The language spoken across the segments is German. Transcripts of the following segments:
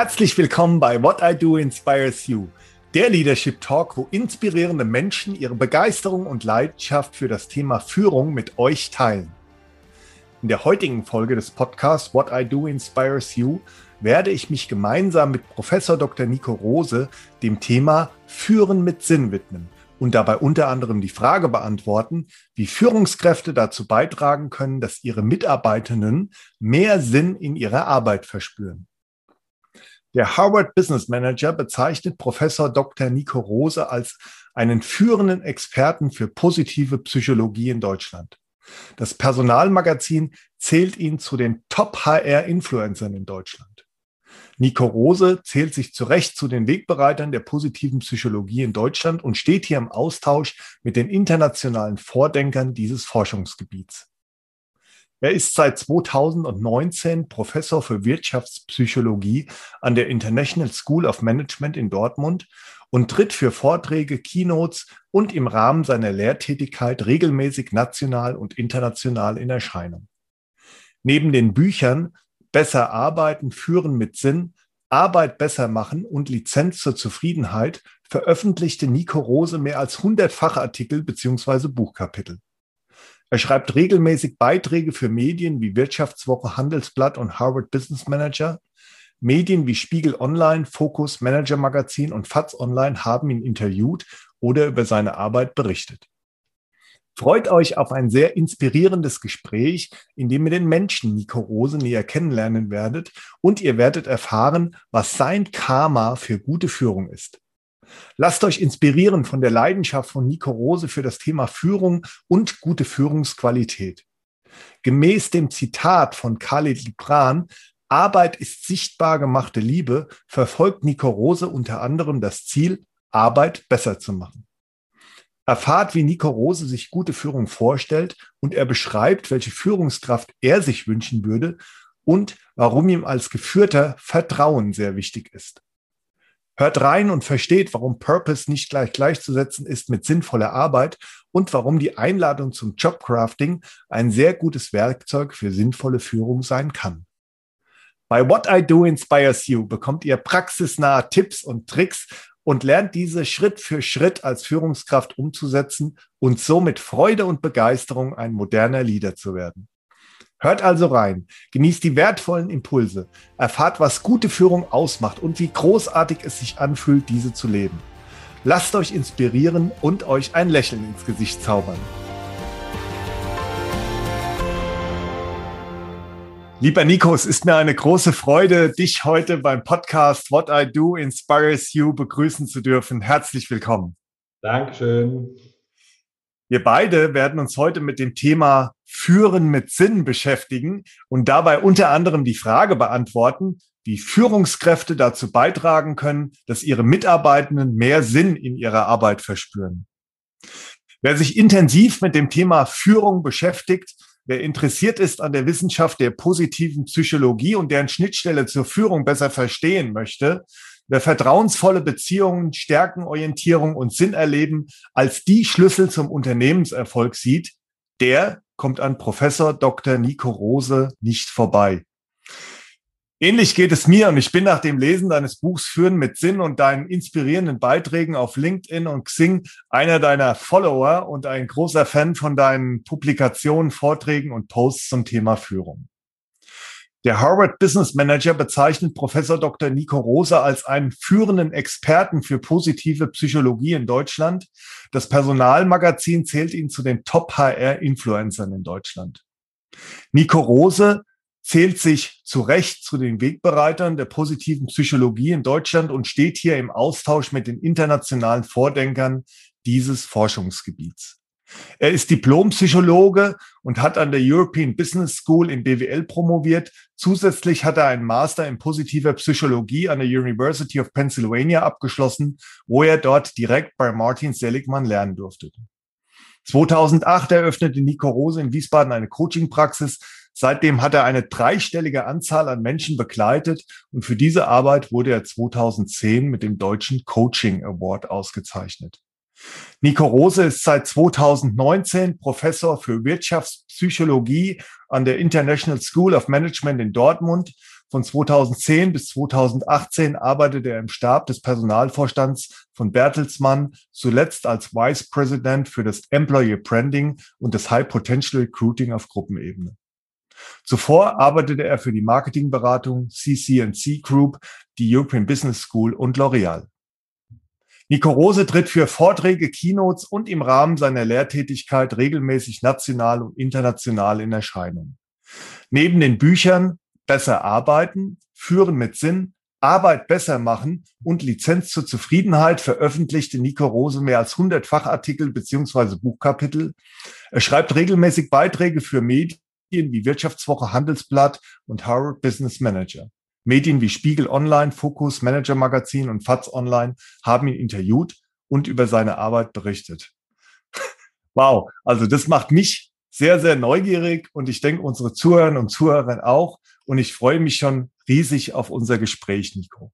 Herzlich willkommen bei What I Do Inspires You, der Leadership Talk, wo inspirierende Menschen ihre Begeisterung und Leidenschaft für das Thema Führung mit euch teilen. In der heutigen Folge des Podcasts What I Do Inspires You werde ich mich gemeinsam mit Professor Dr. Nico Rose dem Thema Führen mit Sinn widmen und dabei unter anderem die Frage beantworten, wie Führungskräfte dazu beitragen können, dass ihre Mitarbeitenden mehr Sinn in ihrer Arbeit verspüren. Der Harvard Business Manager bezeichnet Professor Dr. Nico Rose als einen führenden Experten für positive Psychologie in Deutschland. Das Personalmagazin zählt ihn zu den Top-HR-Influencern in Deutschland. Nico Rose zählt sich zu Recht zu den Wegbereitern der positiven Psychologie in Deutschland und steht hier im Austausch mit den internationalen Vordenkern dieses Forschungsgebiets. Er ist seit 2019 Professor für Wirtschaftspsychologie an der International School of Management in Dortmund und tritt für Vorträge, Keynotes und im Rahmen seiner Lehrtätigkeit regelmäßig national und international in Erscheinung. Neben den Büchern Besser arbeiten, führen mit Sinn, Arbeit besser machen und Lizenz zur Zufriedenheit veröffentlichte Nico Rose mehr als 100 Fachartikel bzw. Buchkapitel. Er schreibt regelmäßig Beiträge für Medien wie Wirtschaftswoche, Handelsblatt und Harvard Business Manager. Medien wie Spiegel Online, Focus, Manager Magazin und FATS Online haben ihn interviewt oder über seine Arbeit berichtet. Freut euch auf ein sehr inspirierendes Gespräch, in dem ihr den Menschen Nico Rose näher kennenlernen werdet und ihr werdet erfahren, was sein Karma für gute Führung ist. Lasst euch inspirieren von der Leidenschaft von Nico Rose für das Thema Führung und gute Führungsqualität. Gemäß dem Zitat von Khalid Libran, Arbeit ist sichtbar gemachte Liebe, verfolgt Nico Rose unter anderem das Ziel, Arbeit besser zu machen. Erfahrt, wie Nico Rose sich gute Führung vorstellt und er beschreibt, welche Führungskraft er sich wünschen würde und warum ihm als Geführter Vertrauen sehr wichtig ist. Hört rein und versteht, warum Purpose nicht gleich gleichzusetzen ist mit sinnvoller Arbeit und warum die Einladung zum Jobcrafting ein sehr gutes Werkzeug für sinnvolle Führung sein kann. Bei What I Do Inspires You bekommt ihr praxisnahe Tipps und Tricks und lernt diese Schritt für Schritt als Führungskraft umzusetzen und so mit Freude und Begeisterung ein moderner Leader zu werden. Hört also rein, genießt die wertvollen Impulse, erfahrt, was gute Führung ausmacht und wie großartig es sich anfühlt, diese zu leben. Lasst euch inspirieren und euch ein Lächeln ins Gesicht zaubern. Lieber Nico, es ist mir eine große Freude, dich heute beim Podcast What I Do Inspires You begrüßen zu dürfen. Herzlich willkommen. Dankeschön. Wir beide werden uns heute mit dem Thema Führen mit Sinn beschäftigen und dabei unter anderem die Frage beantworten, wie Führungskräfte dazu beitragen können, dass ihre Mitarbeitenden mehr Sinn in ihrer Arbeit verspüren. Wer sich intensiv mit dem Thema Führung beschäftigt, wer interessiert ist an der Wissenschaft der positiven Psychologie und deren Schnittstelle zur Führung besser verstehen möchte, Wer vertrauensvolle Beziehungen, Stärkenorientierung und Sinn erleben als die Schlüssel zum Unternehmenserfolg sieht, der kommt an Professor Dr. Nico Rose nicht vorbei. Ähnlich geht es mir und ich bin nach dem Lesen deines Buchs Führen mit Sinn und deinen inspirierenden Beiträgen auf LinkedIn und Xing einer deiner Follower und ein großer Fan von deinen Publikationen, Vorträgen und Posts zum Thema Führung. Der Harvard Business Manager bezeichnet Professor Dr. Nico Rose als einen führenden Experten für positive Psychologie in Deutschland. Das Personalmagazin zählt ihn zu den Top-HR-Influencern in Deutschland. Nico Rose zählt sich zu Recht zu den Wegbereitern der positiven Psychologie in Deutschland und steht hier im Austausch mit den internationalen Vordenkern dieses Forschungsgebiets. Er ist Diplompsychologe und hat an der European Business School in BWL promoviert. Zusätzlich hat er einen Master in positiver Psychologie an der University of Pennsylvania abgeschlossen, wo er dort direkt bei Martin Seligmann lernen durfte. 2008 eröffnete Nico Rose in Wiesbaden eine Coachingpraxis. Seitdem hat er eine dreistellige Anzahl an Menschen begleitet und für diese Arbeit wurde er 2010 mit dem Deutschen Coaching Award ausgezeichnet. Nico Rose ist seit 2019 Professor für Wirtschaftspsychologie an der International School of Management in Dortmund. Von 2010 bis 2018 arbeitete er im Stab des Personalvorstands von Bertelsmann, zuletzt als Vice President für das Employee Branding und das High Potential Recruiting auf Gruppenebene. Zuvor arbeitete er für die Marketingberatung CCNC Group, die European Business School und L'Oreal. Nico Rose tritt für Vorträge, Keynotes und im Rahmen seiner Lehrtätigkeit regelmäßig national und international in Erscheinung. Neben den Büchern Besser arbeiten, Führen mit Sinn, Arbeit besser machen und Lizenz zur Zufriedenheit veröffentlichte Nico Rose mehr als 100 Fachartikel beziehungsweise Buchkapitel. Er schreibt regelmäßig Beiträge für Medien wie Wirtschaftswoche, Handelsblatt und Harvard Business Manager. Medien wie Spiegel Online, Focus, Manager Magazin und FATS Online haben ihn interviewt und über seine Arbeit berichtet. wow, also das macht mich sehr, sehr neugierig und ich denke unsere Zuhörer und Zuhörer auch. Und ich freue mich schon riesig auf unser Gespräch, Nico.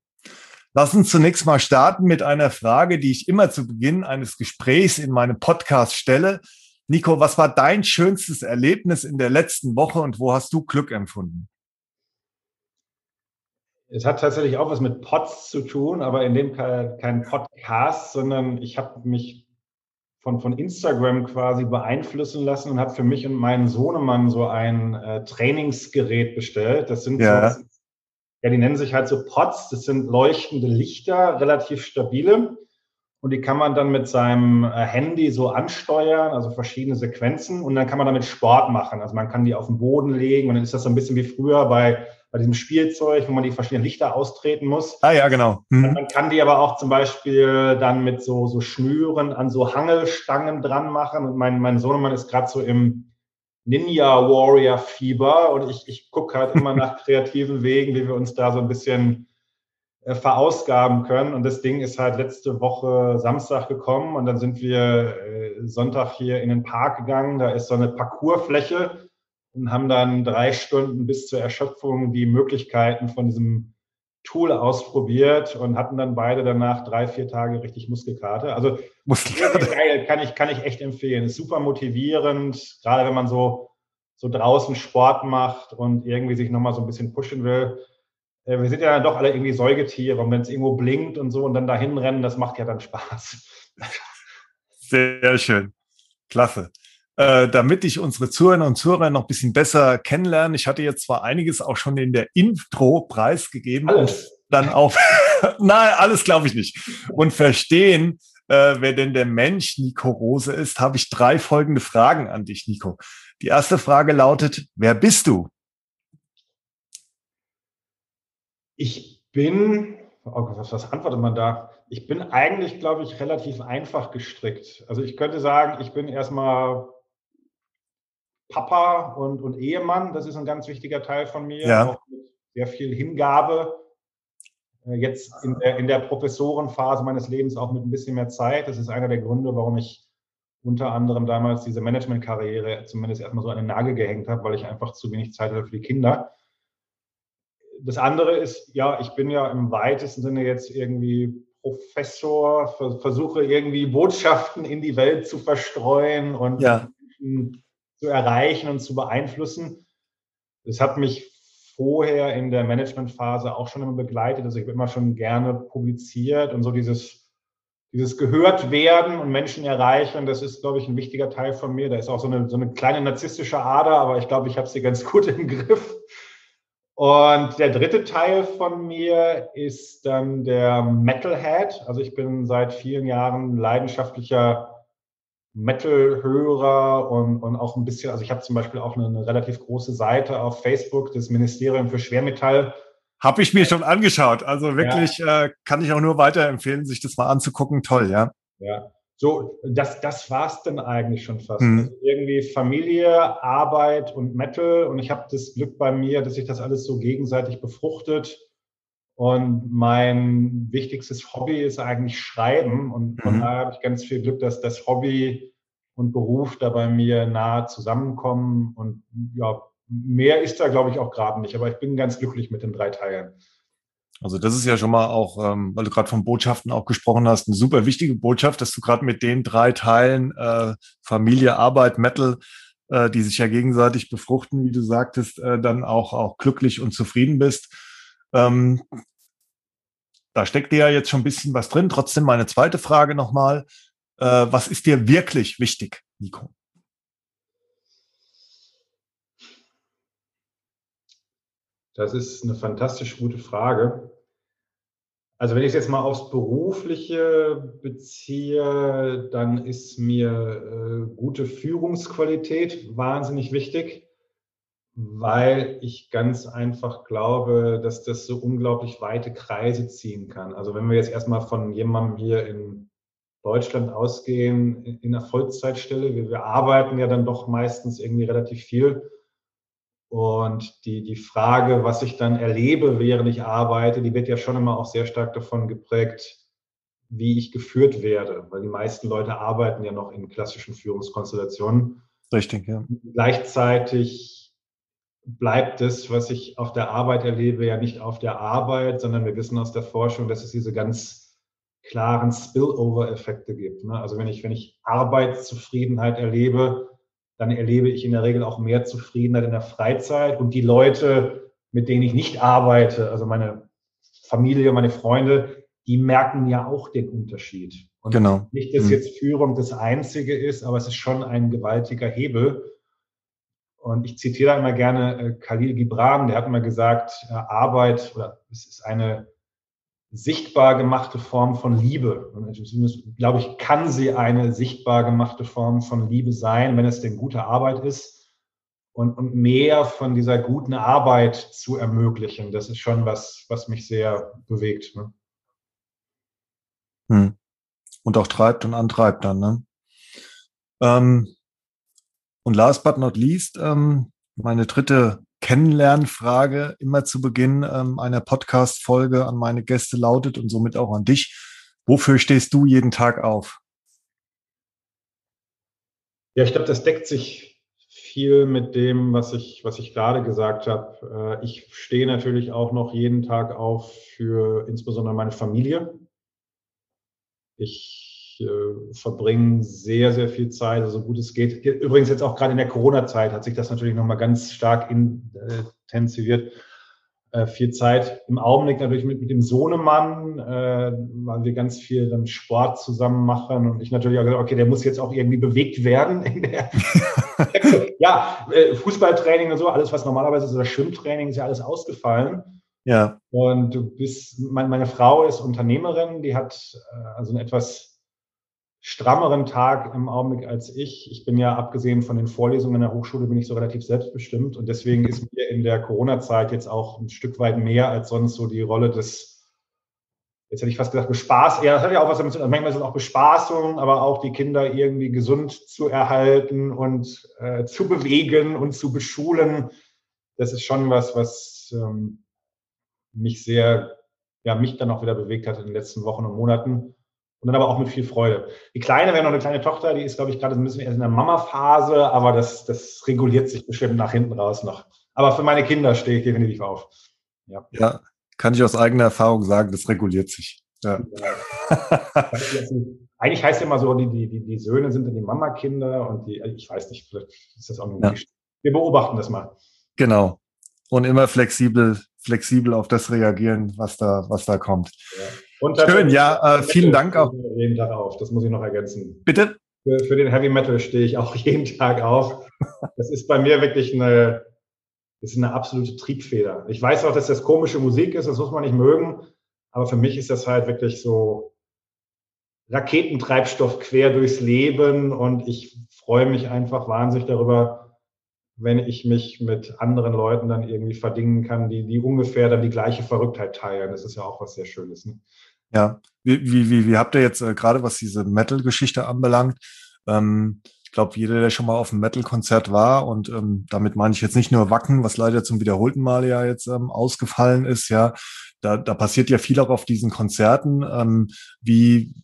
Lass uns zunächst mal starten mit einer Frage, die ich immer zu Beginn eines Gesprächs in meinem Podcast stelle. Nico, was war dein schönstes Erlebnis in der letzten Woche und wo hast du Glück empfunden? Es hat tatsächlich auch was mit Pods zu tun, aber in dem Fall kein Podcast, sondern ich habe mich von, von Instagram quasi beeinflussen lassen und habe für mich und meinen Sohnemann so ein äh, Trainingsgerät bestellt. Das sind ja. so, ja, die nennen sich halt so Pods. Das sind leuchtende Lichter, relativ stabile. Und die kann man dann mit seinem äh, Handy so ansteuern, also verschiedene Sequenzen. Und dann kann man damit Sport machen. Also man kann die auf den Boden legen und dann ist das so ein bisschen wie früher bei bei diesem Spielzeug, wo man die verschiedenen Lichter austreten muss. Ah ja, genau. Mhm. Man kann die aber auch zum Beispiel dann mit so, so Schnüren an so Hangelstangen dran machen. Und mein, mein Sohnemann ist gerade so im Ninja Warrior Fieber und ich, ich gucke halt immer nach kreativen Wegen, wie wir uns da so ein bisschen äh, verausgaben können. Und das Ding ist halt letzte Woche Samstag gekommen und dann sind wir äh, Sonntag hier in den Park gegangen. Da ist so eine Parcoursfläche und haben dann drei Stunden bis zur Erschöpfung die Möglichkeiten von diesem Tool ausprobiert und hatten dann beide danach drei, vier Tage richtig Muskelkarte. Also Muskelkarte. geil, kann ich, kann ich echt empfehlen. Ist super motivierend, gerade wenn man so, so draußen Sport macht und irgendwie sich nochmal so ein bisschen pushen will. Äh, wir sind ja dann doch alle irgendwie Säugetiere und wenn es irgendwo blinkt und so und dann dahin rennen, das macht ja dann Spaß. Sehr schön. Klasse äh, damit ich unsere Zuhörer und Zuhörer noch ein bisschen besser kennenlerne. Ich hatte jetzt zwar einiges auch schon in der Intro preisgegeben alles. und dann auch, nein, alles glaube ich nicht. Und verstehen, äh, wer denn der Mensch Nico Rose ist, habe ich drei folgende Fragen an dich, Nico. Die erste Frage lautet, wer bist du? Ich bin, oh was, was antwortet man da? Ich bin eigentlich, glaube ich, relativ einfach gestrickt. Also ich könnte sagen, ich bin erstmal Papa und, und Ehemann, das ist ein ganz wichtiger Teil von mir. Ja. Auch mit sehr viel Hingabe. Äh, jetzt in der, in der Professorenphase meines Lebens auch mit ein bisschen mehr Zeit. Das ist einer der Gründe, warum ich unter anderem damals diese Management-Karriere zumindest erstmal so an den Nagel gehängt habe, weil ich einfach zu wenig Zeit hatte für die Kinder. Das andere ist, ja, ich bin ja im weitesten Sinne jetzt irgendwie Professor, versuche irgendwie Botschaften in die Welt zu verstreuen und ja zu erreichen und zu beeinflussen. Das hat mich vorher in der Managementphase auch schon immer begleitet. Also ich habe immer schon gerne publiziert und so dieses, dieses gehört werden und Menschen erreichen, das ist, glaube ich, ein wichtiger Teil von mir. Da ist auch so eine, so eine kleine narzisstische Ader, aber ich glaube, ich habe sie ganz gut im Griff. Und der dritte Teil von mir ist dann der Metalhead. Also ich bin seit vielen Jahren leidenschaftlicher Metal-Hörer und, und auch ein bisschen, also ich habe zum Beispiel auch eine, eine, relativ große Seite auf Facebook, das Ministerium für Schwermetall. Habe ich mir schon angeschaut. Also wirklich ja. äh, kann ich auch nur weiterempfehlen, sich das mal anzugucken. Toll, ja. Ja, so, das, das war's dann eigentlich schon fast. Mhm. Also irgendwie Familie, Arbeit und Metal. Und ich habe das Glück bei mir, dass sich das alles so gegenseitig befruchtet. Und mein wichtigstes Hobby ist eigentlich Schreiben. Und von mhm. daher habe ich ganz viel Glück, dass das Hobby und Beruf da bei mir nahe zusammenkommen. Und ja, mehr ist da, glaube ich, auch gerade nicht. Aber ich bin ganz glücklich mit den drei Teilen. Also das ist ja schon mal auch, ähm, weil du gerade von Botschaften auch gesprochen hast, eine super wichtige Botschaft, dass du gerade mit den drei Teilen äh, Familie, Arbeit, Metal äh, die sich ja gegenseitig befruchten, wie du sagtest, äh, dann auch, auch glücklich und zufrieden bist. Ähm, da steckt dir ja jetzt schon ein bisschen was drin. Trotzdem meine zweite Frage nochmal. Äh, was ist dir wirklich wichtig, Nico? Das ist eine fantastisch gute Frage. Also wenn ich es jetzt mal aufs Berufliche beziehe, dann ist mir äh, gute Führungsqualität wahnsinnig wichtig, weil ich ganz einfach glaube, dass das so unglaublich weite Kreise ziehen kann. Also wenn wir jetzt erstmal von jemandem hier in Deutschland ausgehen, in der Vollzeitstelle, wir, wir arbeiten ja dann doch meistens irgendwie relativ viel und die, die Frage, was ich dann erlebe, während ich arbeite, die wird ja schon immer auch sehr stark davon geprägt, wie ich geführt werde, weil die meisten Leute arbeiten ja noch in klassischen Führungskonstellationen. Richtig, ja. Gleichzeitig bleibt es, was ich auf der Arbeit erlebe, ja nicht auf der Arbeit, sondern wir wissen aus der Forschung, dass es diese ganz klaren Spillover-Effekte gibt. Ne? Also wenn ich, wenn ich Arbeitszufriedenheit erlebe, dann erlebe ich in der Regel auch mehr Zufriedenheit in der Freizeit. Und die Leute, mit denen ich nicht arbeite, also meine Familie, meine Freunde, die merken ja auch den Unterschied. Und genau. nicht, dass mhm. jetzt Führung das Einzige ist, aber es ist schon ein gewaltiger Hebel. Und ich zitiere da immer gerne äh, Khalil Gibran, der hat immer gesagt, äh, Arbeit oder es ist eine sichtbar gemachte Form von Liebe. Und glaube ich, kann sie eine sichtbar gemachte Form von Liebe sein, wenn es denn gute Arbeit ist und, und mehr von dieser guten Arbeit zu ermöglichen. Das ist schon was, was mich sehr bewegt. Ne? Hm. Und auch treibt und antreibt dann. Ne? Ähm, und last but not least, ähm, meine dritte Kennenlernfrage immer zu Beginn ähm, einer Podcast-Folge an meine Gäste lautet und somit auch an dich. Wofür stehst du jeden Tag auf? Ja, ich glaube, das deckt sich viel mit dem, was ich, was ich gerade gesagt habe. Äh, ich stehe natürlich auch noch jeden Tag auf für insbesondere meine Familie. Ich äh, verbringen sehr, sehr viel Zeit, so gut es geht. Übrigens jetzt auch gerade in der Corona-Zeit hat sich das natürlich nochmal ganz stark intensiviert. Äh, viel Zeit im Augenblick natürlich mit, mit dem Sohnemann, äh, weil wir ganz viel dann Sport zusammen machen und ich natürlich auch gesagt, okay, der muss jetzt auch irgendwie bewegt werden. ja, äh, Fußballtraining und so, alles was normalerweise ist, oder Schwimmtraining ist ja alles ausgefallen. Ja. Und du bist, mein, meine Frau ist Unternehmerin, die hat also ein etwas strammeren Tag im Augenblick als ich. Ich bin ja abgesehen von den Vorlesungen in der Hochschule, bin ich so relativ selbstbestimmt und deswegen ist mir in der Corona-Zeit jetzt auch ein Stück weit mehr als sonst so die Rolle des, jetzt hätte ich fast gesagt, Bespaß, ja, das hat ja auch was damit zu tun, manchmal ist es auch Bespaßung, aber auch die Kinder irgendwie gesund zu erhalten und äh, zu bewegen und zu beschulen. Das ist schon was, was ähm, mich sehr, ja, mich dann auch wieder bewegt hat in den letzten Wochen und Monaten. Und dann aber auch mit viel Freude. Die Kleine wäre noch eine kleine Tochter, die ist, glaube ich, gerade ein bisschen erst in der Mama-Phase, aber das, das reguliert sich bestimmt nach hinten raus noch. Aber für meine Kinder stehe ich definitiv auf. Ja. ja, kann ich aus eigener Erfahrung sagen, das reguliert sich. Ja. Eigentlich heißt ja immer so, die, die, die Söhne sind dann die Mama-Kinder und die, ich weiß nicht, vielleicht ist das auch nur ja. Wir beobachten das mal. Genau. Und immer flexibel, flexibel auf das reagieren, was da, was da kommt. Ja. Und Schön, ja, äh, vielen Dank auch. Jeden Tag auf, das muss ich noch ergänzen. Bitte? Für, für, den Heavy Metal stehe ich auch jeden Tag auf. Das ist bei mir wirklich eine, ist eine absolute Triebfeder. Ich weiß auch, dass das komische Musik ist, das muss man nicht mögen, aber für mich ist das halt wirklich so Raketentreibstoff quer durchs Leben und ich freue mich einfach wahnsinnig darüber, wenn ich mich mit anderen Leuten dann irgendwie verdingen kann, die, die ungefähr dann die gleiche Verrücktheit teilen. Das ist ja auch was sehr Schönes. Ne? Ja, wie, wie, wie, wie habt ihr jetzt äh, gerade, was diese Metal-Geschichte anbelangt? Ähm, ich glaube, jeder, der schon mal auf einem Metal-Konzert war, und ähm, damit meine ich jetzt nicht nur Wacken, was leider zum wiederholten Mal ja jetzt ähm, ausgefallen ist, ja, da, da passiert ja viel auch auf diesen Konzerten. Ähm, wie,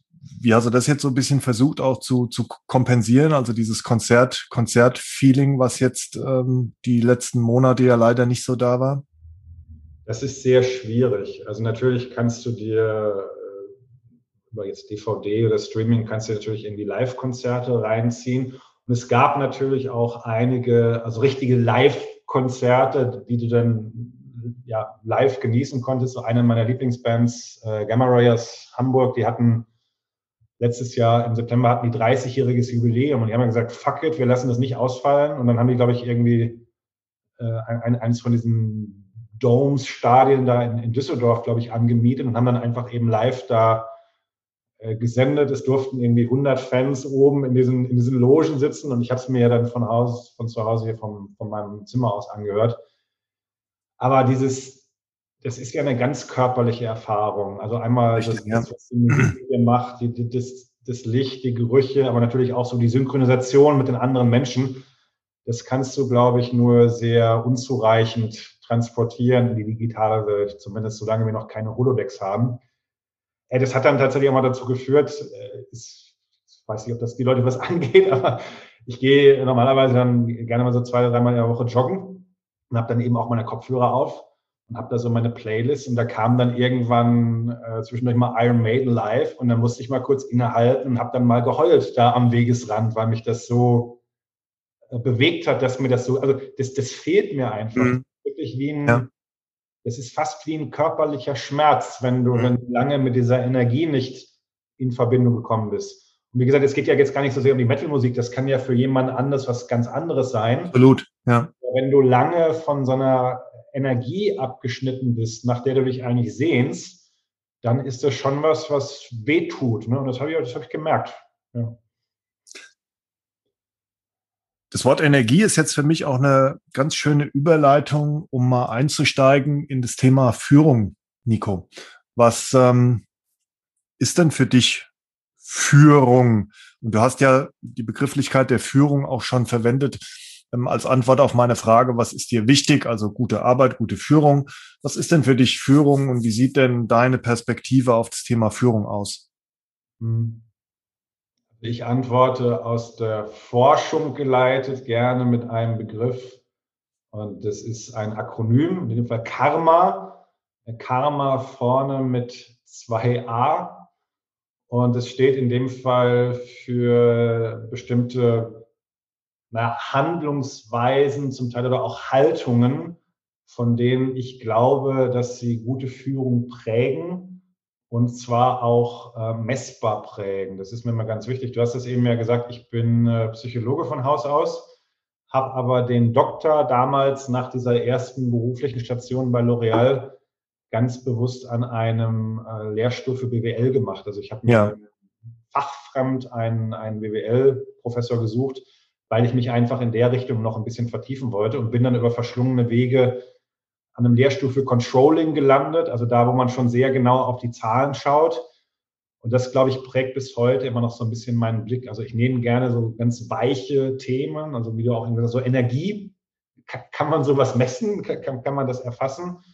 wie hast du das jetzt so ein bisschen versucht auch zu, zu kompensieren? Also dieses Konzert, Konzert-Feeling, was jetzt ähm, die letzten Monate ja leider nicht so da war? Das ist sehr schwierig. Also natürlich kannst du dir äh, über jetzt DVD oder Streaming kannst du natürlich irgendwie Live-Konzerte reinziehen. Und es gab natürlich auch einige, also richtige Live-Konzerte, die du dann ja, live genießen konntest. So eine meiner Lieblingsbands, äh, Gamma Rayers Hamburg, die hatten letztes Jahr im September hatten die 30-jähriges Jubiläum und die haben gesagt, fuck it, wir lassen das nicht ausfallen. Und dann haben die, glaube ich, irgendwie äh, ein, eines von diesen Domes-Stadien da in, in Düsseldorf, glaube ich, angemietet und haben dann einfach eben live da äh, gesendet. Es durften irgendwie 100 Fans oben in diesen, in diesen Logen sitzen und ich habe es mir ja dann von, Haus, von zu Hause hier vom, von meinem Zimmer aus angehört. Aber dieses, das ist ja eine ganz körperliche Erfahrung. Also einmal Richtig, das, ja. was die Musik macht, die, das, das Licht, die Gerüche, aber natürlich auch so die Synchronisation mit den anderen Menschen. Das kannst du, glaube ich, nur sehr unzureichend transportieren in die digitale Welt, zumindest solange wir noch keine Holodecks haben. Äh, das hat dann tatsächlich auch mal dazu geführt, äh, ich weiß nicht, ob das die Leute was angeht, aber ich gehe normalerweise dann gerne mal so zwei, dreimal in der Woche joggen und habe dann eben auch meine Kopfhörer auf und habe da so meine Playlist und da kam dann irgendwann äh, zwischendurch mal Iron Maiden live und dann musste ich mal kurz innehalten und habe dann mal geheult da am Wegesrand, weil mich das so äh, bewegt hat, dass mir das so, also das, das fehlt mir einfach. Mhm. Wirklich wie ein, ja es ist fast wie ein körperlicher Schmerz, wenn du, mhm. wenn du lange mit dieser Energie nicht in Verbindung gekommen bist. Und wie gesagt, es geht ja jetzt gar nicht so sehr um die Metalmusik, das kann ja für jemand anders was ganz anderes sein. Absolut, ja. Wenn du lange von so einer Energie abgeschnitten bist, nach der du dich eigentlich sehnst, dann ist das schon was, was wehtut. Ne? Und das habe ich, das hab ich gemerkt. Ja. Das Wort Energie ist jetzt für mich auch eine ganz schöne Überleitung, um mal einzusteigen in das Thema Führung, Nico. Was ähm, ist denn für dich Führung? Und du hast ja die Begrifflichkeit der Führung auch schon verwendet als Antwort auf meine Frage, was ist dir wichtig? Also gute Arbeit, gute Führung. Was ist denn für dich Führung und wie sieht denn deine Perspektive auf das Thema Führung aus? Hm. Ich antworte aus der Forschung geleitet gerne mit einem Begriff. Und das ist ein Akronym, in dem Fall Karma. Karma vorne mit zwei A. Und es steht in dem Fall für bestimmte na, Handlungsweisen, zum Teil oder auch Haltungen, von denen ich glaube, dass sie gute Führung prägen und zwar auch äh, messbar prägen. Das ist mir immer ganz wichtig. Du hast es eben ja gesagt, ich bin äh, Psychologe von Haus aus, habe aber den Doktor damals nach dieser ersten beruflichen Station bei L'Oreal ganz bewusst an einem äh, Lehrstuhl für BWL gemacht. Also ich habe mir ja. fachfremd einen, einen BWL-Professor gesucht, weil ich mich einfach in der Richtung noch ein bisschen vertiefen wollte und bin dann über verschlungene Wege an einem Lehrstuhl für Controlling gelandet, also da, wo man schon sehr genau auf die Zahlen schaut. Und das, glaube ich, prägt bis heute immer noch so ein bisschen meinen Blick. Also ich nehme gerne so ganz weiche Themen, also wie du auch gesagt hast, so Energie. Kann, man sowas messen? Kann, kann man das erfassen?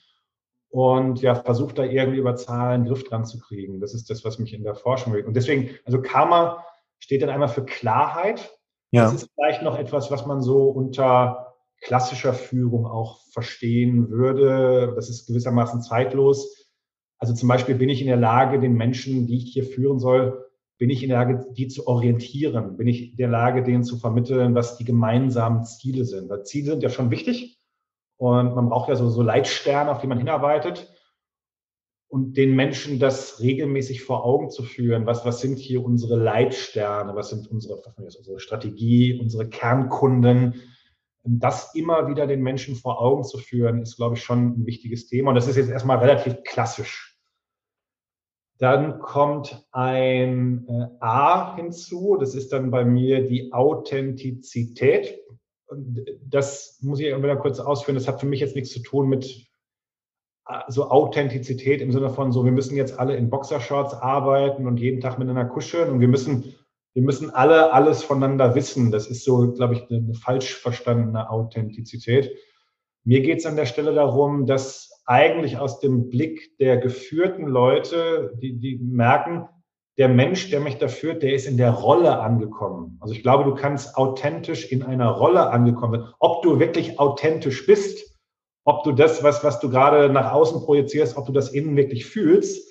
Und ja, versucht da irgendwie über Zahlen Griff dran zu kriegen. Das ist das, was mich in der Forschung will. Und deswegen, also Karma steht dann einmal für Klarheit. Ja. Das ist vielleicht noch etwas, was man so unter klassischer Führung auch verstehen würde. Das ist gewissermaßen zeitlos. Also zum Beispiel bin ich in der Lage, den Menschen, die ich hier führen soll, bin ich in der Lage, die zu orientieren? Bin ich in der Lage, denen zu vermitteln, was die gemeinsamen Ziele sind? Weil Ziele sind ja schon wichtig und man braucht ja so, so Leitsterne, auf die man hinarbeitet. Und den Menschen das regelmäßig vor Augen zu führen, was, was sind hier unsere Leitsterne, was sind unsere, was unsere Strategie, unsere Kernkunden, das immer wieder den Menschen vor Augen zu führen, ist, glaube ich, schon ein wichtiges Thema. Und das ist jetzt erstmal relativ klassisch. Dann kommt ein äh, A hinzu. Das ist dann bei mir die Authentizität. Das muss ich wieder kurz ausführen. Das hat für mich jetzt nichts zu tun mit so Authentizität im Sinne von so, wir müssen jetzt alle in Boxershorts arbeiten und jeden Tag miteinander kuscheln und wir müssen wir müssen alle alles voneinander wissen. Das ist so, glaube ich, eine, falsch verstandene Authentizität. Mir geht es an der Stelle darum, dass eigentlich aus dem Blick der geführten Leute, die, die merken, der Mensch, der mich da führt, der ist in der Rolle angekommen. Also ich glaube, du kannst authentisch in einer Rolle angekommen sein. Ob du wirklich authentisch bist, ob du das, was, was du gerade nach außen projizierst, ob du das innen wirklich fühlst,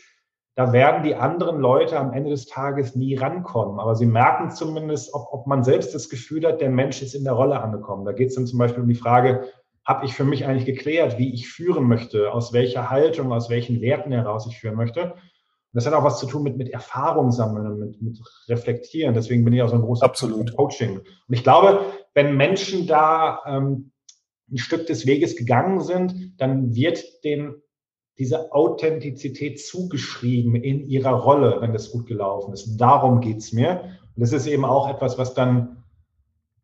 da werden die anderen Leute am Ende des Tages nie rankommen. Aber sie merken zumindest, ob, ob man selbst das Gefühl hat, der Mensch ist in der Rolle angekommen. Da geht es dann zum Beispiel um die Frage, habe ich für mich eigentlich geklärt, wie ich führen möchte, aus welcher Haltung, aus welchen Werten heraus ich führen möchte. Und das hat auch was zu tun mit, mit Erfahrung sammeln mit, mit Reflektieren. Deswegen bin ich auch so ein großer Absolut. Coaching. Und ich glaube, wenn Menschen da ähm, ein Stück des Weges gegangen sind, dann wird den diese Authentizität zugeschrieben in ihrer Rolle, wenn das gut gelaufen ist. Darum geht's mir. Und das ist eben auch etwas, was dann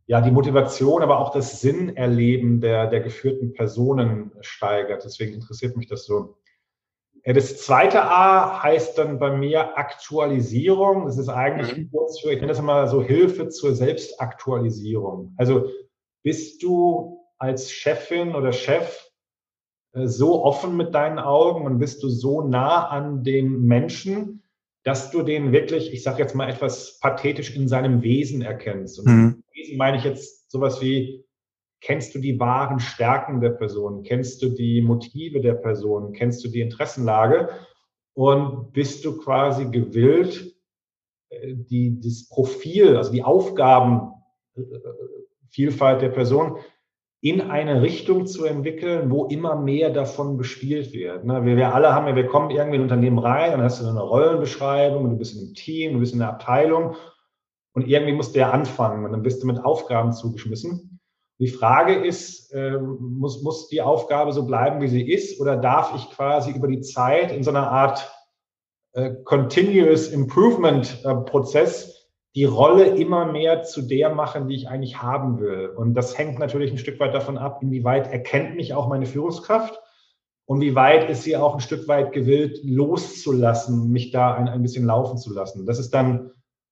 ja die Motivation, aber auch das Sinnerleben der, der geführten Personen steigert. Deswegen interessiert mich das so. Das zweite A heißt dann bei mir Aktualisierung. Das ist eigentlich mhm. kurz für, ich nenne das immer so Hilfe zur Selbstaktualisierung. Also bist du als Chefin oder Chef äh, so offen mit deinen Augen und bist du so nah an dem Menschen, dass du den wirklich, ich sage jetzt mal etwas pathetisch in seinem Wesen erkennst. Und mhm. Wesen meine ich jetzt sowas wie, kennst du die wahren Stärken der Person, kennst du die Motive der Person, kennst du die Interessenlage und bist du quasi gewillt, äh, die, das Profil, also die Aufgabenvielfalt der Person in eine Richtung zu entwickeln, wo immer mehr davon bespielt wird. Wir, wir alle haben ja, wir kommen irgendwie in ein Unternehmen rein, dann hast du eine Rollenbeschreibung, du bist in einem Team, du bist in einer Abteilung und irgendwie musst du ja anfangen und dann bist du mit Aufgaben zugeschmissen. Die Frage ist, äh, muss, muss die Aufgabe so bleiben, wie sie ist, oder darf ich quasi über die Zeit in so einer Art äh, Continuous Improvement äh, Prozess die Rolle immer mehr zu der machen, die ich eigentlich haben will. Und das hängt natürlich ein Stück weit davon ab, inwieweit erkennt mich auch meine Führungskraft und wie weit ist sie auch ein Stück weit gewillt, loszulassen, mich da ein, ein bisschen laufen zu lassen. Das ist dann,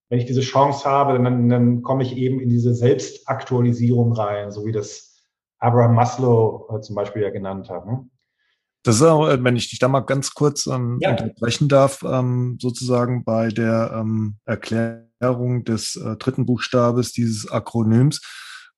wenn ich diese Chance habe, dann, dann komme ich eben in diese Selbstaktualisierung rein, so wie das Abraham Maslow äh, zum Beispiel ja genannt hat. Das ist auch, äh, wenn ich dich da mal ganz kurz ähm, ja. unterbrechen darf, ähm, sozusagen bei der ähm, Erklärung Erklärung des äh, dritten Buchstabes dieses Akronyms.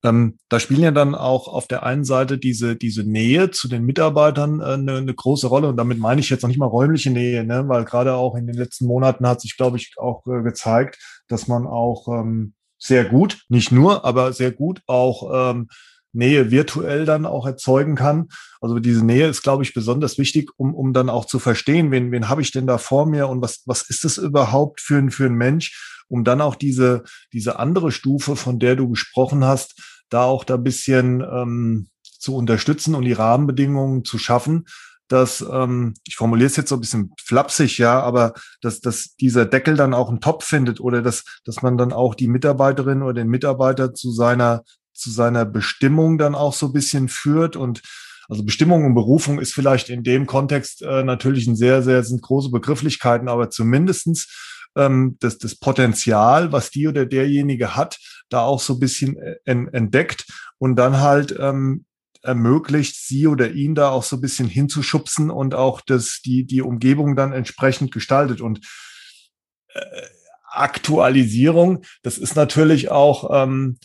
Ähm, da spielen ja dann auch auf der einen Seite diese, diese Nähe zu den Mitarbeitern äh, eine, eine große Rolle. Und damit meine ich jetzt noch nicht mal räumliche Nähe, ne? weil gerade auch in den letzten Monaten hat sich, glaube ich, auch äh, gezeigt, dass man auch ähm, sehr gut, nicht nur, aber sehr gut auch ähm, Nähe virtuell dann auch erzeugen kann. Also diese Nähe ist, glaube ich, besonders wichtig, um, um dann auch zu verstehen, wen, wen habe ich denn da vor mir und was, was ist das überhaupt für ein, für ein Mensch, um dann auch diese, diese andere Stufe, von der du gesprochen hast, da auch da bisschen ähm, zu unterstützen und die Rahmenbedingungen zu schaffen, dass, ähm, ich formuliere es jetzt so ein bisschen flapsig, ja, aber dass, dass dieser Deckel dann auch einen Topf findet oder dass, dass man dann auch die Mitarbeiterin oder den Mitarbeiter zu seiner, zu seiner Bestimmung dann auch so ein bisschen führt und also Bestimmung und Berufung ist vielleicht in dem Kontext äh, natürlich ein sehr, sehr, sind große Begrifflichkeiten, aber zumindestens ähm, das, das Potenzial, was die oder derjenige hat, da auch so ein bisschen äh, entdeckt und dann halt ähm, ermöglicht, sie oder ihn da auch so ein bisschen hinzuschubsen und auch das, die, die Umgebung dann entsprechend gestaltet. Und äh, Aktualisierung, das ist natürlich auch, ähm,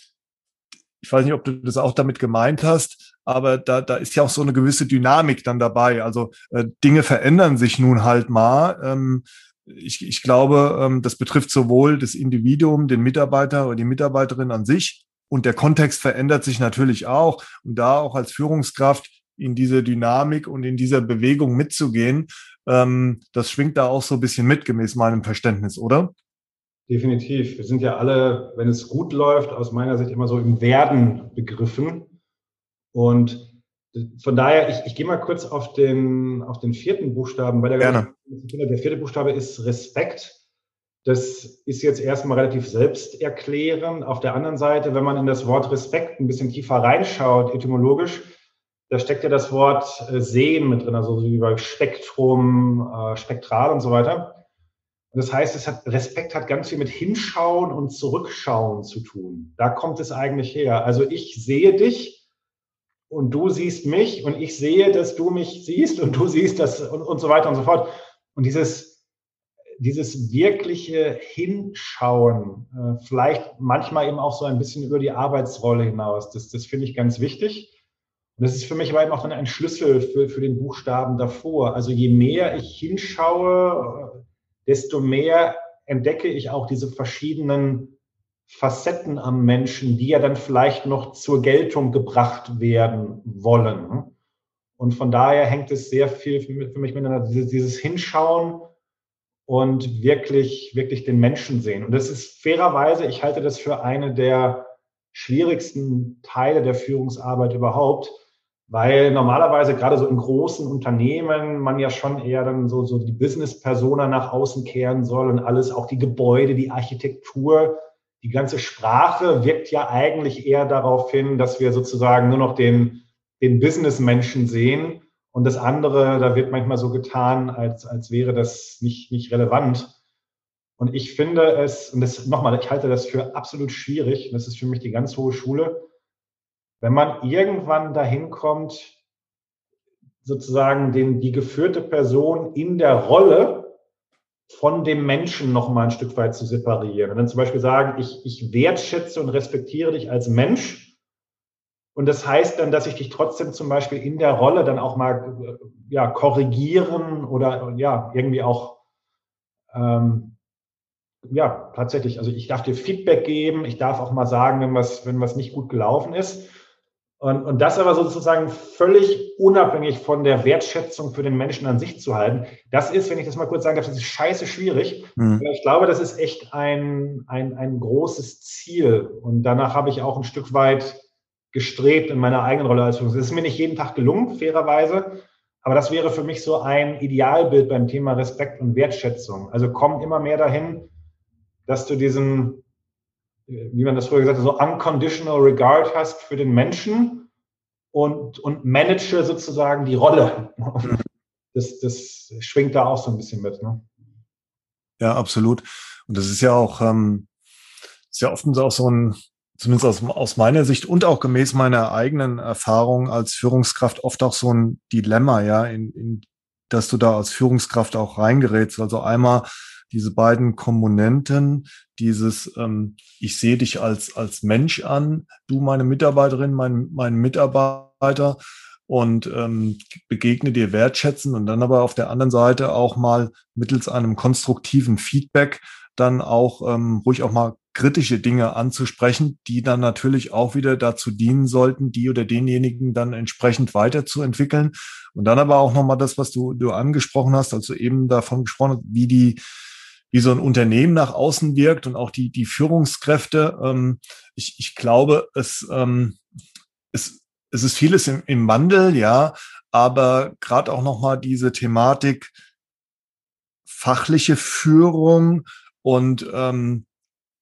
ich weiß nicht, ob du das auch damit gemeint hast, aber da, da ist ja auch so eine gewisse Dynamik dann dabei. Also äh, Dinge verändern sich nun halt mal. Ähm, ich, ich glaube, ähm, das betrifft sowohl das Individuum, den Mitarbeiter oder die Mitarbeiterin an sich und der Kontext verändert sich natürlich auch. Und da auch als Führungskraft in diese Dynamik und in dieser Bewegung mitzugehen, ähm, das schwingt da auch so ein bisschen mit, gemäß meinem Verständnis, oder? Definitiv. Wir sind ja alle, wenn es gut läuft, aus meiner Sicht immer so im Werden begriffen. Und von daher, ich, ich gehe mal kurz auf den, auf den vierten Buchstaben. Bei der, Gerne. Der vierte Buchstabe ist Respekt. Das ist jetzt erstmal relativ selbsterklärend. Auf der anderen Seite, wenn man in das Wort Respekt ein bisschen tiefer reinschaut, etymologisch, da steckt ja das Wort äh, Sehen mit drin, also wie bei Spektrum, äh, Spektral und so weiter. Das heißt, es hat, Respekt hat ganz viel mit Hinschauen und Zurückschauen zu tun. Da kommt es eigentlich her. Also ich sehe dich und du siehst mich und ich sehe, dass du mich siehst und du siehst das und, und so weiter und so fort. Und dieses, dieses wirkliche Hinschauen, äh, vielleicht manchmal eben auch so ein bisschen über die Arbeitsrolle hinaus, das, das finde ich ganz wichtig. Und das ist für mich aber eben auch ein Schlüssel für, für den Buchstaben davor. Also je mehr ich hinschaue, desto mehr entdecke ich auch diese verschiedenen Facetten am Menschen, die ja dann vielleicht noch zur Geltung gebracht werden wollen. Und von daher hängt es sehr viel für mich miteinander, dieses Hinschauen und wirklich, wirklich den Menschen sehen. Und das ist fairerweise, ich halte das für eine der schwierigsten Teile der Führungsarbeit überhaupt, weil normalerweise gerade so in großen Unternehmen man ja schon eher dann so, so die Business-Persona nach außen kehren soll und alles, auch die Gebäude, die Architektur, die ganze Sprache wirkt ja eigentlich eher darauf hin, dass wir sozusagen nur noch den, den Business-Menschen sehen und das andere, da wird manchmal so getan, als, als wäre das nicht, nicht relevant. Und ich finde es, und das nochmal, ich halte das für absolut schwierig, das ist für mich die ganz hohe Schule, wenn man irgendwann dahin kommt, sozusagen den, die geführte Person in der Rolle von dem Menschen noch mal ein Stück weit zu separieren. Und dann zum Beispiel sagen, ich, ich wertschätze und respektiere dich als Mensch, und das heißt dann, dass ich dich trotzdem zum Beispiel in der Rolle dann auch mal ja, korrigieren oder ja, irgendwie auch ähm, ja, tatsächlich, also ich darf dir Feedback geben, ich darf auch mal sagen, wenn was, wenn was nicht gut gelaufen ist. Und, und das aber sozusagen völlig unabhängig von der Wertschätzung für den Menschen an sich zu halten. Das ist, wenn ich das mal kurz sagen darf, das ist scheiße schwierig. Mhm. Ich glaube, das ist echt ein, ein, ein großes Ziel. Und danach habe ich auch ein Stück weit gestrebt in meiner eigenen Rolle als Führungskraft. Es ist mir nicht jeden Tag gelungen, fairerweise, aber das wäre für mich so ein Idealbild beim Thema Respekt und Wertschätzung. Also komm immer mehr dahin, dass du diesen, wie man das früher gesagt hat, so unconditional regard hast für den Menschen und, und manage sozusagen die Rolle. Das, das schwingt da auch so ein bisschen mit. Ne? Ja, absolut. Und das ist ja auch, ähm, ist ja oftens auch so ein, zumindest aus, aus meiner Sicht und auch gemäß meiner eigenen Erfahrung als Führungskraft oft auch so ein Dilemma, ja, in, in dass du da als Führungskraft auch reingerätst. Also einmal diese beiden Komponenten, dieses ähm, ich sehe dich als als Mensch an, du meine Mitarbeiterin, mein mein Mitarbeiter und ähm, begegne dir wertschätzen und dann aber auf der anderen Seite auch mal mittels einem konstruktiven Feedback dann auch ähm, ruhig auch mal kritische Dinge anzusprechen, die dann natürlich auch wieder dazu dienen sollten, die oder denjenigen dann entsprechend weiterzuentwickeln. Und dann aber auch nochmal das, was du, du angesprochen hast, also eben davon gesprochen, wie die, wie so ein Unternehmen nach außen wirkt und auch die, die Führungskräfte. Ähm, ich, ich glaube, es, ähm, es, es ist vieles im, im Wandel, ja, aber gerade auch nochmal diese Thematik fachliche Führung und ähm,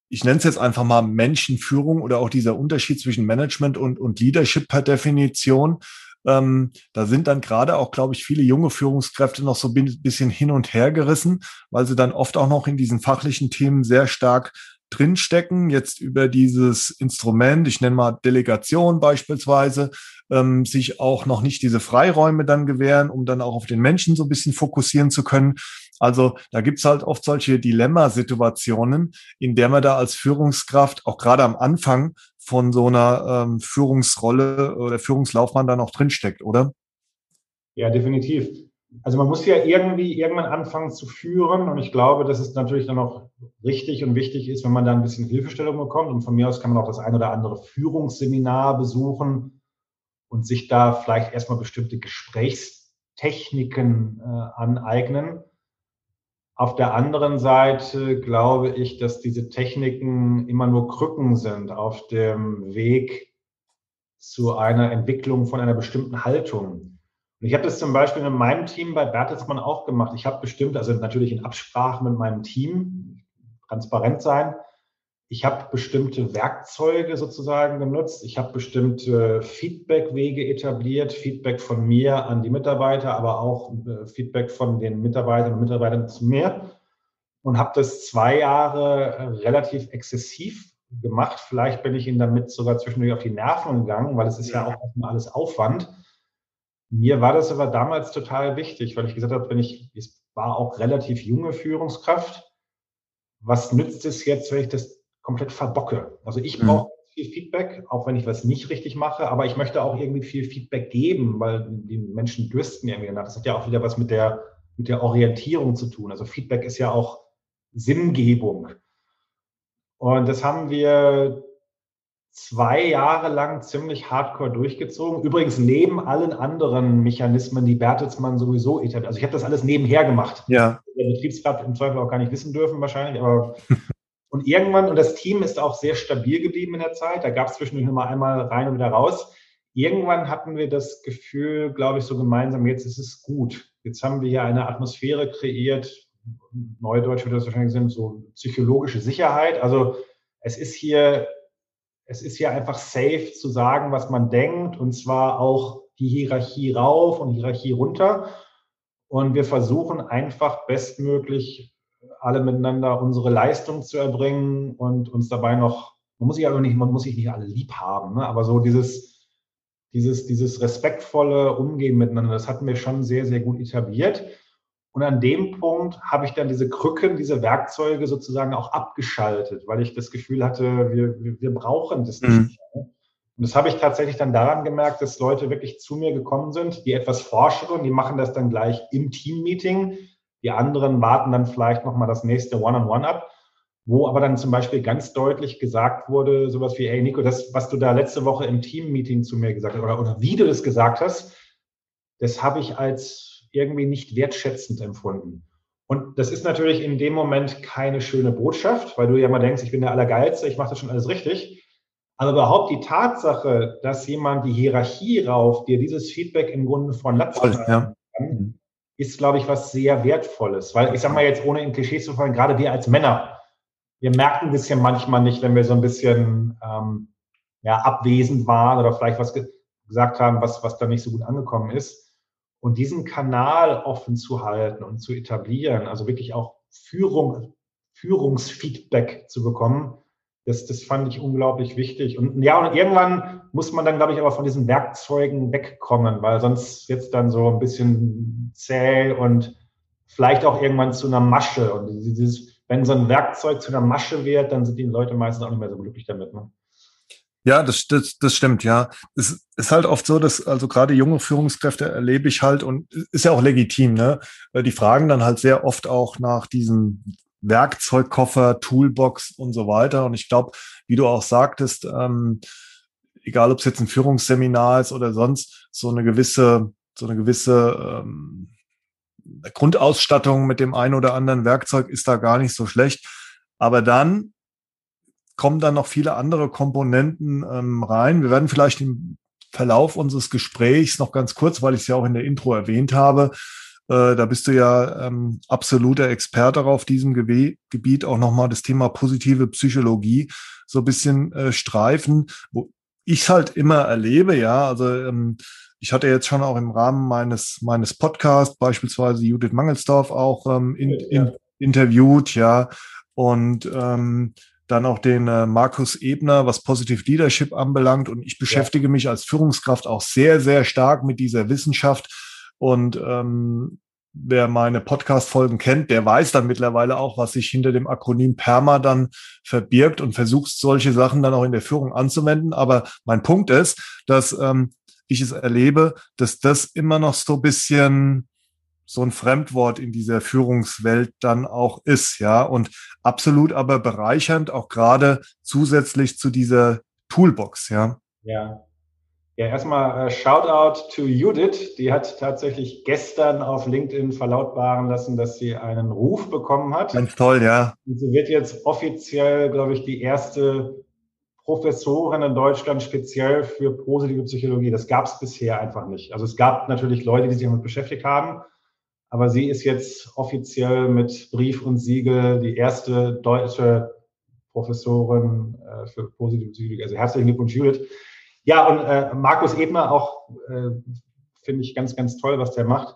ich nenne es jetzt einfach mal Menschenführung oder auch dieser Unterschied zwischen Management und, und Leadership per Definition. Ähm, da sind dann gerade auch, glaube ich, viele junge Führungskräfte noch so ein bisschen hin und her gerissen, weil sie dann oft auch noch in diesen fachlichen Themen sehr stark drinstecken, jetzt über dieses Instrument, ich nenne mal Delegation beispielsweise, ähm, sich auch noch nicht diese Freiräume dann gewähren, um dann auch auf den Menschen so ein bisschen fokussieren zu können. Also da gibt's halt oft solche Dilemmasituationen, in der man da als Führungskraft auch gerade am Anfang von so einer ähm, Führungsrolle oder Führungslaufbahn dann auch drinsteckt, oder? Ja, definitiv. Also man muss ja irgendwie irgendwann anfangen zu führen und ich glaube, dass es natürlich dann auch richtig und wichtig ist, wenn man da ein bisschen Hilfestellung bekommt und von mir aus kann man auch das ein oder andere Führungsseminar besuchen und sich da vielleicht erstmal bestimmte Gesprächstechniken äh, aneignen. Auf der anderen Seite glaube ich, dass diese Techniken immer nur Krücken sind auf dem Weg zu einer Entwicklung von einer bestimmten Haltung. ich habe das zum Beispiel in meinem Team bei Bertelsmann auch gemacht. Ich habe bestimmt, also natürlich in Absprache mit meinem Team, transparent sein, ich habe bestimmte Werkzeuge sozusagen genutzt. Ich habe bestimmte Feedbackwege etabliert, Feedback von mir an die Mitarbeiter, aber auch äh, Feedback von den Mitarbeitern und Mitarbeitern zu mir und habe das zwei Jahre äh, relativ exzessiv gemacht. Vielleicht bin ich ihnen damit sogar zwischendurch auf die Nerven gegangen, weil es ist ja, ja auch erstmal alles Aufwand. Mir war das aber damals total wichtig, weil ich gesagt habe, wenn ich, ich war auch relativ junge Führungskraft, was nützt es jetzt, wenn ich das komplett verbocke. Also ich mhm. brauche viel Feedback, auch wenn ich was nicht richtig mache, aber ich möchte auch irgendwie viel Feedback geben, weil die Menschen dürsten irgendwie danach. Das hat ja auch wieder was mit der mit der Orientierung zu tun. Also Feedback ist ja auch Sinngebung. Und das haben wir zwei Jahre lang ziemlich hardcore durchgezogen. Übrigens neben allen anderen Mechanismen, die Bertelsmann sowieso etabliert. Also ich habe das alles nebenher gemacht. Ja. Der Betriebsrat im Zweifel auch gar nicht wissen dürfen wahrscheinlich. Aber und irgendwann, und das Team ist auch sehr stabil geblieben in der Zeit. Da gab es zwischendurch mal einmal rein und wieder raus. Irgendwann hatten wir das Gefühl, glaube ich, so gemeinsam, jetzt ist es gut. Jetzt haben wir hier eine Atmosphäre kreiert, Neudeutsch würde das wahrscheinlich sein, so psychologische Sicherheit. Also es ist hier es ist ja einfach safe zu sagen, was man denkt, und zwar auch die Hierarchie rauf und Hierarchie runter. Und wir versuchen einfach bestmöglich alle miteinander unsere Leistung zu erbringen und uns dabei noch, man muss sich ja nicht, man muss sich nicht alle lieb haben, ne? aber so dieses, dieses, dieses respektvolle Umgehen miteinander, das hatten wir schon sehr, sehr gut etabliert. Und an dem Punkt habe ich dann diese Krücken, diese Werkzeuge sozusagen auch abgeschaltet, weil ich das Gefühl hatte, wir, wir, wir brauchen das nicht. Mhm. Und das habe ich tatsächlich dann daran gemerkt, dass Leute wirklich zu mir gekommen sind, die etwas forscheren, die machen das dann gleich im Teammeeting. Die anderen warten dann vielleicht nochmal das nächste One-on-One -on -One ab, wo aber dann zum Beispiel ganz deutlich gesagt wurde, sowas wie, hey Nico, das, was du da letzte Woche im Teammeeting zu mir gesagt hast, oder, oder wie du das gesagt hast, das habe ich als irgendwie nicht wertschätzend empfunden. Und das ist natürlich in dem Moment keine schöne Botschaft, weil du ja mal denkst, ich bin der Allergeilste, ich mache das schon alles richtig. Aber überhaupt die Tatsache, dass jemand die Hierarchie rauf dir dieses Feedback im Grunde von Latz ja. Ist, glaube ich, was sehr Wertvolles. Weil ich sage mal jetzt, ohne in Klischees zu fallen, gerade wir als Männer, wir merken das ja manchmal nicht, wenn wir so ein bisschen ähm, ja, abwesend waren oder vielleicht was ge gesagt haben, was, was da nicht so gut angekommen ist. Und diesen Kanal offen zu halten und zu etablieren, also wirklich auch Führung, Führungsfeedback zu bekommen, das, das fand ich unglaublich wichtig. Und ja, und irgendwann muss man dann, glaube ich, aber von diesen Werkzeugen wegkommen, weil sonst jetzt dann so ein bisschen zäh und vielleicht auch irgendwann zu einer Masche. Und dieses, wenn so ein Werkzeug zu einer Masche wird, dann sind die Leute meistens auch nicht mehr so glücklich damit. Ne? Ja, das, das, das stimmt, ja. Es ist halt oft so, dass also gerade junge Führungskräfte erlebe ich halt und ist ja auch legitim, ne? Die fragen dann halt sehr oft auch nach diesem Werkzeugkoffer, Toolbox und so weiter. Und ich glaube, wie du auch sagtest, ähm, egal ob es jetzt ein Führungsseminar ist oder sonst, so eine gewisse, so eine gewisse ähm, Grundausstattung mit dem einen oder anderen Werkzeug ist da gar nicht so schlecht. Aber dann kommen dann noch viele andere Komponenten ähm, rein. Wir werden vielleicht im Verlauf unseres Gesprächs noch ganz kurz, weil ich es ja auch in der Intro erwähnt habe, äh, da bist du ja ähm, absoluter Experte auf diesem Ge Gebiet, auch nochmal das Thema positive Psychologie so ein bisschen äh, streifen, wo ich es halt immer erlebe, ja, also ähm, ich hatte jetzt schon auch im Rahmen meines meines Podcasts beispielsweise Judith Mangelsdorf auch ähm, in, in, interviewt, ja, und ähm, dann auch den äh, Markus Ebner, was Positive Leadership anbelangt. Und ich beschäftige ja. mich als Führungskraft auch sehr, sehr stark mit dieser Wissenschaft. Und ähm, wer meine Podcast-Folgen kennt, der weiß dann mittlerweile auch, was sich hinter dem Akronym PERMA dann verbirgt und versucht, solche Sachen dann auch in der Führung anzuwenden. Aber mein Punkt ist, dass ähm, ich es erlebe, dass das immer noch so bisschen so ein Fremdwort in dieser Führungswelt dann auch ist, ja, und absolut aber bereichernd, auch gerade zusätzlich zu dieser Toolbox, ja. Ja. Ja, erstmal äh, Shoutout to Judith. Die hat tatsächlich gestern auf LinkedIn verlautbaren lassen, dass sie einen Ruf bekommen hat. Ganz toll, ja. Und sie wird jetzt offiziell, glaube ich, die erste Professorin in Deutschland speziell für positive Psychologie. Das gab es bisher einfach nicht. Also es gab natürlich Leute, die sich damit beschäftigt haben, aber sie ist jetzt offiziell mit Brief und Siegel die erste deutsche Professorin äh, für positive Psychologie. Also herzlichen Glückwunsch, Judith. Ja, und äh, Markus Ebner auch, äh, finde ich ganz, ganz toll, was der macht.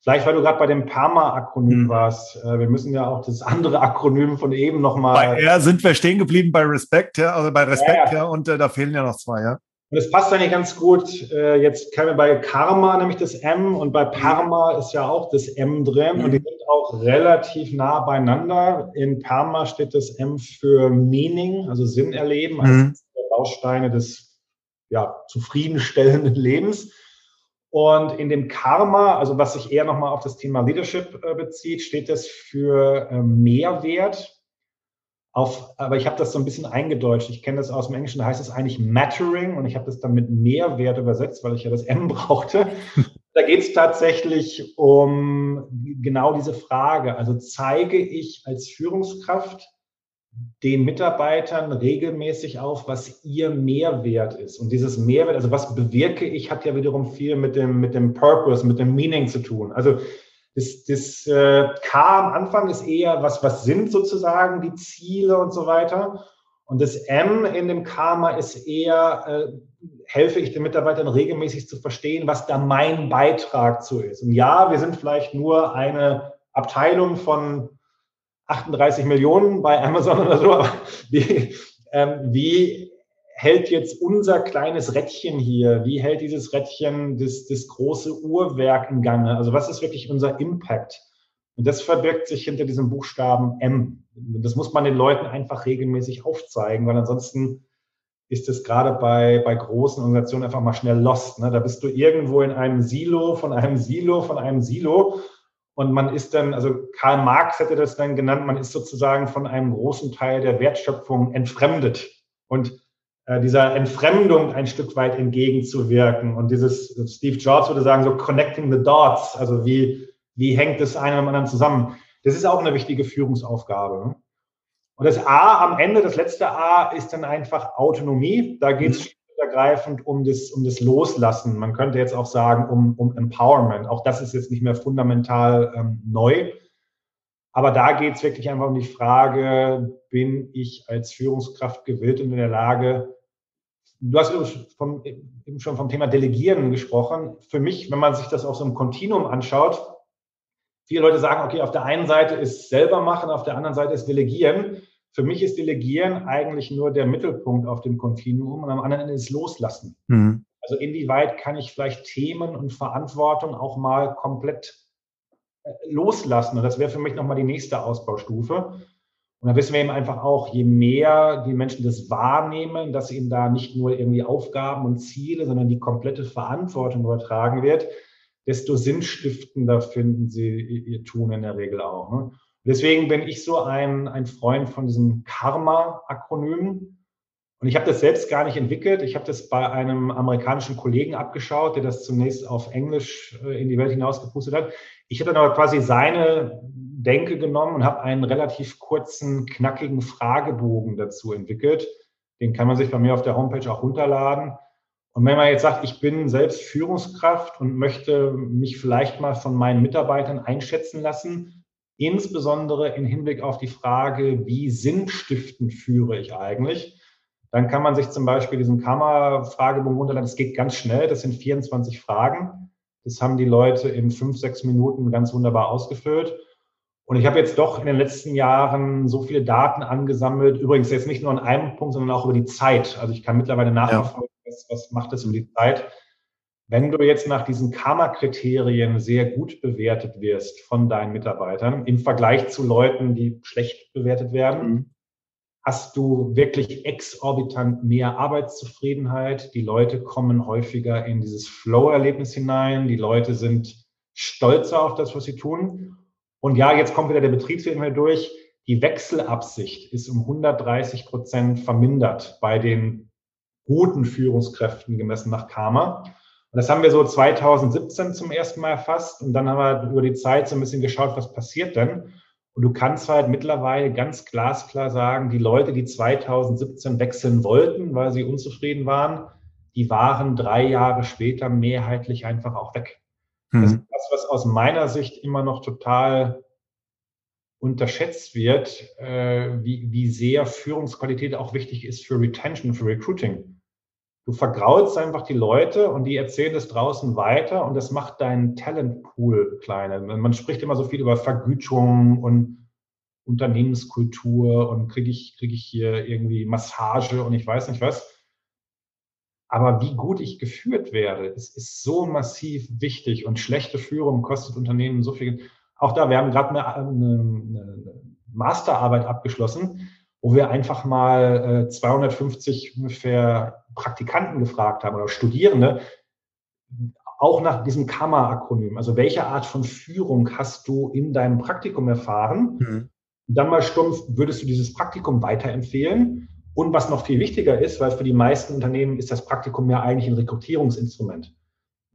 Vielleicht, weil du gerade bei dem PARMA-Akronym mhm. warst. Äh, wir müssen ja auch das andere Akronym von eben nochmal. Bei R sind wir stehen geblieben bei Respekt, ja, also bei Respekt, ja, ja. ja und äh, da fehlen ja noch zwei, ja. Und es passt eigentlich ganz gut. Äh, jetzt käme bei Karma nämlich das M und bei Parma ist ja auch das M drin mhm. und die sind auch relativ nah beieinander. In Parma steht das M für Meaning, also Sinn erleben, also mhm. Bausteine des ja, zufriedenstellenden Lebens. Und in dem Karma, also was sich eher nochmal auf das Thema Leadership äh, bezieht, steht das für äh, Mehrwert. Auf, aber ich habe das so ein bisschen eingedeutscht. Ich kenne das aus dem Englischen, da heißt es eigentlich Mattering und ich habe das dann mit Mehrwert übersetzt, weil ich ja das M brauchte. Da geht es tatsächlich um genau diese Frage. Also zeige ich als Führungskraft den Mitarbeitern regelmäßig auf, was ihr Mehrwert ist. Und dieses Mehrwert, also was bewirke ich, hat ja wiederum viel mit dem, mit dem Purpose, mit dem Meaning zu tun. Also das, das äh, K am Anfang ist eher, was, was sind sozusagen die Ziele und so weiter. Und das M in dem Karma ist eher, äh, helfe ich den Mitarbeitern regelmäßig zu verstehen, was da mein Beitrag zu ist. Und ja, wir sind vielleicht nur eine Abteilung von 38 Millionen bei Amazon oder so, wie, ähm, wie hält jetzt unser kleines Rädchen hier, wie hält dieses Rädchen das, das große Uhrwerk in Gange? Also was ist wirklich unser Impact? Und das verbirgt sich hinter diesem Buchstaben M. Das muss man den Leuten einfach regelmäßig aufzeigen, weil ansonsten ist es gerade bei, bei großen Organisationen einfach mal schnell lost. Ne? Da bist du irgendwo in einem Silo, von einem Silo, von einem Silo und man ist dann, also Karl Marx hätte das dann genannt, man ist sozusagen von einem großen Teil der Wertschöpfung entfremdet. Und äh, dieser Entfremdung ein Stück weit entgegenzuwirken. Und dieses, Steve Jobs würde sagen, so connecting the dots, also wie, wie hängt das eine mit dem anderen zusammen? Das ist auch eine wichtige Führungsaufgabe. Ne? Und das A am Ende, das letzte A, ist dann einfach Autonomie. Da geht es mhm ergreifend um das, um das Loslassen. Man könnte jetzt auch sagen, um, um Empowerment. Auch das ist jetzt nicht mehr fundamental ähm, neu. Aber da geht es wirklich einfach um die Frage, bin ich als Führungskraft gewillt und in der Lage, du hast vom, eben schon vom Thema Delegieren gesprochen. Für mich, wenn man sich das auf so einem Kontinuum anschaut, viele Leute sagen, okay, auf der einen Seite ist selber machen, auf der anderen Seite ist Delegieren. Für mich ist Delegieren eigentlich nur der Mittelpunkt auf dem Kontinuum und am anderen Ende ist Loslassen. Mhm. Also inwieweit kann ich vielleicht Themen und Verantwortung auch mal komplett äh, loslassen? Und das wäre für mich nochmal die nächste Ausbaustufe. Und da wissen wir eben einfach auch, je mehr die Menschen das wahrnehmen, dass ihnen da nicht nur irgendwie Aufgaben und Ziele, sondern die komplette Verantwortung übertragen wird, desto sinnstiftender finden sie ihr Tun in der Regel auch. Ne? Deswegen bin ich so ein, ein Freund von diesem Karma-Akronym. Und ich habe das selbst gar nicht entwickelt. Ich habe das bei einem amerikanischen Kollegen abgeschaut, der das zunächst auf Englisch äh, in die Welt hinausgepustet hat. Ich habe dann aber quasi seine Denke genommen und habe einen relativ kurzen, knackigen Fragebogen dazu entwickelt. Den kann man sich bei mir auf der Homepage auch runterladen. Und wenn man jetzt sagt, ich bin selbst Führungskraft und möchte mich vielleicht mal von meinen Mitarbeitern einschätzen lassen, insbesondere im Hinblick auf die Frage, wie sinnstiftend führe ich eigentlich, dann kann man sich zum Beispiel diesen Kammer-Fragebogen runterladen. Das geht ganz schnell, das sind 24 Fragen. Das haben die Leute in fünf, sechs Minuten ganz wunderbar ausgefüllt. Und ich habe jetzt doch in den letzten Jahren so viele Daten angesammelt, übrigens jetzt nicht nur an einem Punkt, sondern auch über die Zeit. Also ich kann mittlerweile nachverfolgen, ja. was, was macht das über die Zeit. Wenn du jetzt nach diesen Karma-Kriterien sehr gut bewertet wirst von deinen Mitarbeitern im Vergleich zu Leuten, die schlecht bewertet werden, mhm. hast du wirklich exorbitant mehr Arbeitszufriedenheit. Die Leute kommen häufiger in dieses Flow-Erlebnis hinein. Die Leute sind stolzer auf das, was sie tun. Und ja, jetzt kommt wieder der Betriebswirt durch. Die Wechselabsicht ist um 130 Prozent vermindert bei den guten Führungskräften gemessen nach Karma. Und das haben wir so 2017 zum ersten Mal erfasst und dann haben wir über die Zeit so ein bisschen geschaut, was passiert denn. Und du kannst halt mittlerweile ganz glasklar sagen, die Leute, die 2017 wechseln wollten, weil sie unzufrieden waren, die waren drei Jahre später mehrheitlich einfach auch weg. Mhm. Das ist das, was aus meiner Sicht immer noch total unterschätzt wird, äh, wie, wie sehr Führungsqualität auch wichtig ist für Retention, für Recruiting. Du vergraulst einfach die Leute und die erzählen es draußen weiter und das macht deinen Talentpool kleiner. Man spricht immer so viel über Vergütung und Unternehmenskultur und kriege ich, kriege ich hier irgendwie Massage und ich weiß nicht was. Aber wie gut ich geführt werde, es ist so massiv wichtig und schlechte Führung kostet Unternehmen so viel. Auch da, wir haben gerade eine, eine, eine Masterarbeit abgeschlossen, wo wir einfach mal äh, 250 ungefähr Praktikanten gefragt haben oder Studierende, auch nach diesem Kammer-Akronym. Also welche Art von Führung hast du in deinem Praktikum erfahren? Mhm. Dann mal stumpf, würdest du dieses Praktikum weiterempfehlen? Und was noch viel wichtiger ist, weil für die meisten Unternehmen ist das Praktikum ja eigentlich ein Rekrutierungsinstrument.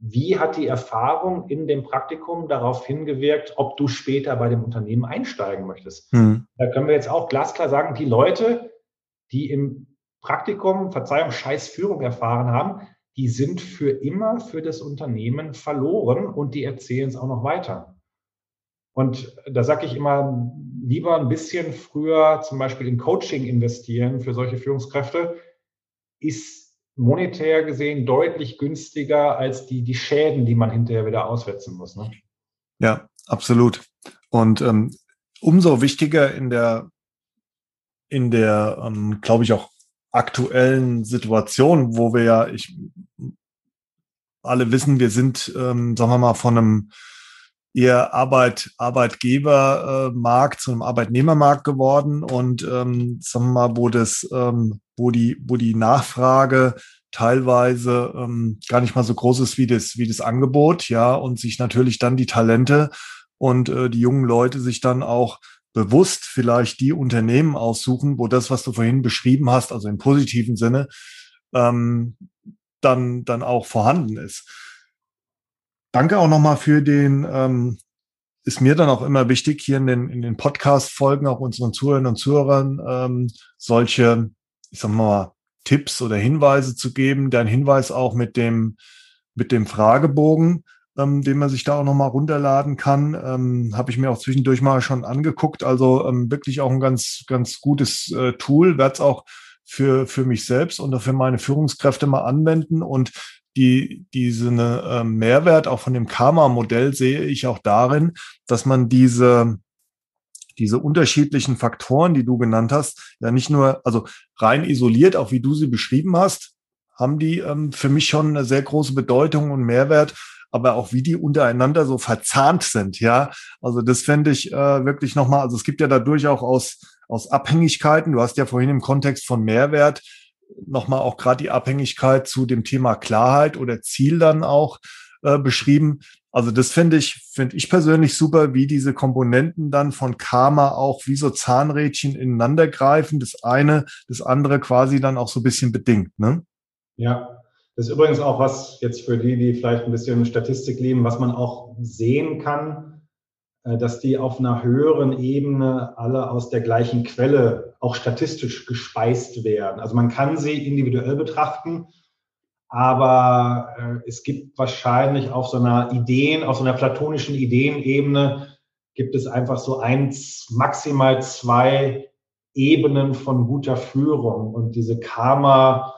Wie hat die Erfahrung in dem Praktikum darauf hingewirkt, ob du später bei dem Unternehmen einsteigen möchtest? Mhm. Da können wir jetzt auch glasklar sagen, die Leute, die im Praktikum, Verzeihung, Scheißführung erfahren haben, die sind für immer für das Unternehmen verloren und die erzählen es auch noch weiter. Und da sage ich immer, lieber ein bisschen früher zum Beispiel in Coaching investieren für solche Führungskräfte, ist monetär gesehen deutlich günstiger als die, die Schäden, die man hinterher wieder auswetzen muss. Ne? Ja, absolut. Und ähm, umso wichtiger in der, in der, ähm, glaube ich, auch aktuellen Situation, wo wir ja, ich alle wissen, wir sind, ähm, sagen wir mal, von einem eher Arbeit, Arbeitgebermarkt zu einem Arbeitnehmermarkt geworden und ähm, sagen wir mal, wo das, ähm, wo die, wo die Nachfrage teilweise ähm, gar nicht mal so groß ist wie das, wie das Angebot, ja, und sich natürlich dann die Talente und äh, die jungen Leute sich dann auch bewusst vielleicht die Unternehmen aussuchen, wo das, was du vorhin beschrieben hast, also im positiven Sinne, ähm, dann, dann auch vorhanden ist. Danke auch nochmal für den, ähm, ist mir dann auch immer wichtig, hier in den, in den Podcast-Folgen auch unseren Zuhörern und Zuhörern ähm, solche, ich sag mal, Tipps oder Hinweise zu geben. Dein Hinweis auch mit dem, mit dem Fragebogen, ähm, den man sich da auch nochmal runterladen kann, ähm, habe ich mir auch zwischendurch mal schon angeguckt. Also ähm, wirklich auch ein ganz, ganz gutes äh, Tool, werde es auch für, für mich selbst und für meine Führungskräfte mal anwenden und die, diese äh, Mehrwert auch von dem Karma-Modell sehe ich auch darin, dass man diese, diese unterschiedlichen Faktoren, die du genannt hast, ja nicht nur, also rein isoliert, auch wie du sie beschrieben hast, haben die ähm, für mich schon eine sehr große Bedeutung und Mehrwert, aber auch wie die untereinander so verzahnt sind, ja. Also das fände ich äh, wirklich nochmal, also es gibt ja dadurch auch aus aus Abhängigkeiten. Du hast ja vorhin im Kontext von Mehrwert nochmal auch gerade die Abhängigkeit zu dem Thema Klarheit oder Ziel dann auch äh, beschrieben. Also das finde ich, finde ich persönlich super, wie diese Komponenten dann von Karma auch wie so Zahnrädchen ineinander greifen. Das eine, das andere quasi dann auch so ein bisschen bedingt, ne? Ja, das ist übrigens auch was jetzt für die, die vielleicht ein bisschen Statistik lieben, was man auch sehen kann, äh, dass die auf einer höheren Ebene alle aus der gleichen Quelle auch statistisch gespeist werden. Also man kann sie individuell betrachten, aber äh, es gibt wahrscheinlich auf so einer Ideen, auf so einer platonischen Ideenebene gibt es einfach so eins, maximal zwei Ebenen von guter Führung und diese Karma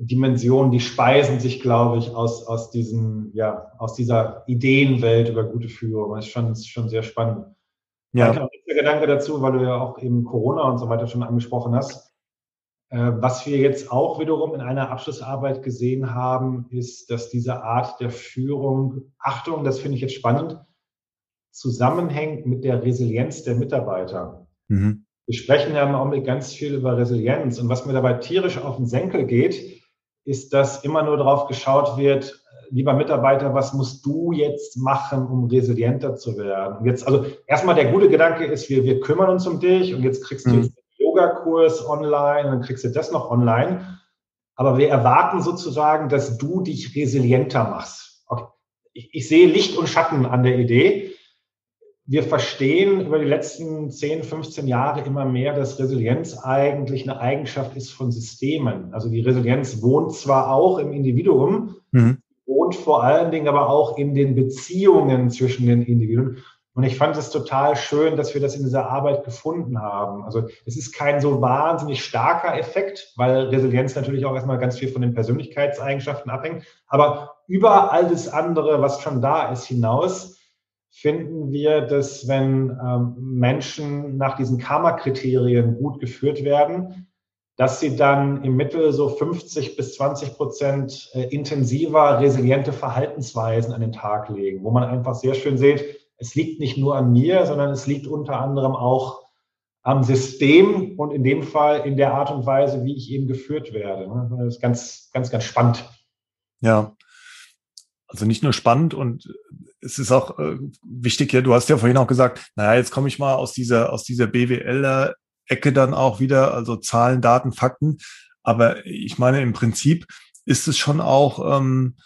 Dimensionen, die speisen sich, glaube ich, aus, aus, diesen, ja, aus dieser Ideenwelt über gute Führung. Das ist schon, das ist schon sehr spannend. Ja. Ein Gedanke dazu, weil du ja auch eben Corona und so weiter schon angesprochen hast. Äh, was wir jetzt auch wiederum in einer Abschlussarbeit gesehen haben, ist, dass diese Art der Führung, Achtung, das finde ich jetzt spannend, zusammenhängt mit der Resilienz der Mitarbeiter. Mhm. Wir sprechen ja im Augenblick ganz viel über Resilienz. Und was mir dabei tierisch auf den Senkel geht, ist, dass immer nur darauf geschaut wird, lieber Mitarbeiter, was musst du jetzt machen, um resilienter zu werden? Und jetzt, also erstmal der gute Gedanke ist, wir, wir kümmern uns um dich und jetzt kriegst du mhm. jetzt einen Yoga-Kurs online und dann kriegst du das noch online. Aber wir erwarten sozusagen, dass du dich resilienter machst. Okay. Ich, ich sehe Licht und Schatten an der Idee wir verstehen über die letzten 10, 15 Jahre immer mehr, dass Resilienz eigentlich eine Eigenschaft ist von Systemen. Also die Resilienz wohnt zwar auch im Individuum, mhm. wohnt vor allen Dingen aber auch in den Beziehungen zwischen den Individuen. Und ich fand es total schön, dass wir das in dieser Arbeit gefunden haben. Also es ist kein so wahnsinnig starker Effekt, weil Resilienz natürlich auch erstmal ganz viel von den Persönlichkeitseigenschaften abhängt. Aber über all das andere, was schon da ist, hinaus, finden wir, dass wenn ähm, Menschen nach diesen Karma-Kriterien gut geführt werden, dass sie dann im Mittel so 50 bis 20 Prozent äh, intensiver resiliente Verhaltensweisen an den Tag legen, wo man einfach sehr schön sieht, es liegt nicht nur an mir, sondern es liegt unter anderem auch am System und in dem Fall in der Art und Weise, wie ich eben geführt werde. Das ist ganz, ganz, ganz spannend. Ja, also nicht nur spannend und es ist auch äh, wichtig, ja, du hast ja vorhin auch gesagt, naja, jetzt komme ich mal aus dieser, aus dieser BWL-Ecke dann auch wieder, also Zahlen, Daten, Fakten. Aber ich meine, im Prinzip ist es schon auch, ähm,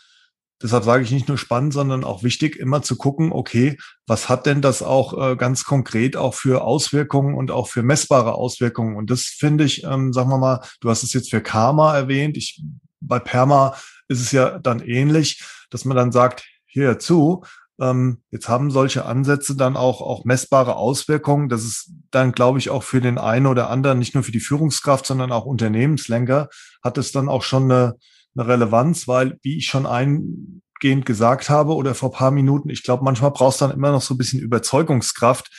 deshalb sage ich nicht nur spannend, sondern auch wichtig, immer zu gucken, okay, was hat denn das auch äh, ganz konkret auch für Auswirkungen und auch für messbare Auswirkungen? Und das finde ich, ähm, sagen wir mal, du hast es jetzt für Karma erwähnt. Ich, bei Perma ist es ja dann ähnlich, dass man dann sagt, hierzu, ähm, jetzt haben solche Ansätze dann auch, auch messbare Auswirkungen. Das ist dann, glaube ich, auch für den einen oder anderen, nicht nur für die Führungskraft, sondern auch Unternehmenslenker, hat es dann auch schon eine, eine Relevanz, weil, wie ich schon eingehend gesagt habe oder vor paar Minuten, ich glaube, manchmal brauchst du dann immer noch so ein bisschen Überzeugungskraft,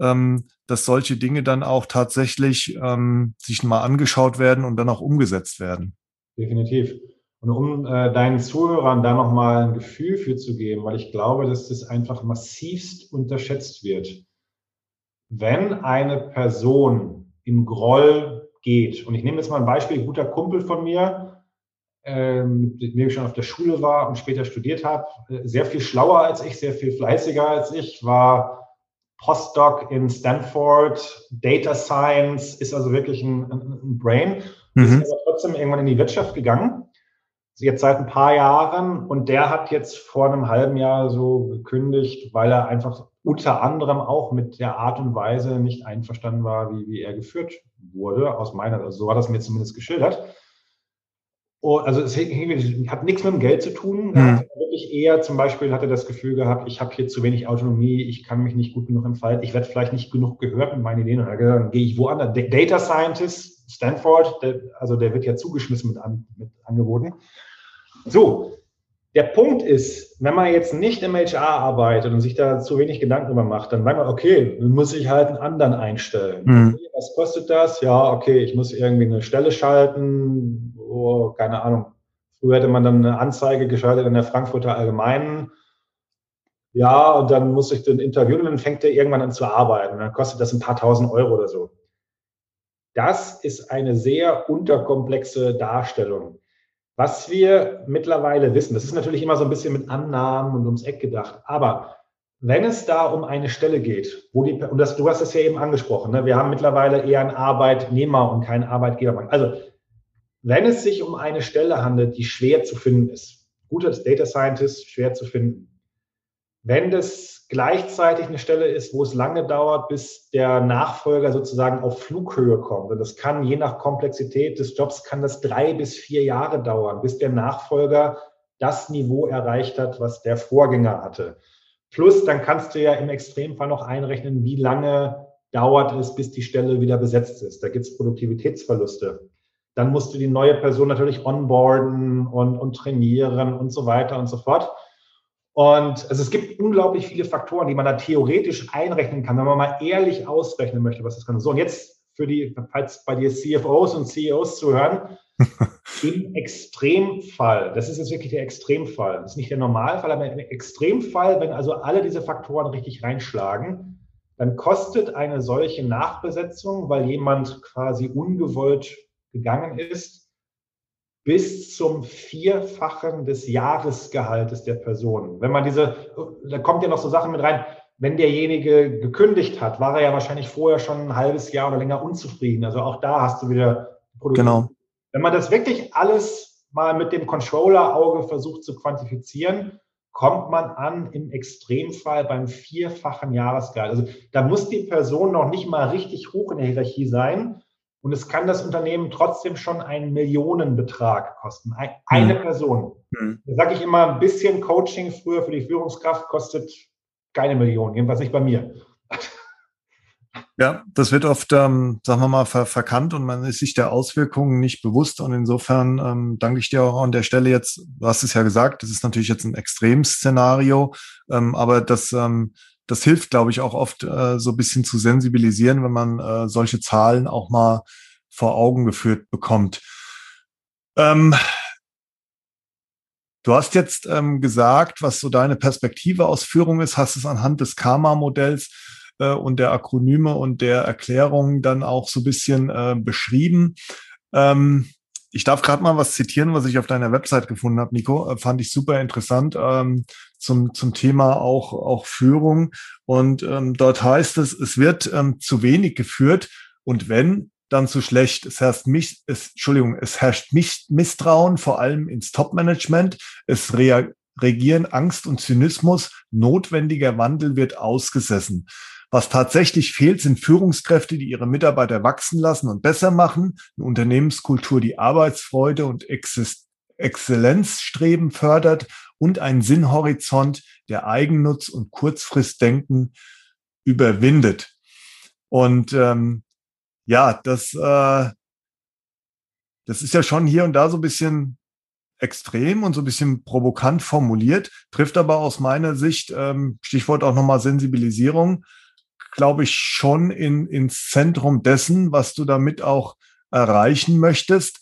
ähm, dass solche Dinge dann auch tatsächlich ähm, sich mal angeschaut werden und dann auch umgesetzt werden. Definitiv. Und um äh, deinen Zuhörern da nochmal ein Gefühl für zu geben, weil ich glaube, dass das einfach massivst unterschätzt wird. Wenn eine Person im Groll geht, und ich nehme jetzt mal ein Beispiel, ein guter Kumpel von mir, ähm, mit dem ich schon auf der Schule war und später studiert habe, äh, sehr viel schlauer als ich, sehr viel fleißiger als ich, war Postdoc in Stanford, Data Science, ist also wirklich ein, ein Brain, mhm. ist aber trotzdem irgendwann in die Wirtschaft gegangen, jetzt seit ein paar Jahren und der hat jetzt vor einem halben Jahr so gekündigt, weil er einfach unter anderem auch mit der Art und Weise nicht einverstanden war, wie, wie er geführt wurde, aus meiner, also so hat er es mir zumindest geschildert. Und also es hat nichts mit dem Geld zu tun. Mhm. wirklich eher zum Beispiel hatte das Gefühl gehabt, ich habe hier zu wenig Autonomie, ich kann mich nicht gut genug entfalten, ich werde vielleicht nicht genug gehört mit meinen Ideen. Und dann, dann gehe ich woanders. Data Scientist, Stanford, der, also der wird ja zugeschmissen mit, an, mit Angeboten. So, der Punkt ist, wenn man jetzt nicht im HR arbeitet und sich da zu wenig Gedanken drüber macht, dann sagt man, okay, dann muss ich halt einen anderen einstellen. Mhm. Was kostet das? Ja, okay, ich muss irgendwie eine Stelle schalten, oh, keine Ahnung. Früher hätte man dann eine Anzeige geschaltet in der Frankfurter Allgemeinen. Ja, und dann muss ich den interviewen und dann fängt er irgendwann an zu arbeiten. Und dann kostet das ein paar tausend Euro oder so. Das ist eine sehr unterkomplexe Darstellung. Was wir mittlerweile wissen, das ist natürlich immer so ein bisschen mit Annahmen und ums Eck gedacht, aber wenn es da um eine Stelle geht, wo die, und das, du hast es ja eben angesprochen, ne, wir haben mittlerweile eher einen Arbeitnehmer und keinen Arbeitgeber. Also wenn es sich um eine Stelle handelt, die schwer zu finden ist, guter Data Scientist, schwer zu finden. Wenn das gleichzeitig eine Stelle ist, wo es lange dauert, bis der Nachfolger sozusagen auf Flughöhe kommt, und das kann je nach Komplexität des Jobs, kann das drei bis vier Jahre dauern, bis der Nachfolger das Niveau erreicht hat, was der Vorgänger hatte. Plus, dann kannst du ja im Extremfall noch einrechnen, wie lange dauert es, bis die Stelle wieder besetzt ist. Da gibt es Produktivitätsverluste. Dann musst du die neue Person natürlich onboarden und, und trainieren und so weiter und so fort. Und also es gibt unglaublich viele Faktoren, die man da theoretisch einrechnen kann, wenn man mal ehrlich ausrechnen möchte, was das kann. So, und jetzt für die, falls bei dir CFOs und CEOs zuhören, im Extremfall, das ist jetzt wirklich der Extremfall, das ist nicht der Normalfall, aber im Extremfall, wenn also alle diese Faktoren richtig reinschlagen, dann kostet eine solche Nachbesetzung, weil jemand quasi ungewollt gegangen ist, bis zum Vierfachen des Jahresgehaltes der Person. Wenn man diese, da kommt ja noch so Sachen mit rein, wenn derjenige gekündigt hat, war er ja wahrscheinlich vorher schon ein halbes Jahr oder länger unzufrieden. Also auch da hast du wieder Produkte. Genau. Wenn man das wirklich alles mal mit dem Controller-Auge versucht zu quantifizieren, kommt man an im Extremfall beim vierfachen Jahresgehalt. Also da muss die Person noch nicht mal richtig hoch in der Hierarchie sein, und es kann das Unternehmen trotzdem schon einen Millionenbetrag kosten. Eine mhm. Person. Mhm. Da sage ich immer, ein bisschen Coaching früher für die Führungskraft kostet keine Million, jedenfalls nicht bei mir. Ja, das wird oft, ähm, sagen wir mal, ver verkannt und man ist sich der Auswirkungen nicht bewusst. Und insofern ähm, danke ich dir auch an der Stelle jetzt, du hast es ja gesagt, das ist natürlich jetzt ein Extremszenario, ähm, aber das ähm, das hilft, glaube ich, auch oft äh, so ein bisschen zu sensibilisieren, wenn man äh, solche Zahlen auch mal vor Augen geführt bekommt. Ähm, du hast jetzt ähm, gesagt, was so deine Perspektive aus Führung ist, hast es anhand des Karma-Modells äh, und der Akronyme und der Erklärungen dann auch so ein bisschen äh, beschrieben. Ähm, ich darf gerade mal was zitieren, was ich auf deiner Website gefunden habe, Nico. Äh, fand ich super interessant ähm, zum, zum Thema auch, auch Führung. Und ähm, dort heißt es, es wird ähm, zu wenig geführt und wenn, dann zu schlecht. Es herrscht mich, es, Entschuldigung, es herrscht mich Misstrauen, vor allem ins Top-Management. Es regieren Angst und Zynismus. Notwendiger Wandel wird ausgesessen. Was tatsächlich fehlt, sind Führungskräfte, die ihre Mitarbeiter wachsen lassen und besser machen, eine Unternehmenskultur, die Arbeitsfreude und Exist Exzellenzstreben fördert und einen Sinnhorizont, der Eigennutz und Kurzfristdenken überwindet. Und ähm, ja, das, äh, das ist ja schon hier und da so ein bisschen extrem und so ein bisschen provokant formuliert, trifft aber aus meiner Sicht, ähm, Stichwort auch nochmal Sensibilisierung, glaube ich, schon in, ins Zentrum dessen, was du damit auch erreichen möchtest.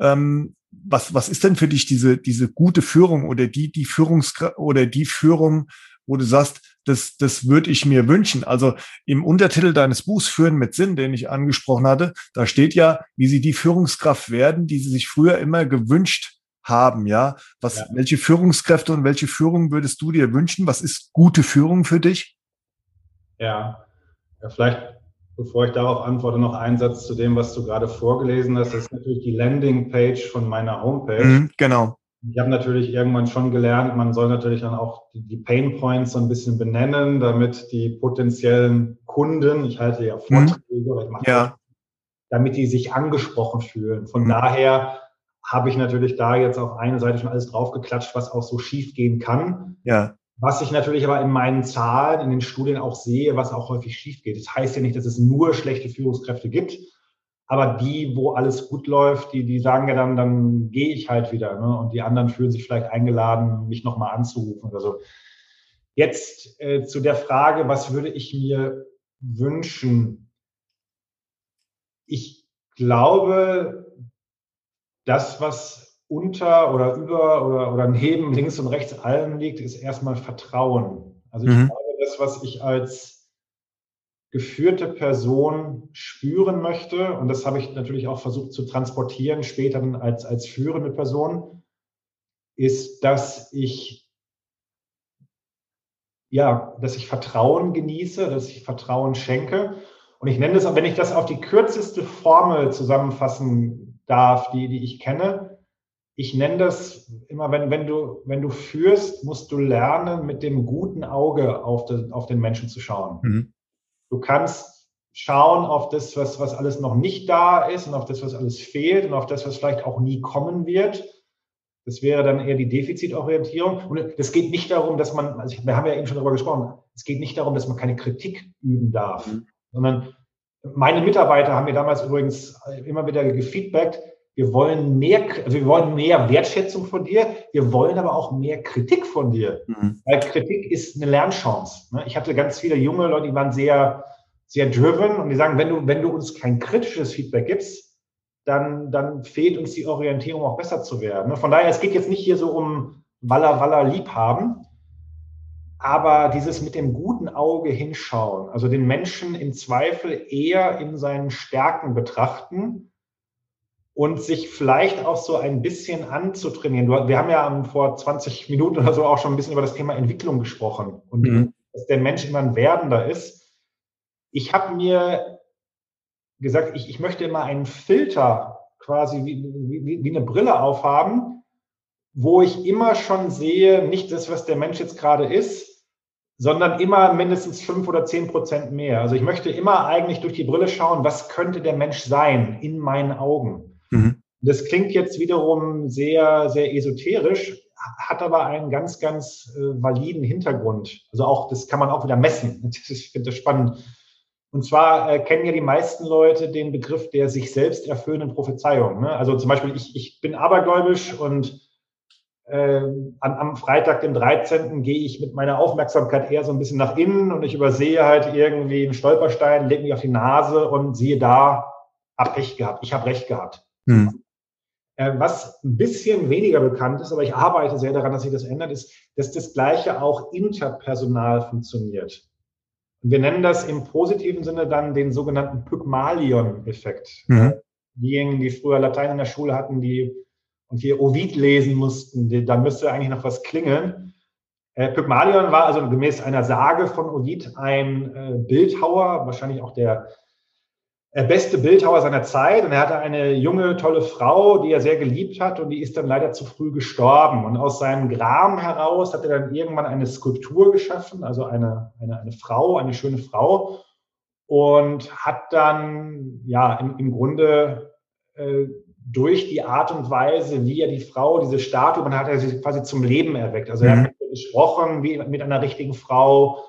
Ähm, was, was ist denn für dich diese, diese gute Führung oder die, die Führungs oder die Führung, wo du sagst, das, das würde ich mir wünschen. Also im Untertitel deines Buchs Führen mit Sinn, den ich angesprochen hatte, da steht ja, wie sie die Führungskraft werden, die sie sich früher immer gewünscht haben, ja. Was, ja. welche Führungskräfte und welche Führung würdest du dir wünschen? Was ist gute Führung für dich? Ja, ja vielleicht, bevor ich darauf antworte, noch ein Satz zu dem, was du gerade vorgelesen hast. Das ist natürlich die Landingpage von meiner Homepage. Mhm, genau. Ich habe natürlich irgendwann schon gelernt, man soll natürlich dann auch die Pain Points so ein bisschen benennen, damit die potenziellen Kunden, ich halte ja mhm. Vorträge oder ich mache ja. damit die sich angesprochen fühlen. Von mhm. daher habe ich natürlich da jetzt auf eine Seite schon alles draufgeklatscht, was auch so schief gehen kann. Ja. Was ich natürlich aber in meinen Zahlen, in den Studien auch sehe, was auch häufig schief geht. Das heißt ja nicht, dass es nur schlechte Führungskräfte gibt, aber die, wo alles gut läuft, die, die sagen ja dann, dann gehe ich halt wieder. Ne? Und die anderen fühlen sich vielleicht eingeladen, mich nochmal anzurufen oder so. Jetzt äh, zu der Frage, was würde ich mir wünschen? Ich glaube, das, was unter oder über oder, oder neben links und rechts allem liegt, ist erstmal Vertrauen. Also ich mhm. glaube, das, was ich als geführte Person spüren möchte, und das habe ich natürlich auch versucht zu transportieren, später als, als führende Person, ist, dass ich ja, dass ich Vertrauen genieße, dass ich Vertrauen schenke. Und ich nenne das, wenn ich das auf die kürzeste Formel zusammenfassen darf, die, die ich kenne. Ich nenne das immer, wenn, wenn, du, wenn du führst, musst du lernen, mit dem guten Auge auf, den, auf den Menschen zu schauen. Mhm. Du kannst schauen auf das, was, was alles noch nicht da ist und auf das, was alles fehlt und auf das, was vielleicht auch nie kommen wird. Das wäre dann eher die Defizitorientierung. Und es geht nicht darum, dass man, also wir haben ja eben schon darüber gesprochen, es geht nicht darum, dass man keine Kritik üben darf, mhm. sondern meine Mitarbeiter haben mir damals übrigens immer wieder gefeedbackt, wir wollen mehr, also wir wollen mehr Wertschätzung von dir, wir wollen aber auch mehr Kritik von dir. Mhm. Weil Kritik ist eine Lernchance. Ne? Ich hatte ganz viele junge Leute, die waren sehr, sehr driven und die sagen, wenn du, wenn du uns kein kritisches Feedback gibst, dann, dann fehlt uns die Orientierung auch besser zu werden. Ne? Von daher, es geht jetzt nicht hier so um Walla Walla Liebhaben, aber dieses mit dem guten Auge hinschauen, also den Menschen im Zweifel eher in seinen Stärken betrachten und sich vielleicht auch so ein bisschen anzutrainieren. Wir haben ja vor 20 Minuten oder so auch schon ein bisschen über das Thema Entwicklung gesprochen und mhm. dass der Mensch immer ein Werdender ist. Ich habe mir gesagt, ich, ich möchte immer einen Filter quasi wie, wie, wie eine Brille aufhaben, wo ich immer schon sehe, nicht das, was der Mensch jetzt gerade ist, sondern immer mindestens fünf oder zehn Prozent mehr. Also ich möchte immer eigentlich durch die Brille schauen, was könnte der Mensch sein in meinen Augen. Das klingt jetzt wiederum sehr, sehr esoterisch, hat aber einen ganz, ganz äh, validen Hintergrund. Also auch, das kann man auch wieder messen. Ich finde das spannend. Und zwar äh, kennen ja die meisten Leute den Begriff der sich selbst erfüllenden Prophezeiung. Ne? Also zum Beispiel, ich, ich bin abergläubisch und äh, an, am Freitag, dem 13. gehe ich mit meiner Aufmerksamkeit eher so ein bisschen nach innen und ich übersehe halt irgendwie einen Stolperstein, lege mich auf die Nase und siehe da, hab Pech gehabt, ich habe recht gehabt. Hm. Äh, was ein bisschen weniger bekannt ist, aber ich arbeite sehr daran, dass sich das ändert, ist, dass das Gleiche auch interpersonal funktioniert. Wir nennen das im positiven Sinne dann den sogenannten Pygmalion-Effekt. Mhm. diejenigen, die früher Latein in der Schule hatten, die und hier Ovid lesen mussten, die, da müsste eigentlich noch was klingeln. Äh, Pygmalion war also gemäß einer Sage von Ovid ein äh, Bildhauer, wahrscheinlich auch der beste Bildhauer seiner Zeit. Und er hatte eine junge, tolle Frau, die er sehr geliebt hat und die ist dann leider zu früh gestorben. Und aus seinem Gram heraus hat er dann irgendwann eine Skulptur geschaffen, also eine, eine, eine Frau, eine schöne Frau. Und hat dann, ja, im, im Grunde äh, durch die Art und Weise, wie er die Frau, diese Statue, man hat er sie quasi zum Leben erweckt. Also er mhm. hat gesprochen wie mit einer richtigen Frau.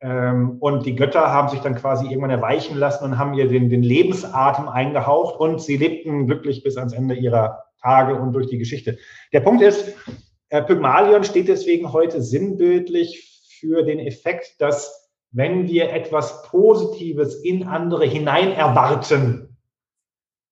Ähm, und die Götter haben sich dann quasi irgendwann erweichen lassen und haben ihr den, den Lebensatem eingehaucht und sie lebten glücklich bis ans Ende ihrer Tage und durch die Geschichte. Der Punkt ist, äh, Pygmalion steht deswegen heute sinnbildlich für den Effekt, dass wenn wir etwas Positives in andere hinein erwarten,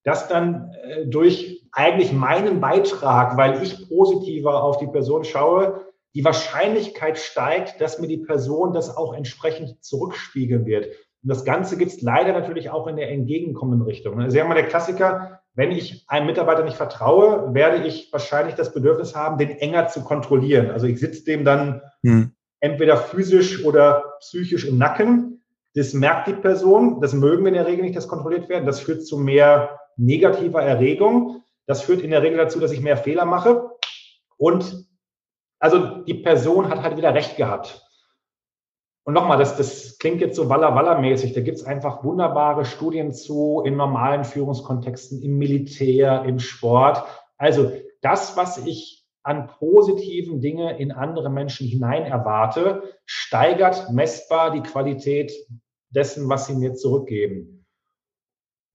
dass dann äh, durch eigentlich meinen Beitrag, weil ich positiver auf die Person schaue, die Wahrscheinlichkeit steigt, dass mir die Person das auch entsprechend zurückspiegeln wird. Und das Ganze gibt es leider natürlich auch in der entgegenkommenden Richtung. Also ja mal der Klassiker, wenn ich einem Mitarbeiter nicht vertraue, werde ich wahrscheinlich das Bedürfnis haben, den enger zu kontrollieren. Also ich sitze dem dann hm. entweder physisch oder psychisch im Nacken. Das merkt die Person. Das mögen wir in der Regel nicht, dass kontrolliert werden. Das führt zu mehr negativer Erregung. Das führt in der Regel dazu, dass ich mehr Fehler mache. Und also die Person hat halt wieder recht gehabt. Und nochmal, das, das klingt jetzt so Walla-Walla-mäßig. Da gibt es einfach wunderbare Studien zu in normalen Führungskontexten, im Militär, im Sport. Also das, was ich an positiven Dinge in andere Menschen hinein erwarte, steigert messbar die Qualität dessen, was sie mir zurückgeben.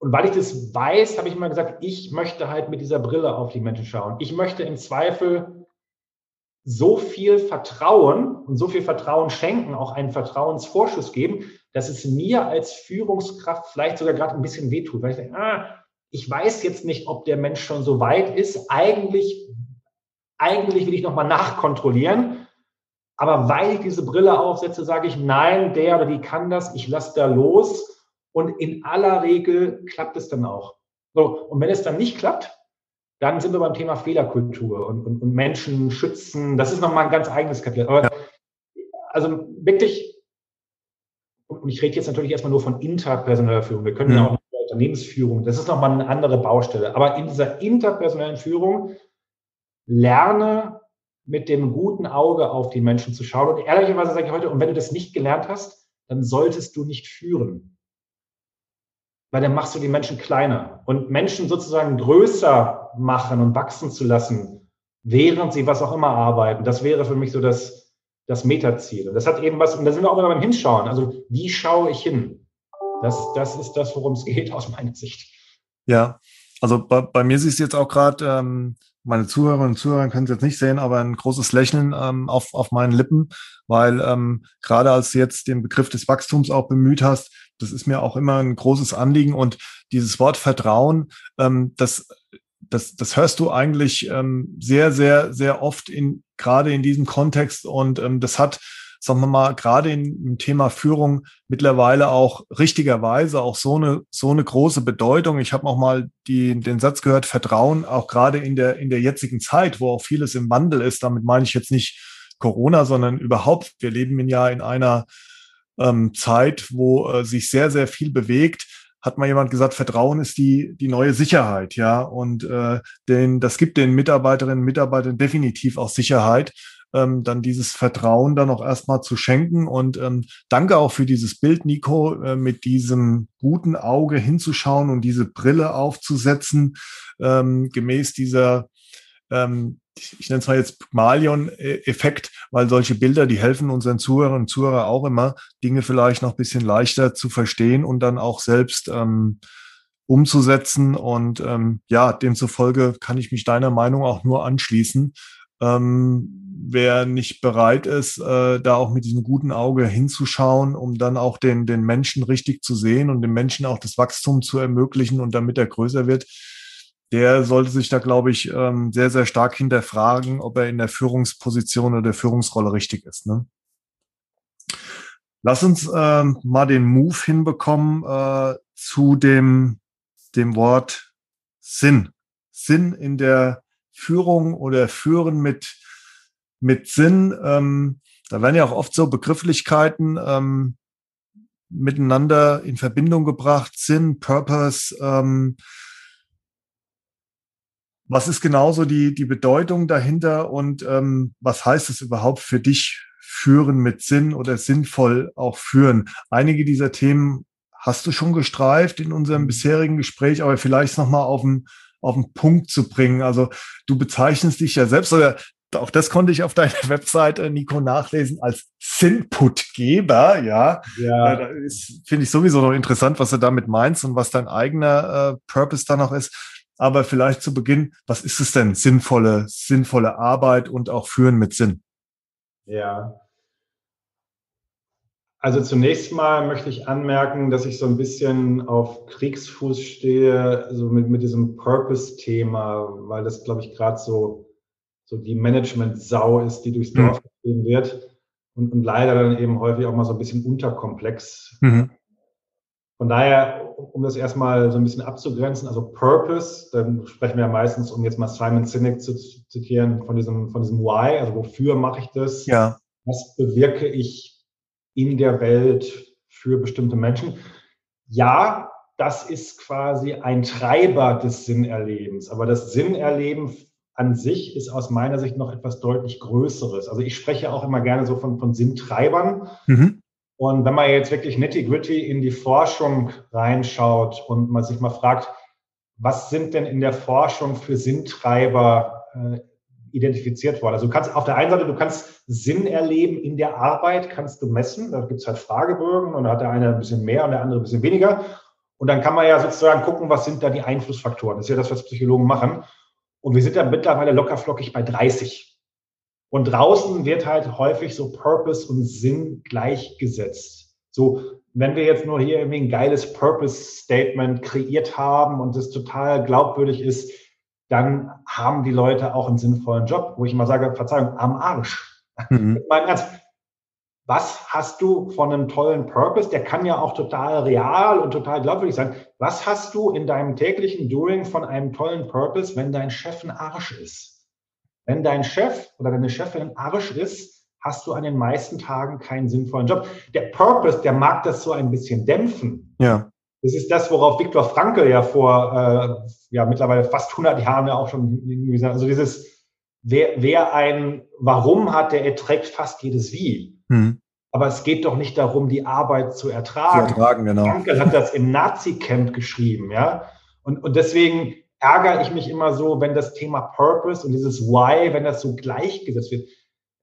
Und weil ich das weiß, habe ich immer gesagt, ich möchte halt mit dieser Brille auf die Menschen schauen. Ich möchte im Zweifel so viel Vertrauen und so viel Vertrauen schenken, auch einen Vertrauensvorschuss geben, dass es mir als Führungskraft vielleicht sogar gerade ein bisschen wehtut, weil ich denke, ah, ich weiß jetzt nicht, ob der Mensch schon so weit ist. Eigentlich, eigentlich will ich nochmal nachkontrollieren. Aber weil ich diese Brille aufsetze, sage ich, nein, der oder die kann das, ich lasse da los und in aller Regel klappt es dann auch. So, und wenn es dann nicht klappt, dann sind wir beim Thema Fehlerkultur und, und, und Menschen schützen. Das ist nochmal ein ganz eigenes Kapitel. Aber ja. also wirklich, und ich rede jetzt natürlich erstmal nur von interpersoneller Führung. Wir können ja, auch Unternehmensführung, das ist nochmal eine andere Baustelle. Aber in dieser interpersonellen Führung lerne mit dem guten Auge auf die Menschen zu schauen. Und ehrlicherweise sage ich heute, und wenn du das nicht gelernt hast, dann solltest du nicht führen weil dann machst du die Menschen kleiner. Und Menschen sozusagen größer machen und wachsen zu lassen, während sie was auch immer arbeiten, das wäre für mich so das, das Metaziel. Und das hat eben was, und da sind wir auch immer beim Hinschauen. Also, wie schaue ich hin? Das, das ist das, worum es geht aus meiner Sicht. Ja, also bei, bei mir siehst du jetzt auch gerade, ähm, meine Zuhörerinnen und Zuhörer können es jetzt nicht sehen, aber ein großes Lächeln ähm, auf, auf meinen Lippen, weil ähm, gerade als du jetzt den Begriff des Wachstums auch bemüht hast, das ist mir auch immer ein großes Anliegen und dieses Wort Vertrauen, ähm, das, das, das hörst du eigentlich ähm, sehr, sehr, sehr oft in, gerade in diesem Kontext und ähm, das hat, sagen wir mal, gerade im Thema Führung mittlerweile auch richtigerweise auch so eine, so eine große Bedeutung. Ich habe auch mal die, den Satz gehört, Vertrauen, auch gerade in der, in der jetzigen Zeit, wo auch vieles im Wandel ist. Damit meine ich jetzt nicht Corona, sondern überhaupt. Wir leben ja in einer ähm, Zeit, wo äh, sich sehr, sehr viel bewegt, hat mal jemand gesagt, Vertrauen ist die, die neue Sicherheit, ja. Und äh, den, das gibt den Mitarbeiterinnen und Mitarbeitern definitiv auch Sicherheit, ähm, dann dieses Vertrauen dann auch erstmal zu schenken. Und ähm, danke auch für dieses Bild, Nico, äh, mit diesem guten Auge hinzuschauen und diese Brille aufzusetzen, ähm, gemäß dieser ähm, ich nenne es mal jetzt Pygmalion-Effekt, weil solche Bilder, die helfen unseren Zuhörern und Zuhörern auch immer, Dinge vielleicht noch ein bisschen leichter zu verstehen und dann auch selbst ähm, umzusetzen. Und ähm, ja, demzufolge kann ich mich deiner Meinung auch nur anschließen. Ähm, wer nicht bereit ist, äh, da auch mit diesem guten Auge hinzuschauen, um dann auch den, den Menschen richtig zu sehen und dem Menschen auch das Wachstum zu ermöglichen und damit er größer wird, der sollte sich da, glaube ich, ähm, sehr, sehr stark hinterfragen, ob er in der Führungsposition oder der Führungsrolle richtig ist. Ne? Lass uns ähm, mal den Move hinbekommen äh, zu dem, dem Wort Sinn. Sinn in der Führung oder Führen mit, mit Sinn. Ähm, da werden ja auch oft so Begrifflichkeiten ähm, miteinander in Verbindung gebracht. Sinn, Purpose. Ähm, was ist genauso die, die Bedeutung dahinter und ähm, was heißt es überhaupt für dich, führen mit Sinn oder sinnvoll auch führen? Einige dieser Themen hast du schon gestreift in unserem bisherigen Gespräch, aber vielleicht nochmal auf den, auf den Punkt zu bringen. Also du bezeichnest dich ja selbst oder auch das konnte ich auf deiner Webseite, Nico, nachlesen als Sinputgeber. Ja, ja. Äh, finde ich sowieso noch interessant, was du damit meinst und was dein eigener äh, Purpose da noch ist. Aber vielleicht zu Beginn, was ist es denn? Sinnvolle, sinnvolle Arbeit und auch Führen mit Sinn. Ja. Also zunächst mal möchte ich anmerken, dass ich so ein bisschen auf Kriegsfuß stehe, so mit, mit diesem Purpose-Thema, weil das, glaube ich, gerade so, so die Management-Sau ist, die durchs Dorf mhm. wird und, und leider dann eben häufig auch mal so ein bisschen unterkomplex. Mhm. Von daher, um das erstmal so ein bisschen abzugrenzen, also Purpose, dann sprechen wir ja meistens, um jetzt mal Simon Sinek zu zitieren, von diesem, von diesem Why, also wofür mache ich das? Ja. Was bewirke ich in der Welt für bestimmte Menschen? Ja, das ist quasi ein Treiber des Sinnerlebens, aber das Sinnerleben an sich ist aus meiner Sicht noch etwas deutlich Größeres. Also ich spreche auch immer gerne so von, von Sinntreibern. Mhm. Und wenn man jetzt wirklich nitty-gritty in die Forschung reinschaut und man sich mal fragt, was sind denn in der Forschung für Sinntreiber äh, identifiziert worden? Also du kannst auf der einen Seite, du kannst Sinn erleben in der Arbeit, kannst du messen. Da gibt es halt Fragebögen und da hat der eine ein bisschen mehr und der andere ein bisschen weniger. Und dann kann man ja sozusagen gucken, was sind da die Einflussfaktoren. Das ist ja das, was Psychologen machen. Und wir sind da mittlerweile lockerflockig bei 30. Und draußen wird halt häufig so Purpose und Sinn gleichgesetzt. So, wenn wir jetzt nur hier irgendwie ein geiles Purpose-Statement kreiert haben und das total glaubwürdig ist, dann haben die Leute auch einen sinnvollen Job, wo ich mal sage, Verzeihung, am Arsch. Mhm. was hast du von einem tollen Purpose? Der kann ja auch total real und total glaubwürdig sein. Was hast du in deinem täglichen Doing von einem tollen Purpose, wenn dein Chef ein Arsch ist? Wenn dein Chef oder deine Chefin Arsch ist, hast du an den meisten Tagen keinen sinnvollen Job. Der Purpose, der mag das so ein bisschen dämpfen. Ja. Das ist das, worauf Viktor Frankl ja vor äh, ja mittlerweile fast 100 Jahren ja auch schon gesagt also dieses wer, wer ein Warum hat, der erträgt fast jedes Wie. Hm. Aber es geht doch nicht darum, die Arbeit zu ertragen. Zu ertragen, genau. Frankl hat das im Nazi-Camp geschrieben, ja. Und, und deswegen ärgere ich mich immer so, wenn das Thema Purpose und dieses Why, wenn das so gleichgesetzt wird.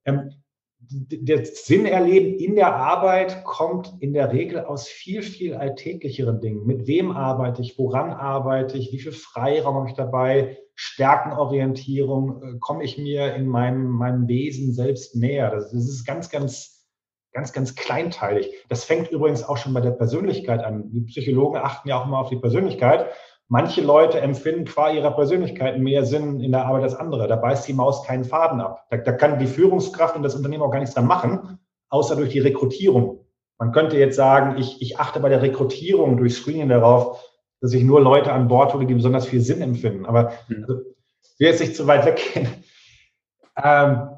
Ähm, das Sinnerleben in der Arbeit kommt in der Regel aus viel, viel alltäglicheren Dingen. Mit wem arbeite ich? Woran arbeite ich? Wie viel Freiraum habe ich dabei? Stärkenorientierung? Äh, komme ich mir in meinem, meinem Wesen selbst näher? Das, das ist ganz, ganz, ganz, ganz kleinteilig. Das fängt übrigens auch schon bei der Persönlichkeit an. Die Psychologen achten ja auch immer auf die Persönlichkeit. Manche Leute empfinden qua ihrer Persönlichkeit mehr Sinn in der Arbeit als andere. Da beißt die Maus keinen Faden ab. Da, da kann die Führungskraft und das Unternehmen auch gar nichts dran machen, außer durch die Rekrutierung. Man könnte jetzt sagen, ich, ich achte bei der Rekrutierung durch Screening darauf, dass ich nur Leute an Bord hole, die besonders viel Sinn empfinden. Aber mhm. also, ich will jetzt nicht zu weit weggehen. Ähm,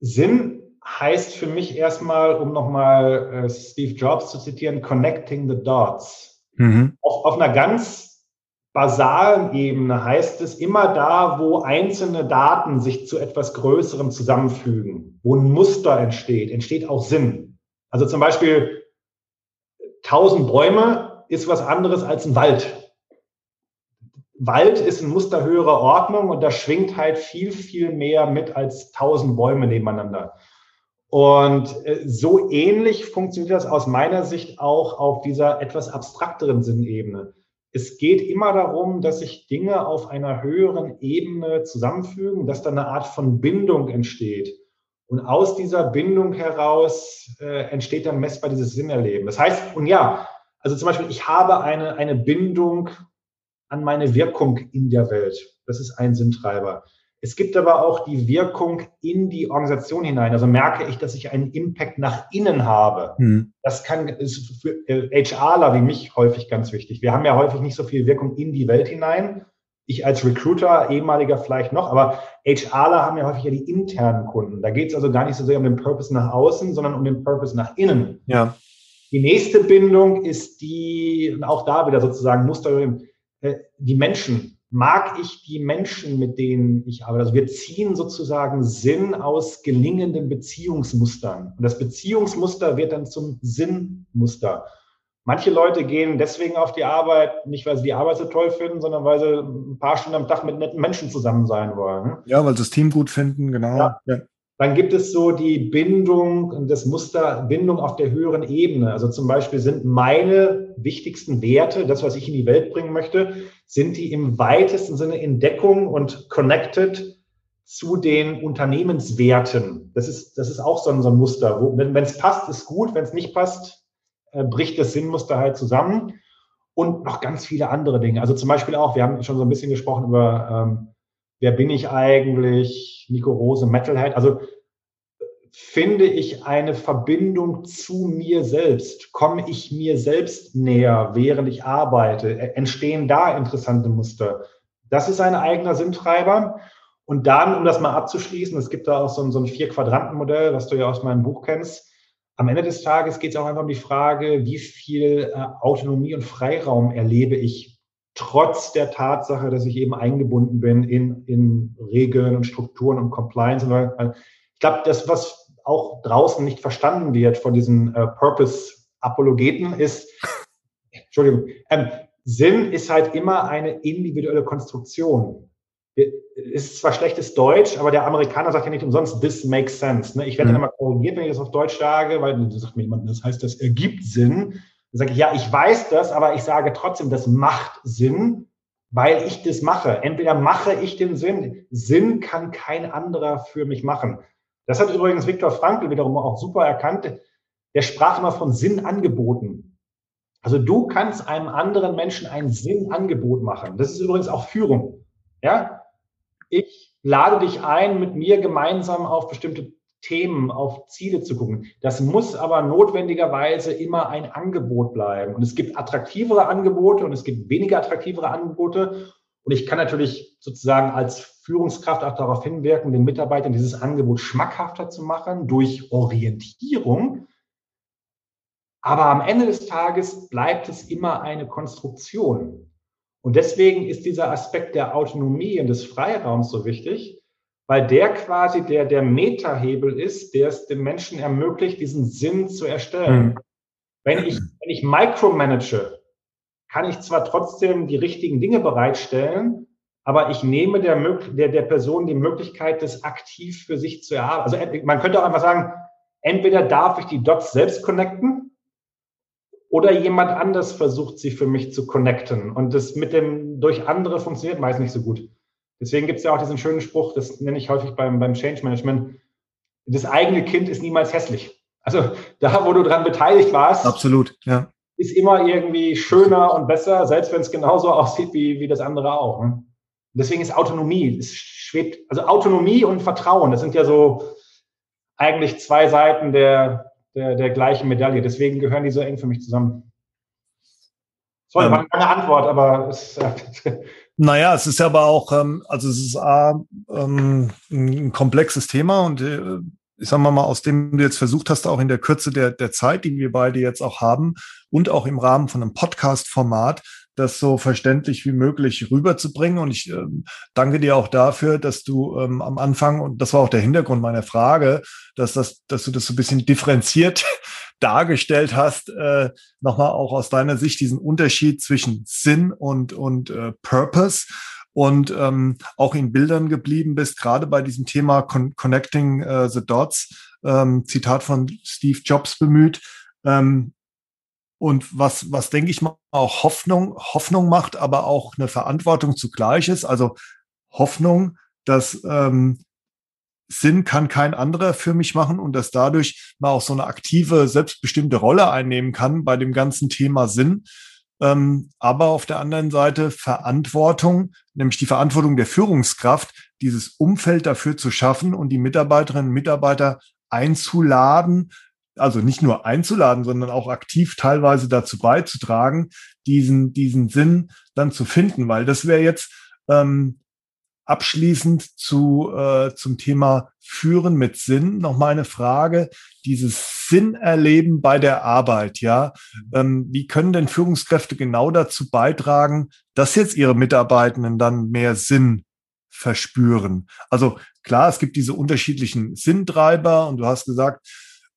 Sinn heißt für mich erstmal, um nochmal äh, Steve Jobs zu zitieren, connecting the dots. Mhm. Auf, auf einer ganz basalen Ebene heißt es immer da, wo einzelne Daten sich zu etwas Größerem zusammenfügen, wo ein Muster entsteht, entsteht auch Sinn. Also zum Beispiel 1000 Bäume ist was anderes als ein Wald. Wald ist ein Muster höherer Ordnung und da schwingt halt viel, viel mehr mit als 1000 Bäume nebeneinander. Und äh, so ähnlich funktioniert das aus meiner Sicht auch auf dieser etwas abstrakteren Sinnebene. Es geht immer darum, dass sich Dinge auf einer höheren Ebene zusammenfügen, dass da eine Art von Bindung entsteht. Und aus dieser Bindung heraus äh, entsteht dann messbar dieses Sinnerleben. Das heißt, und ja, also zum Beispiel, ich habe eine, eine Bindung an meine Wirkung in der Welt. Das ist ein Sinntreiber. Es gibt aber auch die Wirkung in die Organisation hinein. Also merke ich, dass ich einen Impact nach innen habe. Mhm. Das kann, ist für HRler wie mich häufig ganz wichtig. Wir haben ja häufig nicht so viel Wirkung in die Welt hinein. Ich als Recruiter, ehemaliger vielleicht noch, aber HRler haben ja häufig ja die internen Kunden. Da geht es also gar nicht so sehr um den Purpose nach außen, sondern um den Purpose nach innen. Ja. Die nächste Bindung ist die, auch da wieder sozusagen Muster, äh, die Menschen mag ich die Menschen, mit denen ich arbeite. Also wir ziehen sozusagen Sinn aus gelingenden Beziehungsmustern. Und das Beziehungsmuster wird dann zum Sinnmuster. Manche Leute gehen deswegen auf die Arbeit, nicht weil sie die Arbeit so toll finden, sondern weil sie ein paar Stunden am Tag mit netten Menschen zusammen sein wollen. Ja, weil sie das Team gut finden, genau. Ja. Ja. Dann gibt es so die Bindung, das Muster Bindung auf der höheren Ebene. Also zum Beispiel sind meine wichtigsten Werte, das, was ich in die Welt bringen möchte, sind die im weitesten Sinne in Deckung und connected zu den Unternehmenswerten. Das ist, das ist auch so ein, so ein Muster. Wo, wenn es passt, ist gut. Wenn es nicht passt, äh, bricht das Sinnmuster halt zusammen. Und noch ganz viele andere Dinge. Also zum Beispiel auch, wir haben schon so ein bisschen gesprochen über ähm, wer bin ich eigentlich, Nico Rose, Metalhead. Also finde ich eine Verbindung zu mir selbst? Komme ich mir selbst näher, während ich arbeite? Entstehen da interessante Muster? Das ist ein eigener Sinntreiber. Und dann, um das mal abzuschließen, es gibt da auch so ein, so ein Vier-Quadranten-Modell, was du ja aus meinem Buch kennst. Am Ende des Tages geht es auch einfach um die Frage, wie viel äh, Autonomie und Freiraum erlebe ich trotz der Tatsache, dass ich eben eingebunden bin in, in Regeln und Strukturen und Compliance. Ich glaube, das, was auch draußen nicht verstanden wird von diesen äh, Purpose-Apologeten, ist, Entschuldigung, ähm, Sinn ist halt immer eine individuelle Konstruktion. Ist zwar schlechtes Deutsch, aber der Amerikaner sagt ja nicht umsonst, this makes sense. Ne? Ich werde mhm. dann immer korrigiert, wenn ich das auf Deutsch sage, weil dann sagt mir jemand, das heißt, das ergibt Sinn. Dann sage ich, ja, ich weiß das, aber ich sage trotzdem, das macht Sinn, weil ich das mache. Entweder mache ich den Sinn. Sinn kann kein anderer für mich machen. Das hat übrigens Viktor Frankl wiederum auch super erkannt. Der sprach immer von Sinnangeboten. Also du kannst einem anderen Menschen ein Sinnangebot machen. Das ist übrigens auch Führung. Ja? Ich lade dich ein, mit mir gemeinsam auf bestimmte Themen, auf Ziele zu gucken. Das muss aber notwendigerweise immer ein Angebot bleiben. Und es gibt attraktivere Angebote und es gibt weniger attraktivere Angebote. Und ich kann natürlich sozusagen als Führungskraft auch darauf hinwirken, den Mitarbeitern dieses Angebot schmackhafter zu machen durch Orientierung. Aber am Ende des Tages bleibt es immer eine Konstruktion. Und deswegen ist dieser Aspekt der Autonomie und des Freiraums so wichtig, weil der quasi der, der Meta-Hebel ist, der es dem Menschen ermöglicht, diesen Sinn zu erstellen. Mhm. Wenn ich, wenn ich micromanage, kann ich zwar trotzdem die richtigen Dinge bereitstellen, aber ich nehme der, der, der Person die Möglichkeit, das aktiv für sich zu erarbeiten. Also man könnte auch einfach sagen, entweder darf ich die Dots selbst connecten oder jemand anders versucht sie für mich zu connecten. Und das mit dem durch andere funktioniert meist nicht so gut. Deswegen gibt es ja auch diesen schönen Spruch, das nenne ich häufig beim, beim Change Management, das eigene Kind ist niemals hässlich. Also da, wo du dran beteiligt warst, absolut, ja. ist immer irgendwie schöner und besser, selbst wenn es genauso aussieht wie, wie das andere auch. Ne? Deswegen ist Autonomie, es schwebt, also Autonomie und Vertrauen, das sind ja so eigentlich zwei Seiten der, der, der gleichen Medaille. Deswegen gehören die so eng für mich zusammen. Sorry, ähm, war eine Antwort, aber es, Naja, es ist aber auch, ähm, also es ist A, ähm, ein komplexes Thema und äh, ich sag mal mal, aus dem du jetzt versucht hast, auch in der Kürze der, der Zeit, die wir beide jetzt auch haben und auch im Rahmen von einem Podcast-Format, das so verständlich wie möglich rüberzubringen. Und ich äh, danke dir auch dafür, dass du ähm, am Anfang, und das war auch der Hintergrund meiner Frage, dass, das, dass du das so ein bisschen differenziert dargestellt hast, äh, nochmal auch aus deiner Sicht diesen Unterschied zwischen Sinn und, und äh, Purpose und ähm, auch in Bildern geblieben bist, gerade bei diesem Thema Con Connecting uh, the Dots, ähm, Zitat von Steve Jobs bemüht. Ähm, und was, was denke ich mal, auch Hoffnung, Hoffnung macht, aber auch eine Verantwortung zugleich ist. Also Hoffnung, dass ähm, Sinn kann kein anderer für mich machen und dass dadurch man auch so eine aktive, selbstbestimmte Rolle einnehmen kann bei dem ganzen Thema Sinn. ähm, aber auf der anderen Seite Verantwortung, nämlich die Verantwortung der Führungskraft, dieses Umfeld dafür zu schaffen und die Mitarbeiterinnen und Mitarbeiter einzuladen, also nicht nur einzuladen, sondern auch aktiv teilweise dazu beizutragen, diesen, diesen Sinn dann zu finden, weil das wäre jetzt ähm, abschließend zu, äh, zum Thema Führen mit Sinn noch mal eine Frage. Dieses Sinn erleben bei der Arbeit, ja. Ähm, wie können denn Führungskräfte genau dazu beitragen, dass jetzt ihre Mitarbeitenden dann mehr Sinn verspüren? Also klar, es gibt diese unterschiedlichen Sinntreiber und du hast gesagt,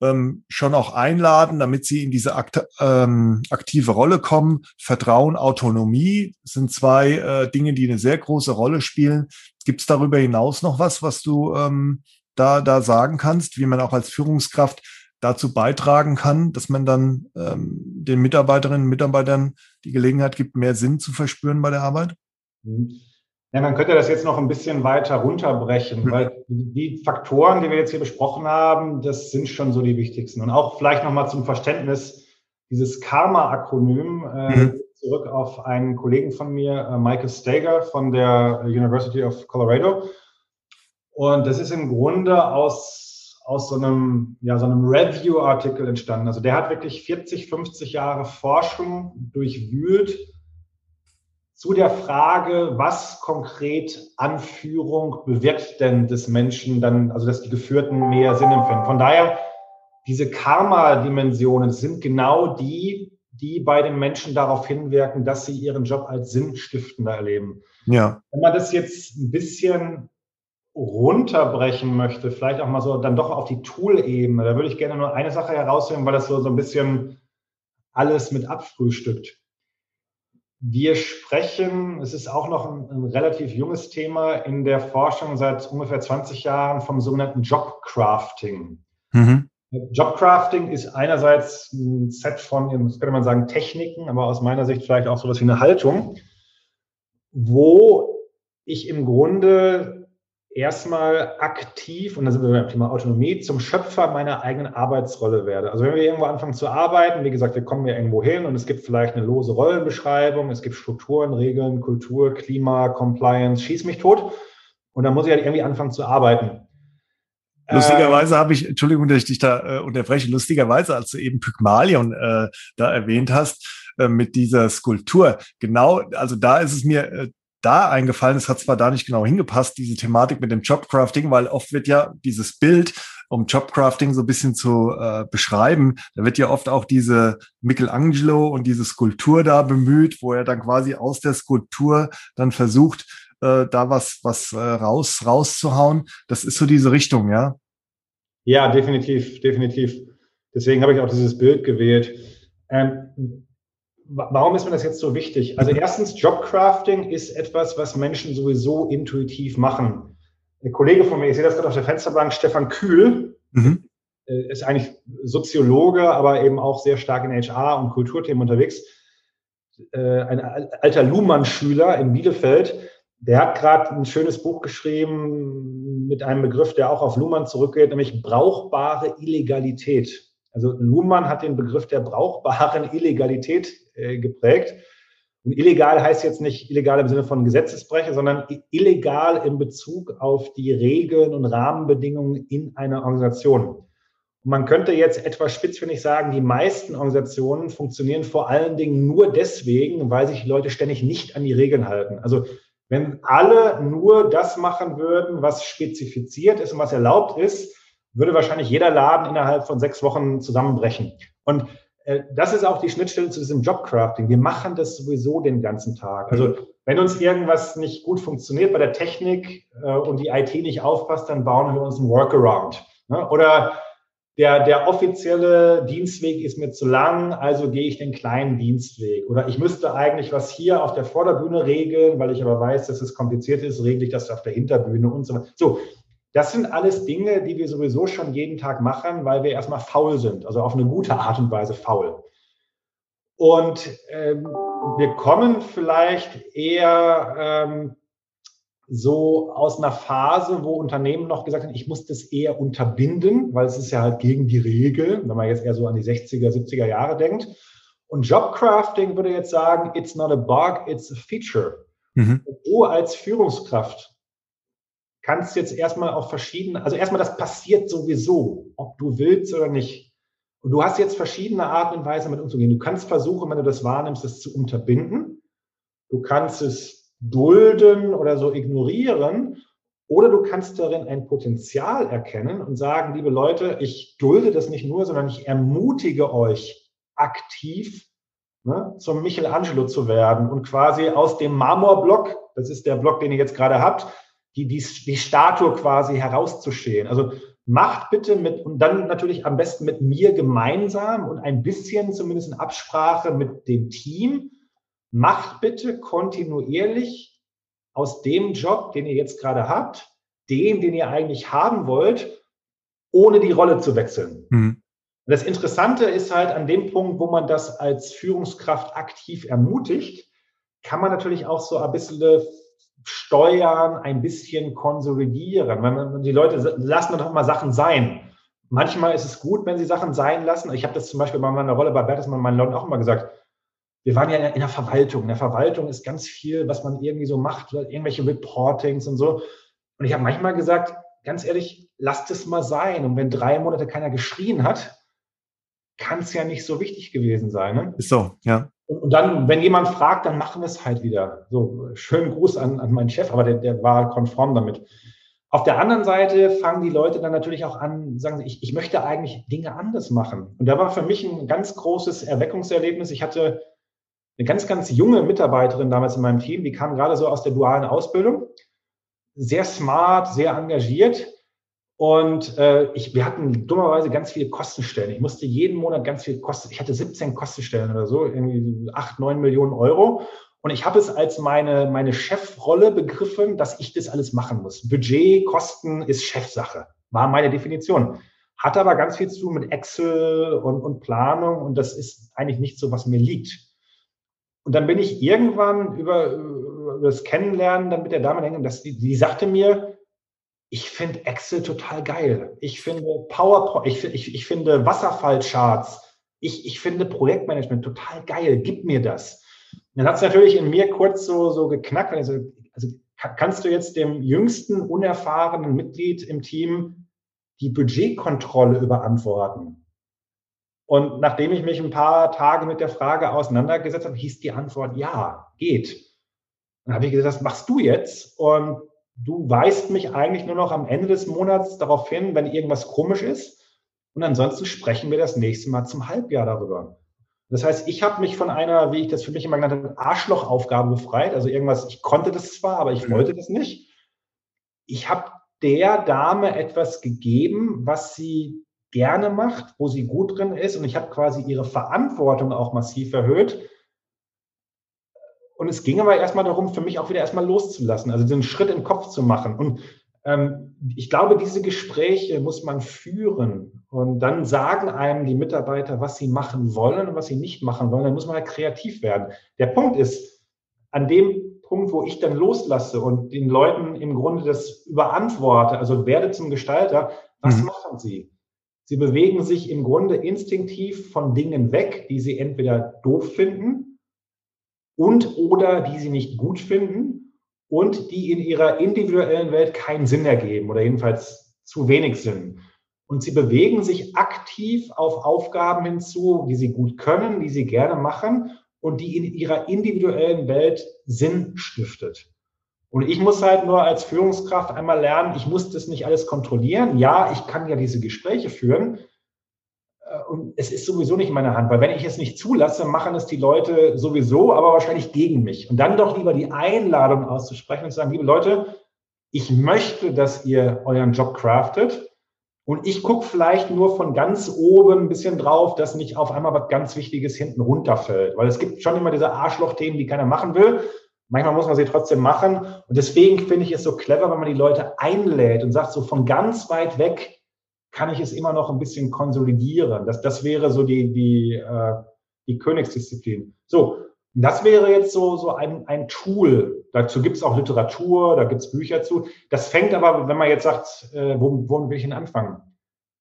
ähm, schon auch einladen, damit sie in diese akt ähm, aktive Rolle kommen. Vertrauen, Autonomie sind zwei äh, Dinge, die eine sehr große Rolle spielen. Gibt es darüber hinaus noch was, was du ähm, da, da sagen kannst, wie man auch als Führungskraft dazu beitragen kann, dass man dann ähm, den Mitarbeiterinnen und Mitarbeitern die Gelegenheit gibt, mehr Sinn zu verspüren bei der Arbeit? Mhm. Ja, man könnte das jetzt noch ein bisschen weiter runterbrechen, mhm. weil die Faktoren, die wir jetzt hier besprochen haben, das sind schon so die wichtigsten. Und auch vielleicht nochmal zum Verständnis, dieses Karma-Akronym, äh, mhm. zurück auf einen Kollegen von mir, äh, Michael Stager von der University of Colorado. Und das ist im Grunde aus, aus so einem, ja, so einem Review-Artikel entstanden. Also der hat wirklich 40, 50 Jahre Forschung durchwühlt zu der Frage, was konkret Anführung bewirkt denn des Menschen dann, also dass die Geführten mehr Sinn empfinden. Von daher, diese Karma-Dimensionen sind genau die, die bei den Menschen darauf hinwirken, dass sie ihren Job als sinnstiftender erleben. Ja. Wenn man das jetzt ein bisschen runterbrechen möchte, vielleicht auch mal so dann doch auf die Tool-Ebene, da würde ich gerne nur eine Sache herausnehmen, weil das so, so ein bisschen alles mit abfrühstückt. Wir sprechen, es ist auch noch ein, ein, relativ junges Thema in der Forschung seit ungefähr 20 Jahren vom sogenannten Jobcrafting. Mhm. Jobcrafting ist einerseits ein Set von, das könnte man sagen, Techniken, aber aus meiner Sicht vielleicht auch sowas wie eine Haltung, wo ich im Grunde erstmal aktiv, und da sind wir beim Thema Autonomie, zum Schöpfer meiner eigenen Arbeitsrolle werde. Also wenn wir irgendwo anfangen zu arbeiten, wie gesagt, wir kommen ja irgendwo hin und es gibt vielleicht eine lose Rollenbeschreibung, es gibt Strukturen, Regeln, Kultur, Klima, Compliance, schieß mich tot. Und dann muss ich halt irgendwie anfangen zu arbeiten. Lustigerweise habe ich, Entschuldigung, dass ich dich da äh, unterbreche, lustigerweise, als du eben Pygmalion äh, da erwähnt hast, äh, mit dieser Skulptur, genau, also da ist es mir äh, da eingefallen ist, hat zwar da nicht genau hingepasst, diese Thematik mit dem Jobcrafting, weil oft wird ja dieses Bild, um Jobcrafting so ein bisschen zu äh, beschreiben, da wird ja oft auch diese Michelangelo und diese Skulptur da bemüht, wo er dann quasi aus der Skulptur dann versucht, äh, da was, was äh, raus, rauszuhauen. Das ist so diese Richtung, ja? Ja, definitiv, definitiv. Deswegen habe ich auch dieses Bild gewählt. Ähm, Warum ist mir das jetzt so wichtig? Also erstens, Jobcrafting ist etwas, was Menschen sowieso intuitiv machen. Ein Kollege von mir, ich sehe das gerade auf der Fensterbank, Stefan Kühl, mhm. Äh, ist eigentlich Soziologe, aber eben auch sehr stark in HR und Kulturthemen unterwegs. Äh, ein alter Luhmann-Schüler in Bielefeld, der hat gerade ein schönes Buch geschrieben mit einem Begriff, der auch auf Luhmann zurückgeht, nämlich brauchbare Illegalität. Also Luhmann hat den Begriff der brauchbaren Illegalität äh, geprägt. Und illegal heißt jetzt nicht illegal im Sinne von Gesetzesbrecher, sondern illegal in Bezug auf die Regeln und Rahmenbedingungen in einer Organisation. Und man könnte jetzt etwas spitzfindig sagen, die meisten Organisationen funktionieren vor allen Dingen nur deswegen, weil sich Leute ständig nicht an die Regeln halten. Also wenn alle nur das machen würden, was spezifiziert ist und was erlaubt ist, würde wahrscheinlich jeder Laden innerhalb von sechs Wochen zusammenbrechen. Und äh, das ist auch die Schnittstelle zu diesem Jobcrafting. Wir machen das sowieso den ganzen Tag. Also wenn uns irgendwas nicht gut funktioniert bei der Technik äh, und die IT nicht aufpasst, dann bauen wir uns einen Workaround. Ne? Oder der, der offizielle Dienstweg ist mir zu lang, also gehe ich den kleinen Dienstweg. Oder ich müsste eigentlich was hier auf der Vorderbühne regeln, weil ich aber weiß, dass es kompliziert ist, regle ich das auf der Hinterbühne und so weiter. So, das sind alles Dinge, die wir sowieso schon jeden Tag machen, weil wir erstmal faul sind, also auf eine gute Art und Weise faul. Und ähm, wir kommen vielleicht eher ähm, so aus einer Phase, wo Unternehmen noch gesagt haben, ich muss das eher unterbinden, weil es ist ja halt gegen die Regel, wenn man jetzt eher so an die 60er, 70er Jahre denkt. Und Jobcrafting würde jetzt sagen, it's not a bug, it's a feature. Mhm. Du als Führungskraft kannst jetzt erstmal auf verschiedene, also erstmal das passiert sowieso, ob du willst oder nicht. Und du hast jetzt verschiedene Arten und Weisen, damit umzugehen. Du kannst versuchen, wenn du das wahrnimmst, das zu unterbinden. Du kannst es dulden oder so ignorieren. Oder du kannst darin ein Potenzial erkennen und sagen, liebe Leute, ich dulde das nicht nur, sondern ich ermutige euch aktiv ne, zum Michelangelo zu werden und quasi aus dem Marmorblock, das ist der Block, den ihr jetzt gerade habt, die, die, die Statue quasi herauszustehen. Also macht bitte mit, und dann natürlich am besten mit mir gemeinsam und ein bisschen zumindest in Absprache mit dem Team, macht bitte kontinuierlich aus dem Job, den ihr jetzt gerade habt, den, den ihr eigentlich haben wollt, ohne die Rolle zu wechseln. Mhm. Das Interessante ist halt an dem Punkt, wo man das als Führungskraft aktiv ermutigt, kann man natürlich auch so ein bisschen steuern, ein bisschen konsolidieren. Die Leute lassen doch mal Sachen sein. Manchmal ist es gut, wenn sie Sachen sein lassen. Ich habe das zum Beispiel bei meiner Rolle bei Bertelsmann meinen Leuten auch immer gesagt. Wir waren ja in der Verwaltung. In der Verwaltung ist ganz viel, was man irgendwie so macht, irgendwelche Reportings und so. Und ich habe manchmal gesagt, ganz ehrlich, lasst es mal sein. Und wenn drei Monate keiner geschrien hat, kann es ja nicht so wichtig gewesen sein. Ne? Ist so, ja. Und, dann, wenn jemand fragt, dann machen wir es halt wieder. So, schönen Gruß an, an meinen Chef, aber der, der war konform damit. Auf der anderen Seite fangen die Leute dann natürlich auch an, sagen sie, ich, ich möchte eigentlich Dinge anders machen. Und da war für mich ein ganz großes Erweckungserlebnis. Ich hatte eine ganz, ganz junge Mitarbeiterin damals in meinem Team, die kam gerade so aus der dualen Ausbildung. Sehr smart, sehr engagiert. Und äh, ich, wir hatten dummerweise ganz viele Kostenstellen. Ich musste jeden Monat ganz viel Kosten. Ich hatte 17 Kostenstellen oder so, irgendwie 8, 9 Millionen Euro. Und ich habe es als meine, meine Chefrolle begriffen, dass ich das alles machen muss. Budget, Kosten ist Chefsache, war meine Definition. Hat aber ganz viel zu tun mit Excel und, und Planung und das ist eigentlich nicht so, was mir liegt. Und dann bin ich irgendwann über, über das Kennenlernen dann mit der Dame hängen, dass die, die sagte mir, ich finde Excel total geil. Ich finde PowerPoint, ich, ich, ich finde Wasserfallcharts, ich, ich finde Projektmanagement total geil. Gib mir das. dann hat es natürlich in mir kurz so, so geknackt. Also, also kannst du jetzt dem jüngsten, unerfahrenen Mitglied im Team die Budgetkontrolle überantworten? Und nachdem ich mich ein paar Tage mit der Frage auseinandergesetzt habe, hieß die Antwort ja, geht. Dann habe ich gesagt, das machst du jetzt. Und du weist mich eigentlich nur noch am Ende des Monats darauf hin, wenn irgendwas komisch ist. Und ansonsten sprechen wir das nächste Mal zum Halbjahr darüber. Das heißt, ich habe mich von einer, wie ich das für mich immer genannt habe, Arschlochaufgabe befreit. Also irgendwas, ich konnte das zwar, aber ich mhm. wollte das nicht. Ich habe der Dame etwas gegeben, was sie gerne macht, wo sie gut drin ist. Und ich habe quasi ihre Verantwortung auch massiv erhöht und es ging aber erstmal darum, für mich auch wieder erstmal loszulassen, also den Schritt im Kopf zu machen. Und ähm, ich glaube, diese Gespräche muss man führen. Und dann sagen einem die Mitarbeiter, was sie machen wollen und was sie nicht machen wollen. Dann muss man halt kreativ werden. Der Punkt ist, an dem Punkt, wo ich dann loslasse und den Leuten im Grunde das überantworte, also werde zum Gestalter, was mhm. machen sie? Sie bewegen sich im Grunde instinktiv von Dingen weg, die sie entweder doof finden und oder die sie nicht gut finden und die in ihrer individuellen Welt keinen Sinn ergeben oder jedenfalls zu wenig Sinn. Und sie bewegen sich aktiv auf Aufgaben hinzu, die sie gut können, die sie gerne machen und die in ihrer individuellen Welt Sinn stiftet. Und ich muss halt nur als Führungskraft einmal lernen, ich muss das nicht alles kontrollieren. Ja, ich kann ja diese Gespräche führen, und es ist sowieso nicht in meiner Hand, weil wenn ich es nicht zulasse, machen es die Leute sowieso, aber wahrscheinlich gegen mich. Und dann doch lieber die Einladung auszusprechen und zu sagen, liebe Leute, ich möchte, dass ihr euren Job craftet. Und ich gucke vielleicht nur von ganz oben ein bisschen drauf, dass nicht auf einmal was ganz Wichtiges hinten runterfällt. Weil es gibt schon immer diese Arschloch-Themen, die keiner machen will. Manchmal muss man sie trotzdem machen. Und deswegen finde ich es so clever, wenn man die Leute einlädt und sagt, so von ganz weit weg, kann ich es immer noch ein bisschen konsolidieren. Das, das wäre so die, die, äh, die Königsdisziplin. So, das wäre jetzt so, so ein, ein Tool. Dazu gibt es auch Literatur, da gibt es Bücher zu. Das fängt aber, wenn man jetzt sagt, äh, wo, wo will ich denn anfangen?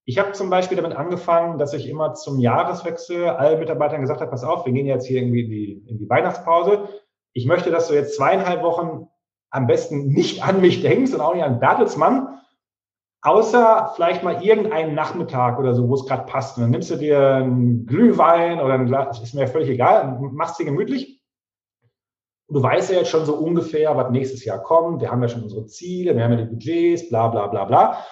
Ich habe zum Beispiel damit angefangen, dass ich immer zum Jahreswechsel allen Mitarbeitern gesagt habe, pass auf, wir gehen jetzt hier irgendwie in die, in die Weihnachtspause. Ich möchte, dass du jetzt zweieinhalb Wochen am besten nicht an mich denkst und auch nicht an Bertelsmann, außer vielleicht mal irgendeinen Nachmittag oder so, wo es gerade passt. Und dann nimmst du dir einen Glühwein oder ein Glas, ist mir völlig egal, machst dir gemütlich. Und du weißt ja jetzt schon so ungefähr, was nächstes Jahr kommt. Wir haben ja schon unsere Ziele, wir haben ja die Budgets, bla bla bla bla.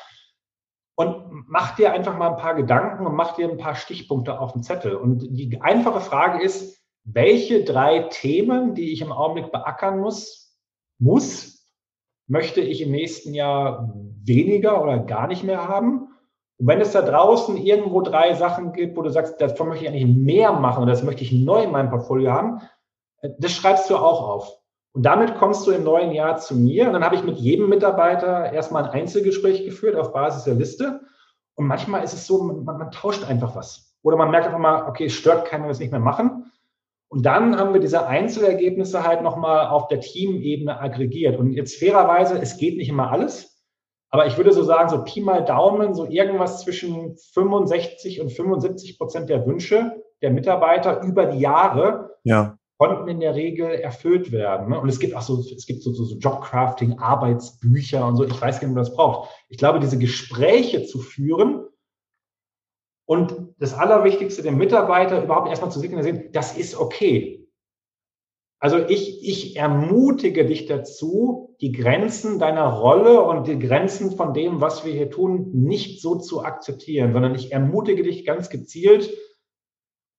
Und mach dir einfach mal ein paar Gedanken und mach dir ein paar Stichpunkte auf den Zettel. Und die einfache Frage ist, welche drei Themen, die ich im Augenblick beackern muss, muss, möchte ich im nächsten Jahr weniger oder gar nicht mehr haben? Und wenn es da draußen irgendwo drei Sachen gibt, wo du sagst, davon möchte ich eigentlich mehr machen oder das möchte ich neu in meinem Portfolio haben, äh, das schreibst du auch auf. Und damit kommst du im neuen Jahr zu mir. Und dann habe ich mit jedem Mitarbeiter erstmal ein Einzelgespräch geführt auf Basis der Liste. Und manchmal ist es so, man, man tauscht einfach was. Oder man merkt einfach mal, okay, es stört keinen, wenn wir es nicht mehr machen. Und dann haben wir diese Einzelergebnisse halt nochmal auf der Teamebene aggregiert. Und jetzt fairerweise, es geht nicht immer alles. Aber ich würde so sagen, so Pi mal Daumen, so irgendwas zwischen 65 und 75 Prozent der Wünsche der Mitarbeiter über die Jahre ja konnten in der Regel erfüllt werden. Ne? Und es gibt auch so, es gibt so, so, so Jobcrafting, Arbeitsbücher und so. Ich weiß gar nicht, ob man das braucht. Ich glaube, diese Gespräche zu führen und das Allerwichtigste, den Mitarbeiter überhaupt erstmal zu signalisieren, das ist okay. Also ich, ich ermutige dich dazu, die Grenzen deiner Rolle und die Grenzen von dem, was wir hier tun, nicht so zu akzeptieren, sondern ich ermutige dich ganz gezielt,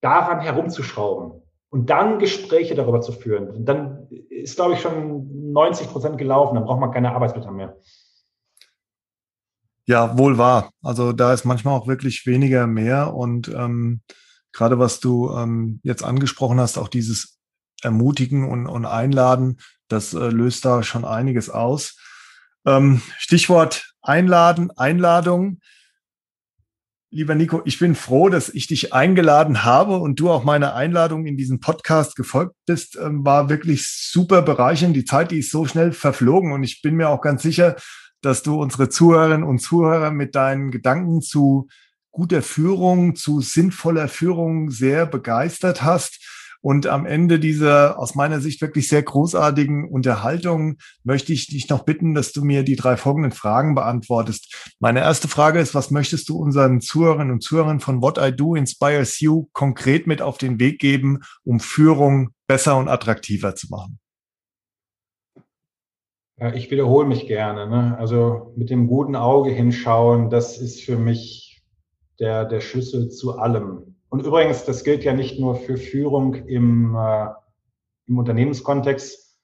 daran herumzuschrauben und dann Gespräche darüber zu führen. Dann ist, glaube ich, schon 90 Prozent gelaufen. Dann braucht man keine Arbeitsblätter mehr. Ja, wohl wahr. Also da ist manchmal auch wirklich weniger mehr. Und ähm, gerade was du ähm, jetzt angesprochen hast, auch dieses Ermutigen und, und Einladen, das äh, löst da schon einiges aus. Ähm, Stichwort Einladen, Einladung. Lieber Nico, ich bin froh, dass ich dich eingeladen habe und du auch meiner Einladung in diesen Podcast gefolgt bist. Ähm, war wirklich super bereichernd. Die Zeit, die ist so schnell verflogen und ich bin mir auch ganz sicher, dass du unsere Zuhörerinnen und Zuhörer mit deinen Gedanken zu guter Führung, zu sinnvoller Führung sehr begeistert hast. Und am Ende dieser aus meiner Sicht wirklich sehr großartigen Unterhaltung möchte ich dich noch bitten, dass du mir die drei folgenden Fragen beantwortest. Meine erste Frage ist, was möchtest du unseren Zuhörerinnen und Zuhörern von What I Do Inspires You konkret mit auf den Weg geben, um Führung besser und attraktiver zu machen? Ich wiederhole mich gerne. Ne? Also mit dem guten Auge hinschauen, das ist für mich der, der Schlüssel zu allem. Und übrigens, das gilt ja nicht nur für Führung im, äh, im Unternehmenskontext,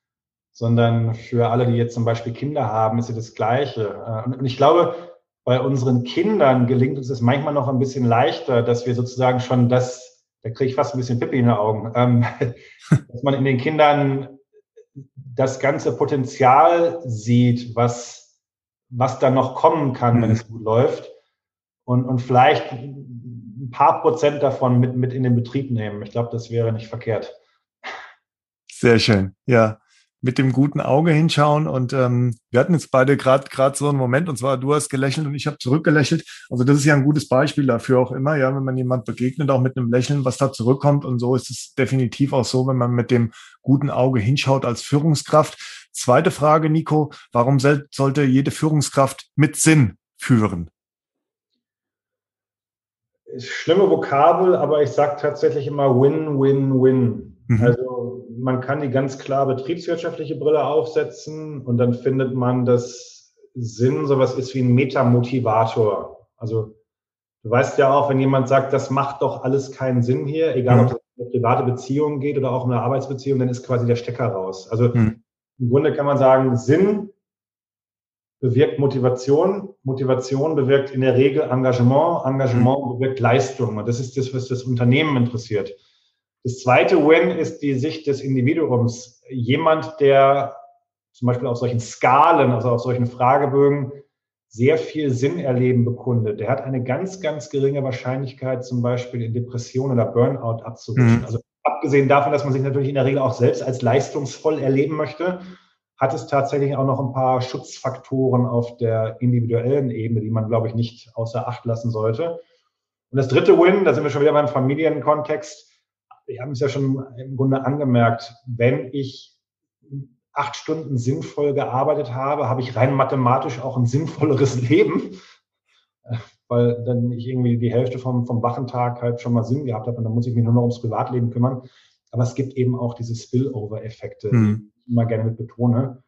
sondern für alle, die jetzt zum Beispiel Kinder haben, ist ja das Gleiche. Äh, und ich glaube, bei unseren Kindern gelingt uns es manchmal noch ein bisschen leichter, dass wir sozusagen schon das, da kriege ich fast ein bisschen Pippi in den Augen, ähm, dass man in den Kindern das ganze Potenzial sieht, was, was da noch kommen kann, wenn mhm. es gut läuft. Und, und vielleicht ein paar Prozent davon mit, mit in den Betrieb nehmen. Ich glaube, das wäre nicht verkehrt. Sehr schön, ja. Mit dem guten Auge hinschauen und ähm, wir hatten jetzt beide gerade gerade so einen Moment und zwar du hast gelächelt und ich habe zurückgelächelt. Also das ist ja ein gutes Beispiel dafür auch immer, ja, wenn man jemand begegnet, auch mit einem Lächeln, was da zurückkommt und so ist es definitiv auch so, wenn man mit dem guten Auge hinschaut als Führungskraft. Zweite Frage, Nico, warum sollte jede Führungskraft mit Sinn führen? schlimme Vokabel, aber ich sage tatsächlich immer Win, Win, Win. Mhm. Also man kann die ganz klar betriebswirtschaftliche Brille aufsetzen und dann findet man, dass Sinn sowas ist wie ein Metamotivator. Also du weißt ja auch, wenn jemand sagt, das macht doch alles keinen Sinn hier, egal mhm. ob es um eine private Beziehung geht oder auch um eine Arbeitsbeziehung, dann ist quasi der Stecker raus. Also mhm. im Grunde kann man sagen, Sinn bewirkt Motivation. Motivation bewirkt in der Regel Engagement. Engagement mhm. bewirkt Leistung. Und das ist das, was das Unternehmen interessiert. Das zweite Win ist die Sicht des Individuums. Jemand, der zum Beispiel auf solchen Skalen, also auf solchen Fragebögen sehr viel Sinn erleben bekundet, der hat eine ganz, ganz geringe Wahrscheinlichkeit, zum Beispiel in Depression oder Burnout abzurutschen. Mhm. Also abgesehen davon, dass man sich natürlich in der Regel auch selbst als leistungsvoll erleben möchte, hat es tatsächlich auch noch ein paar Schutzfaktoren auf der individuellen Ebene, die man, glaube ich, nicht außer Acht lassen sollte. Und das dritte Win, da sind wir schon wieder beim Familienkontext. Wir haben es ja schon im Grunde angemerkt, wenn ich acht Stunden sinnvoll gearbeitet habe, habe ich rein mathematisch auch ein sinnvolleres Leben, weil dann ich irgendwie die Hälfte vom, vom Wachentag halt schon mal Sinn gehabt habe und dann muss ich mich nur noch ums Privatleben kümmern. Aber es gibt eben auch diese Spillover-Effekte, mhm. die ich immer gerne mit betone.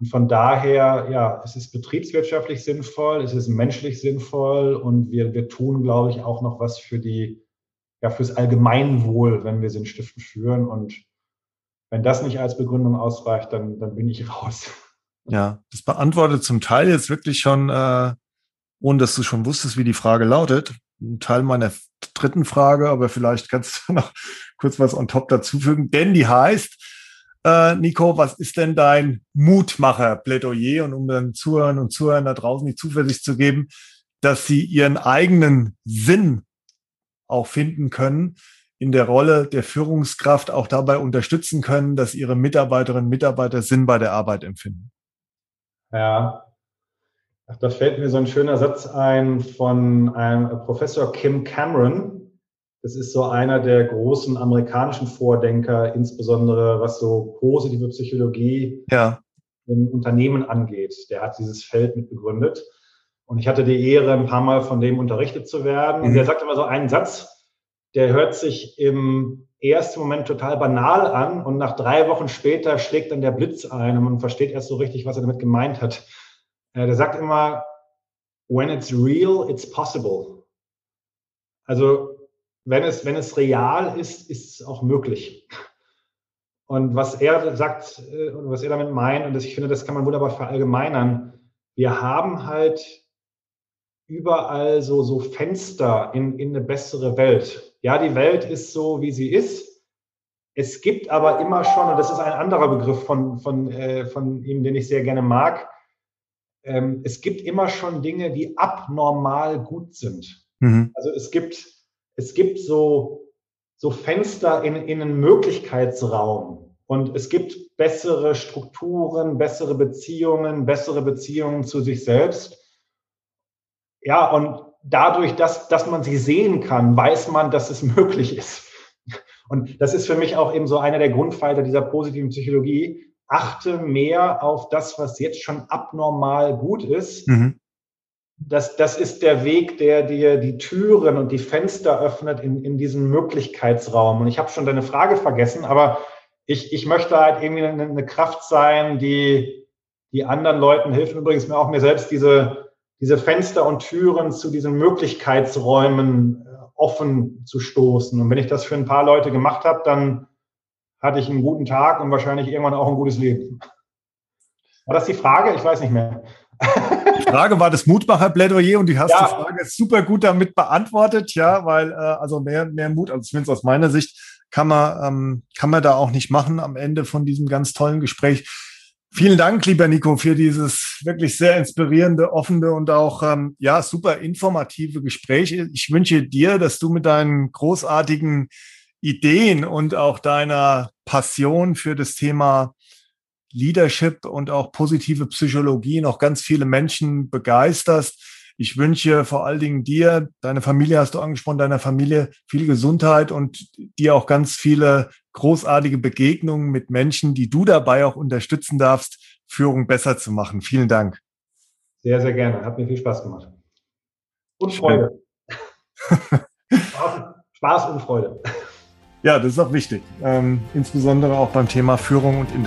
Und von daher, ja, es ist betriebswirtschaftlich sinnvoll, es ist menschlich sinnvoll und wir, wir tun, glaube ich, auch noch was für die, ja, fürs Allgemeinwohl, wenn wir Sinnstiften führen. Und wenn das nicht als Begründung ausreicht, dann, dann bin ich raus. Ja, das beantwortet zum Teil jetzt wirklich schon, äh, ohne dass du schon wusstest, wie die Frage lautet. Ein Teil meiner dritten Frage, aber vielleicht kannst du noch kurz was on top dazufügen, denn die heißt, äh, Nico, was ist denn dein Mutmacher-Plädoyer und um den Zuhörern und Zuhörern da draußen die Zuversicht zu geben, dass sie ihren eigenen Sinn auch finden können, in der Rolle der Führungskraft auch dabei unterstützen können, dass ihre Mitarbeiterinnen und Mitarbeiter Sinn bei der Arbeit empfinden? Ja, Ach, da fällt mir so ein schöner Satz ein von einem Professor Kim Cameron, das ist so einer der großen amerikanischen Vordenker, insbesondere was so positive Psychologie ja. im Unternehmen angeht. Der hat dieses Feld mitbegründet. Und ich hatte die Ehre, ein paar Mal von dem unterrichtet zu werden. Mhm. Und der sagt immer so einen Satz, der hört sich im ersten Moment total banal an und nach drei Wochen später schlägt dann der Blitz ein und man versteht erst so richtig, was er damit gemeint hat. Äh, der sagt immer, when it's real, it's possible. Also wenn es, wenn es real ist, ist es auch möglich. Und was er sagt, äh, was er damit meint, und das, ich finde, das kann man wunderbar verallgemeinern, wir haben halt überall so, so Fenster in, in eine bessere Welt. Ja, die Welt ist so, wie sie ist. Es gibt aber immer schon, und das ist ein anderer Begriff von, von, äh, von ihm, den ich sehr gerne mag, ähm, es gibt immer schon Dinge, die abnormal gut sind. Mhm. Also es gibt es gibt so, so Fenster in, in einen Möglichkeitsraum und es gibt bessere Strukturen, bessere Beziehungen, bessere Beziehungen zu sich selbst. Ja, und dadurch, dass, dass man sie sehen kann, weiß man, dass es möglich ist. Und das ist für mich auch eben so einer der Grundpfeiler dieser positiven Psychologie. Achte mehr auf das, was jetzt schon abnormal gut ist, mhm das, das ist der Weg, der dir die Türen und die Fenster öffnet in, in diesen Möglichkeitsraum. Und ich habe schon deine Frage vergessen, aber ich, ich möchte halt irgendwie eine, eine Kraft sein, die, die anderen Leuten hilft. Übrigens mir auch mir selbst diese, diese Fenster und Türen zu diesen Möglichkeitsräumen äh, offen zu stoßen. Und wenn ich das für ein paar Leute gemacht habe, dann hatte ich einen guten Tag und wahrscheinlich irgendwann auch ein gutes Leben. War das die Frage? Ich weiß nicht mehr. Die Frage war das Mutmacher-Plädoyer und du hast ja. die Frage super gut damit beantwortet, ja, weil äh, also mehr, mehr Mut, also zumindest aus meiner Sicht, kann man, ähm, kann man da auch nicht machen am Ende von diesem ganz tollen Gespräch. Vielen Dank, lieber Nico, für dieses wirklich sehr inspirierende, offene und auch ähm, ja super informative Gespräch. Ich wünsche dir, dass du mit deinen großartigen Ideen und auch deiner Passion für das Thema Leadership und auch positive Psychologie noch ganz viele Menschen begeisterst. Ich wünsche vor allen Dingen dir, deine Familie hast du angesprochen, deiner Familie viel Gesundheit und dir auch ganz viele großartige Begegnungen mit Menschen, die du dabei auch unterstützen darfst, Führung besser zu machen. Vielen Dank. Sehr, sehr gerne. Hat mir viel Spaß gemacht. Und Freude. Spaß, Spaß und Freude. Ja, das ist auch wichtig. Ähm, insbesondere auch beim Thema Führung und in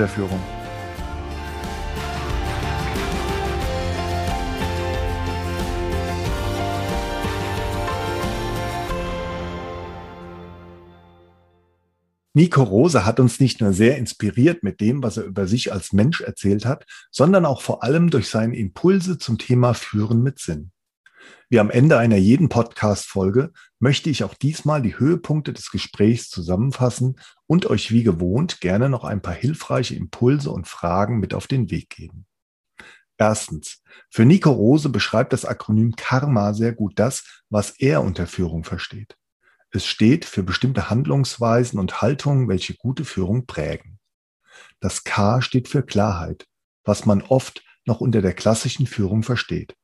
Nico Rose hat uns nicht nur sehr inspiriert mit dem, was er über sich als Mensch erzählt hat, sondern auch vor allem durch seine Impulse zum Thema Führen mit Sinn. Wie am Ende einer jeden Podcast-Folge möchte ich auch diesmal die Höhepunkte des Gesprächs zusammenfassen und euch wie gewohnt gerne noch ein paar hilfreiche Impulse und Fragen mit auf den Weg geben. Erstens. Für Nico Rose beschreibt das Akronym Karma sehr gut das, was er unter Führung versteht. Es steht für bestimmte Handlungsweisen und Haltungen, welche gute Führung prägen. Das K steht für Klarheit. was man oft noch unter der klassischen Führung versteht.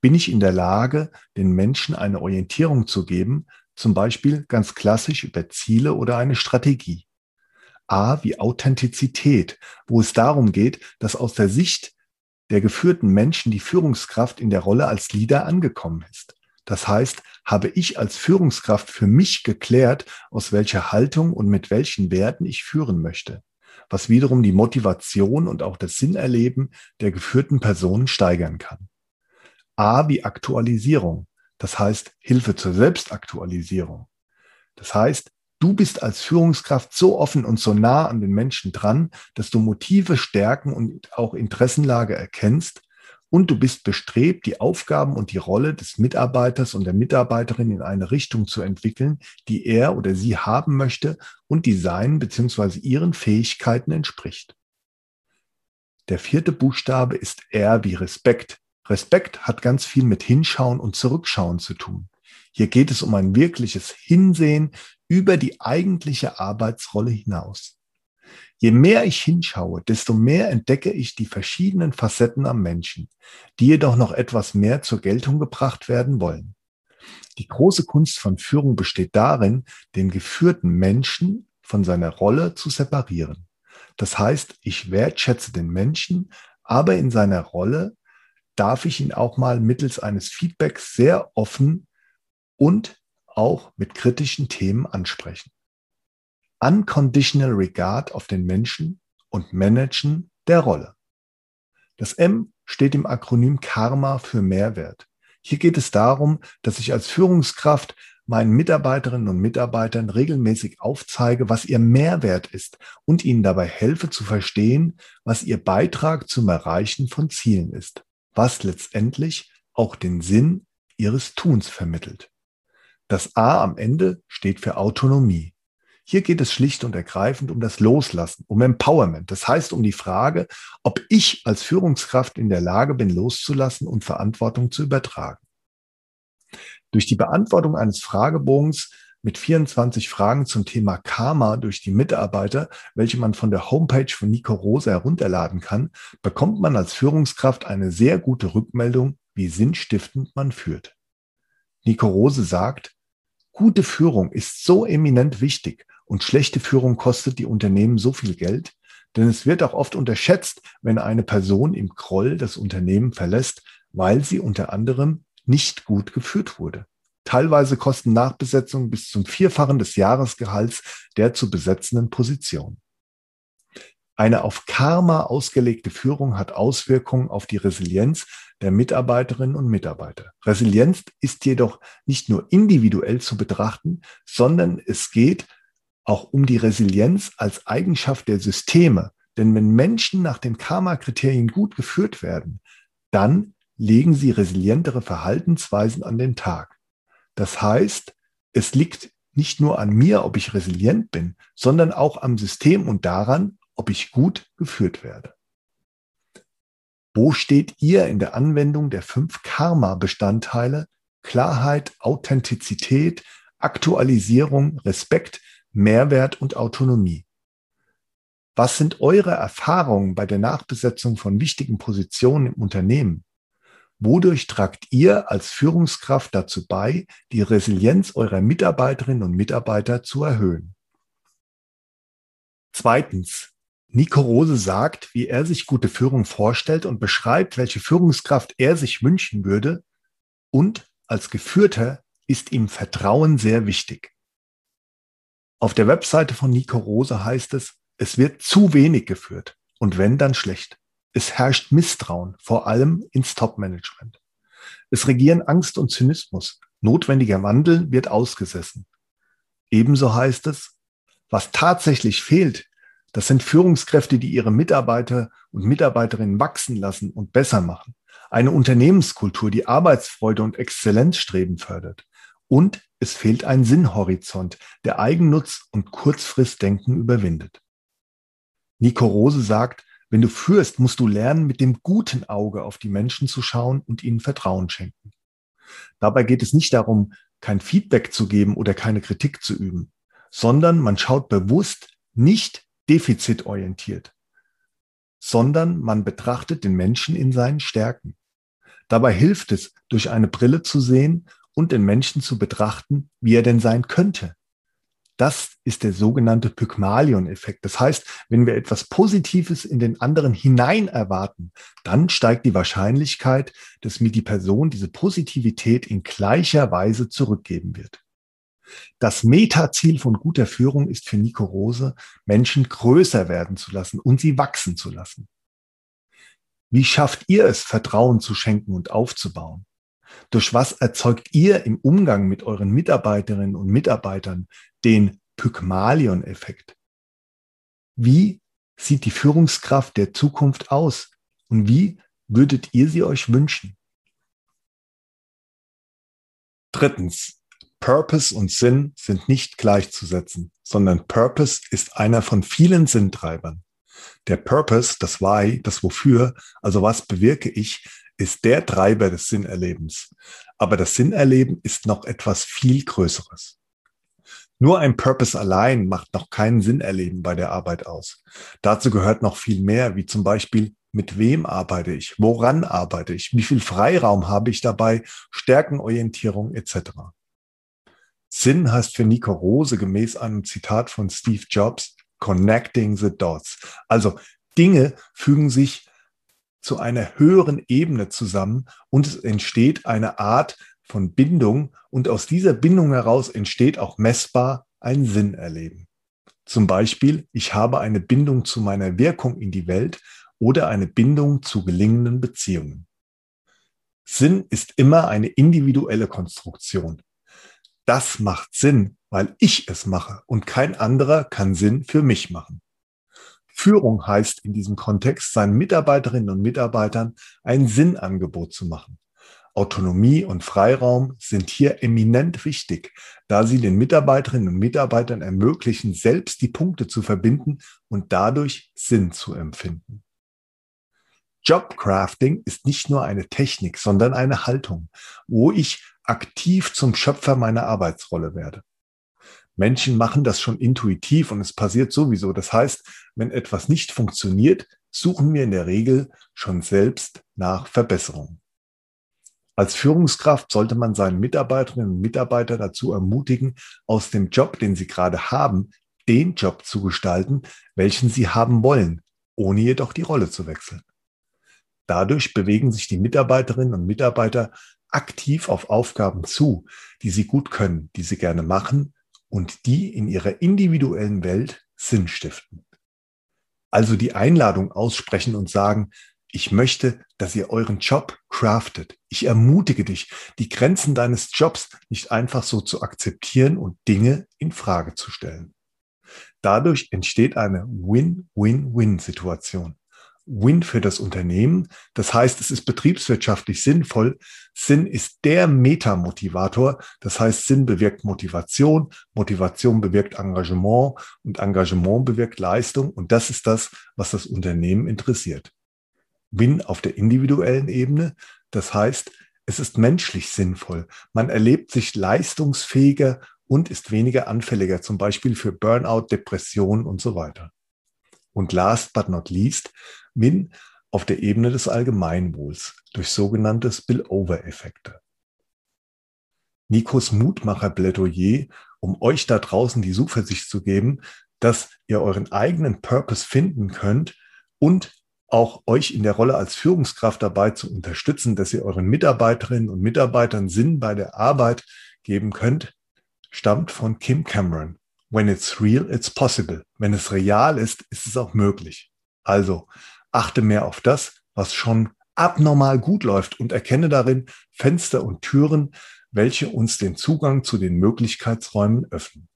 Bin ich in der Lage, den Menschen eine Orientierung zu geben, zum Beispiel ganz klassisch über Ziele oder eine Strategie? A wie Authentizität, wo es darum geht, dass aus der Sicht der geführten Menschen die Führungskraft in der Rolle als Leader angekommen ist. Das heißt, habe ich als Führungskraft für mich geklärt, aus welcher Haltung und mit welchen Werten ich führen möchte, was wiederum die Motivation und auch das Sinnerleben der geführten Personen steigern kann. A wie Aktualisierung, das heißt Hilfe zur Selbstaktualisierung. Das heißt, Du bist als Führungskraft so offen und so nah an den Menschen dran, dass du Motive, Stärken und auch Interessenlage erkennst und du bist bestrebt, die Aufgaben und die Rolle des Mitarbeiters und der Mitarbeiterin in eine Richtung zu entwickeln, die er oder sie haben möchte und die seinen bzw. ihren Fähigkeiten entspricht. Der vierte Buchstabe ist R wie Respekt. Respekt hat ganz viel mit Hinschauen und Zurückschauen zu tun. Hier geht es um ein wirkliches Hinsehen über die eigentliche Arbeitsrolle hinaus. Je mehr ich hinschaue, desto mehr entdecke ich die verschiedenen Facetten am Menschen, die jedoch noch etwas mehr zur Geltung gebracht werden wollen. Die große Kunst von Führung besteht darin, den geführten Menschen von seiner Rolle zu separieren. Das heißt, ich wertschätze den Menschen, aber in seiner Rolle darf ich ihn auch mal mittels eines Feedbacks sehr offen und auch mit kritischen Themen ansprechen. Unconditional Regard auf den Menschen und Managen der Rolle. Das M steht im Akronym Karma für Mehrwert. Hier geht es darum, dass ich als Führungskraft meinen Mitarbeiterinnen und Mitarbeitern regelmäßig aufzeige, was ihr Mehrwert ist und ihnen dabei helfe zu verstehen, was ihr Beitrag zum Erreichen von Zielen ist, was letztendlich auch den Sinn ihres Tuns vermittelt. Das A am Ende steht für Autonomie. Hier geht es schlicht und ergreifend um das Loslassen, um Empowerment. Das heißt um die Frage, ob ich als Führungskraft in der Lage bin, loszulassen und Verantwortung zu übertragen. Durch die Beantwortung eines Fragebogens mit 24 Fragen zum Thema Karma durch die Mitarbeiter, welche man von der Homepage von Nico Rose herunterladen kann, bekommt man als Führungskraft eine sehr gute Rückmeldung, wie sinnstiftend man führt. Nico Rose sagt, Gute Führung ist so eminent wichtig und schlechte Führung kostet die Unternehmen so viel Geld, denn es wird auch oft unterschätzt, wenn eine Person im Kroll das Unternehmen verlässt, weil sie unter anderem nicht gut geführt wurde. Teilweise kosten Nachbesetzungen bis zum Vierfachen des Jahresgehalts der zu besetzenden Position. Eine auf Karma ausgelegte Führung hat Auswirkungen auf die Resilienz der Mitarbeiterinnen und Mitarbeiter. Resilienz ist jedoch nicht nur individuell zu betrachten, sondern es geht auch um die Resilienz als Eigenschaft der Systeme. Denn wenn Menschen nach den Karma-Kriterien gut geführt werden, dann legen sie resilientere Verhaltensweisen an den Tag. Das heißt, es liegt nicht nur an mir, ob ich resilient bin, sondern auch am System und daran, ob ich gut geführt werde. Wo steht ihr in der Anwendung der fünf Karma-Bestandteile Klarheit, Authentizität, Aktualisierung, Respekt, Mehrwert und Autonomie? Was sind eure Erfahrungen bei der Nachbesetzung von wichtigen Positionen im Unternehmen? Wodurch tragt ihr als Führungskraft dazu bei, die Resilienz eurer Mitarbeiterinnen und Mitarbeiter zu erhöhen? Zweitens, Nico Rose sagt, wie er sich gute Führung vorstellt und beschreibt, welche Führungskraft er sich wünschen würde. Und als Geführter ist ihm Vertrauen sehr wichtig. Auf der Webseite von Nico Rose heißt es, es wird zu wenig geführt und wenn, dann schlecht. Es herrscht Misstrauen, vor allem ins Top-Management. Es regieren Angst und Zynismus. Notwendiger Wandel wird ausgesessen. Ebenso heißt es, was tatsächlich fehlt, das sind Führungskräfte, die ihre Mitarbeiter und Mitarbeiterinnen wachsen lassen und besser machen. Eine Unternehmenskultur, die Arbeitsfreude und Exzellenzstreben fördert. Und es fehlt ein Sinnhorizont, der Eigennutz und Kurzfristdenken überwindet. Nico Rose sagt, wenn du führst, musst du lernen, mit dem guten Auge auf die Menschen zu schauen und ihnen Vertrauen schenken. Dabei geht es nicht darum, kein Feedback zu geben oder keine Kritik zu üben, sondern man schaut bewusst nicht defizitorientiert. sondern man betrachtet den Menschen in seinen Stärken. Dabei hilft es, durch eine Brille zu sehen und den Menschen zu betrachten, wie er denn sein könnte. Das ist der sogenannte Pygmalion-Effekt. Das heißt, wenn wir etwas Positives in den anderen hinein erwarten, dann steigt die Wahrscheinlichkeit, dass mir die Person diese Positivität in gleicher Weise zurückgeben wird. Das Metaziel von guter Führung ist für Nico Rose, Menschen größer werden zu lassen und sie wachsen zu lassen. Wie schafft ihr es, Vertrauen zu schenken und aufzubauen? Durch was erzeugt ihr im Umgang mit euren Mitarbeiterinnen und Mitarbeitern den Pygmalion-Effekt? Wie sieht die Führungskraft der Zukunft aus und wie würdet ihr sie euch wünschen? Drittens, Purpose und Sinn sind nicht gleichzusetzen, sondern Purpose ist einer von vielen Sinntreibern. Der Purpose, das Why, das Wofür, also was bewirke ich, ist der Treiber des Sinnerlebens. Aber das Sinnerleben ist noch etwas viel Größeres. Nur ein Purpose allein macht noch keinen Sinnerleben bei der Arbeit aus. Dazu gehört noch viel mehr, wie zum Beispiel, mit wem arbeite ich, woran arbeite ich, wie viel Freiraum habe ich dabei, Stärkenorientierung etc. Sinn heißt für Nico Rose gemäß einem Zitat von Steve Jobs Connecting the Dots. Also Dinge fügen sich zu einer höheren Ebene zusammen und es entsteht eine Art von Bindung und aus dieser Bindung heraus entsteht auch messbar ein Sinnerleben. Zum Beispiel, ich habe eine Bindung zu meiner Wirkung in die Welt oder eine Bindung zu gelingenden Beziehungen. Sinn ist immer eine individuelle Konstruktion. Das macht Sinn, weil ich es mache und kein anderer kann Sinn für mich machen. Führung heißt in diesem Kontext, seinen Mitarbeiterinnen und Mitarbeitern ein Sinnangebot zu machen. Autonomie und Freiraum sind hier eminent wichtig, da sie den Mitarbeiterinnen und Mitarbeitern ermöglichen, selbst die Punkte zu verbinden und dadurch Sinn zu empfinden. Jobcrafting ist nicht nur eine Technik, sondern eine Haltung, wo ich aktiv zum Schöpfer meiner Arbeitsrolle werde. Menschen machen das schon intuitiv und es passiert sowieso. Das heißt, wenn etwas nicht funktioniert, suchen wir in der Regel schon selbst nach Verbesserungen. Als Führungskraft sollte man seinen Mitarbeiterinnen und Mitarbeiter dazu ermutigen, aus dem Job, den sie gerade haben, den Job zu gestalten, welchen sie haben wollen, ohne jedoch die Rolle zu wechseln. Dadurch bewegen sich die Mitarbeiterinnen und Mitarbeiter aktiv auf Aufgaben zu, die sie gut können, die sie gerne machen und die in ihrer individuellen Welt Sinn stiften. Also die Einladung aussprechen und sagen, ich möchte, dass ihr euren Job craftet. Ich ermutige dich, die Grenzen deines Jobs nicht einfach so zu akzeptieren und Dinge in Frage zu stellen. Dadurch entsteht eine Win-Win-Win-Situation. Win für das Unternehmen. Das heißt, es ist betriebswirtschaftlich sinnvoll. Sinn ist der Metamotivator. Das heißt, Sinn bewirkt Motivation, Motivation bewirkt Engagement und Engagement bewirkt Leistung. Und das ist das, was das Unternehmen interessiert. Win auf der individuellen Ebene. Das heißt, es ist menschlich sinnvoll. Man erlebt sich leistungsfähiger und ist weniger anfälliger, zum Beispiel für Burnout, Depression und so weiter. Und last but not least, Win auf der Ebene des Allgemeinwohls durch sogenannte Spillover-Effekte. Nikos Mutmacher-Plädoyer, um euch da draußen die Zuversicht zu geben, dass ihr euren eigenen Purpose finden könnt und auch euch in der Rolle als Führungskraft dabei zu unterstützen, dass ihr euren Mitarbeiterinnen und Mitarbeitern Sinn bei der Arbeit geben könnt, stammt von Kim Cameron. When it's real, it's possible. Wenn es real ist, ist es auch möglich. Also achte mehr auf das, was schon abnormal gut läuft und erkenne darin Fenster und Türen, welche uns den Zugang zu den Möglichkeitsräumen öffnen.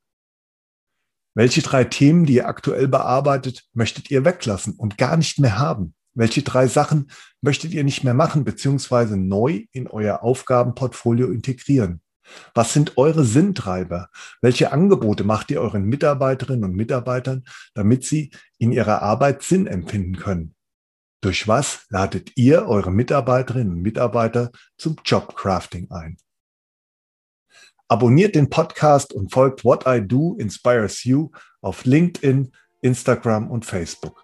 Welche drei Themen, die ihr aktuell bearbeitet, möchtet ihr weglassen und gar nicht mehr haben? Welche drei Sachen möchtet ihr nicht mehr machen bzw. neu in euer Aufgabenportfolio integrieren? Was sind eure Sinntreiber? Welche Angebote macht ihr euren Mitarbeiterinnen und Mitarbeitern, damit sie in ihrer Arbeit Sinn empfinden können? Durch was ladet ihr eure Mitarbeiterinnen und Mitarbeiter zum Jobcrafting ein? Abonniert den Podcast und folgt What I Do Inspires You auf LinkedIn, Instagram und Facebook.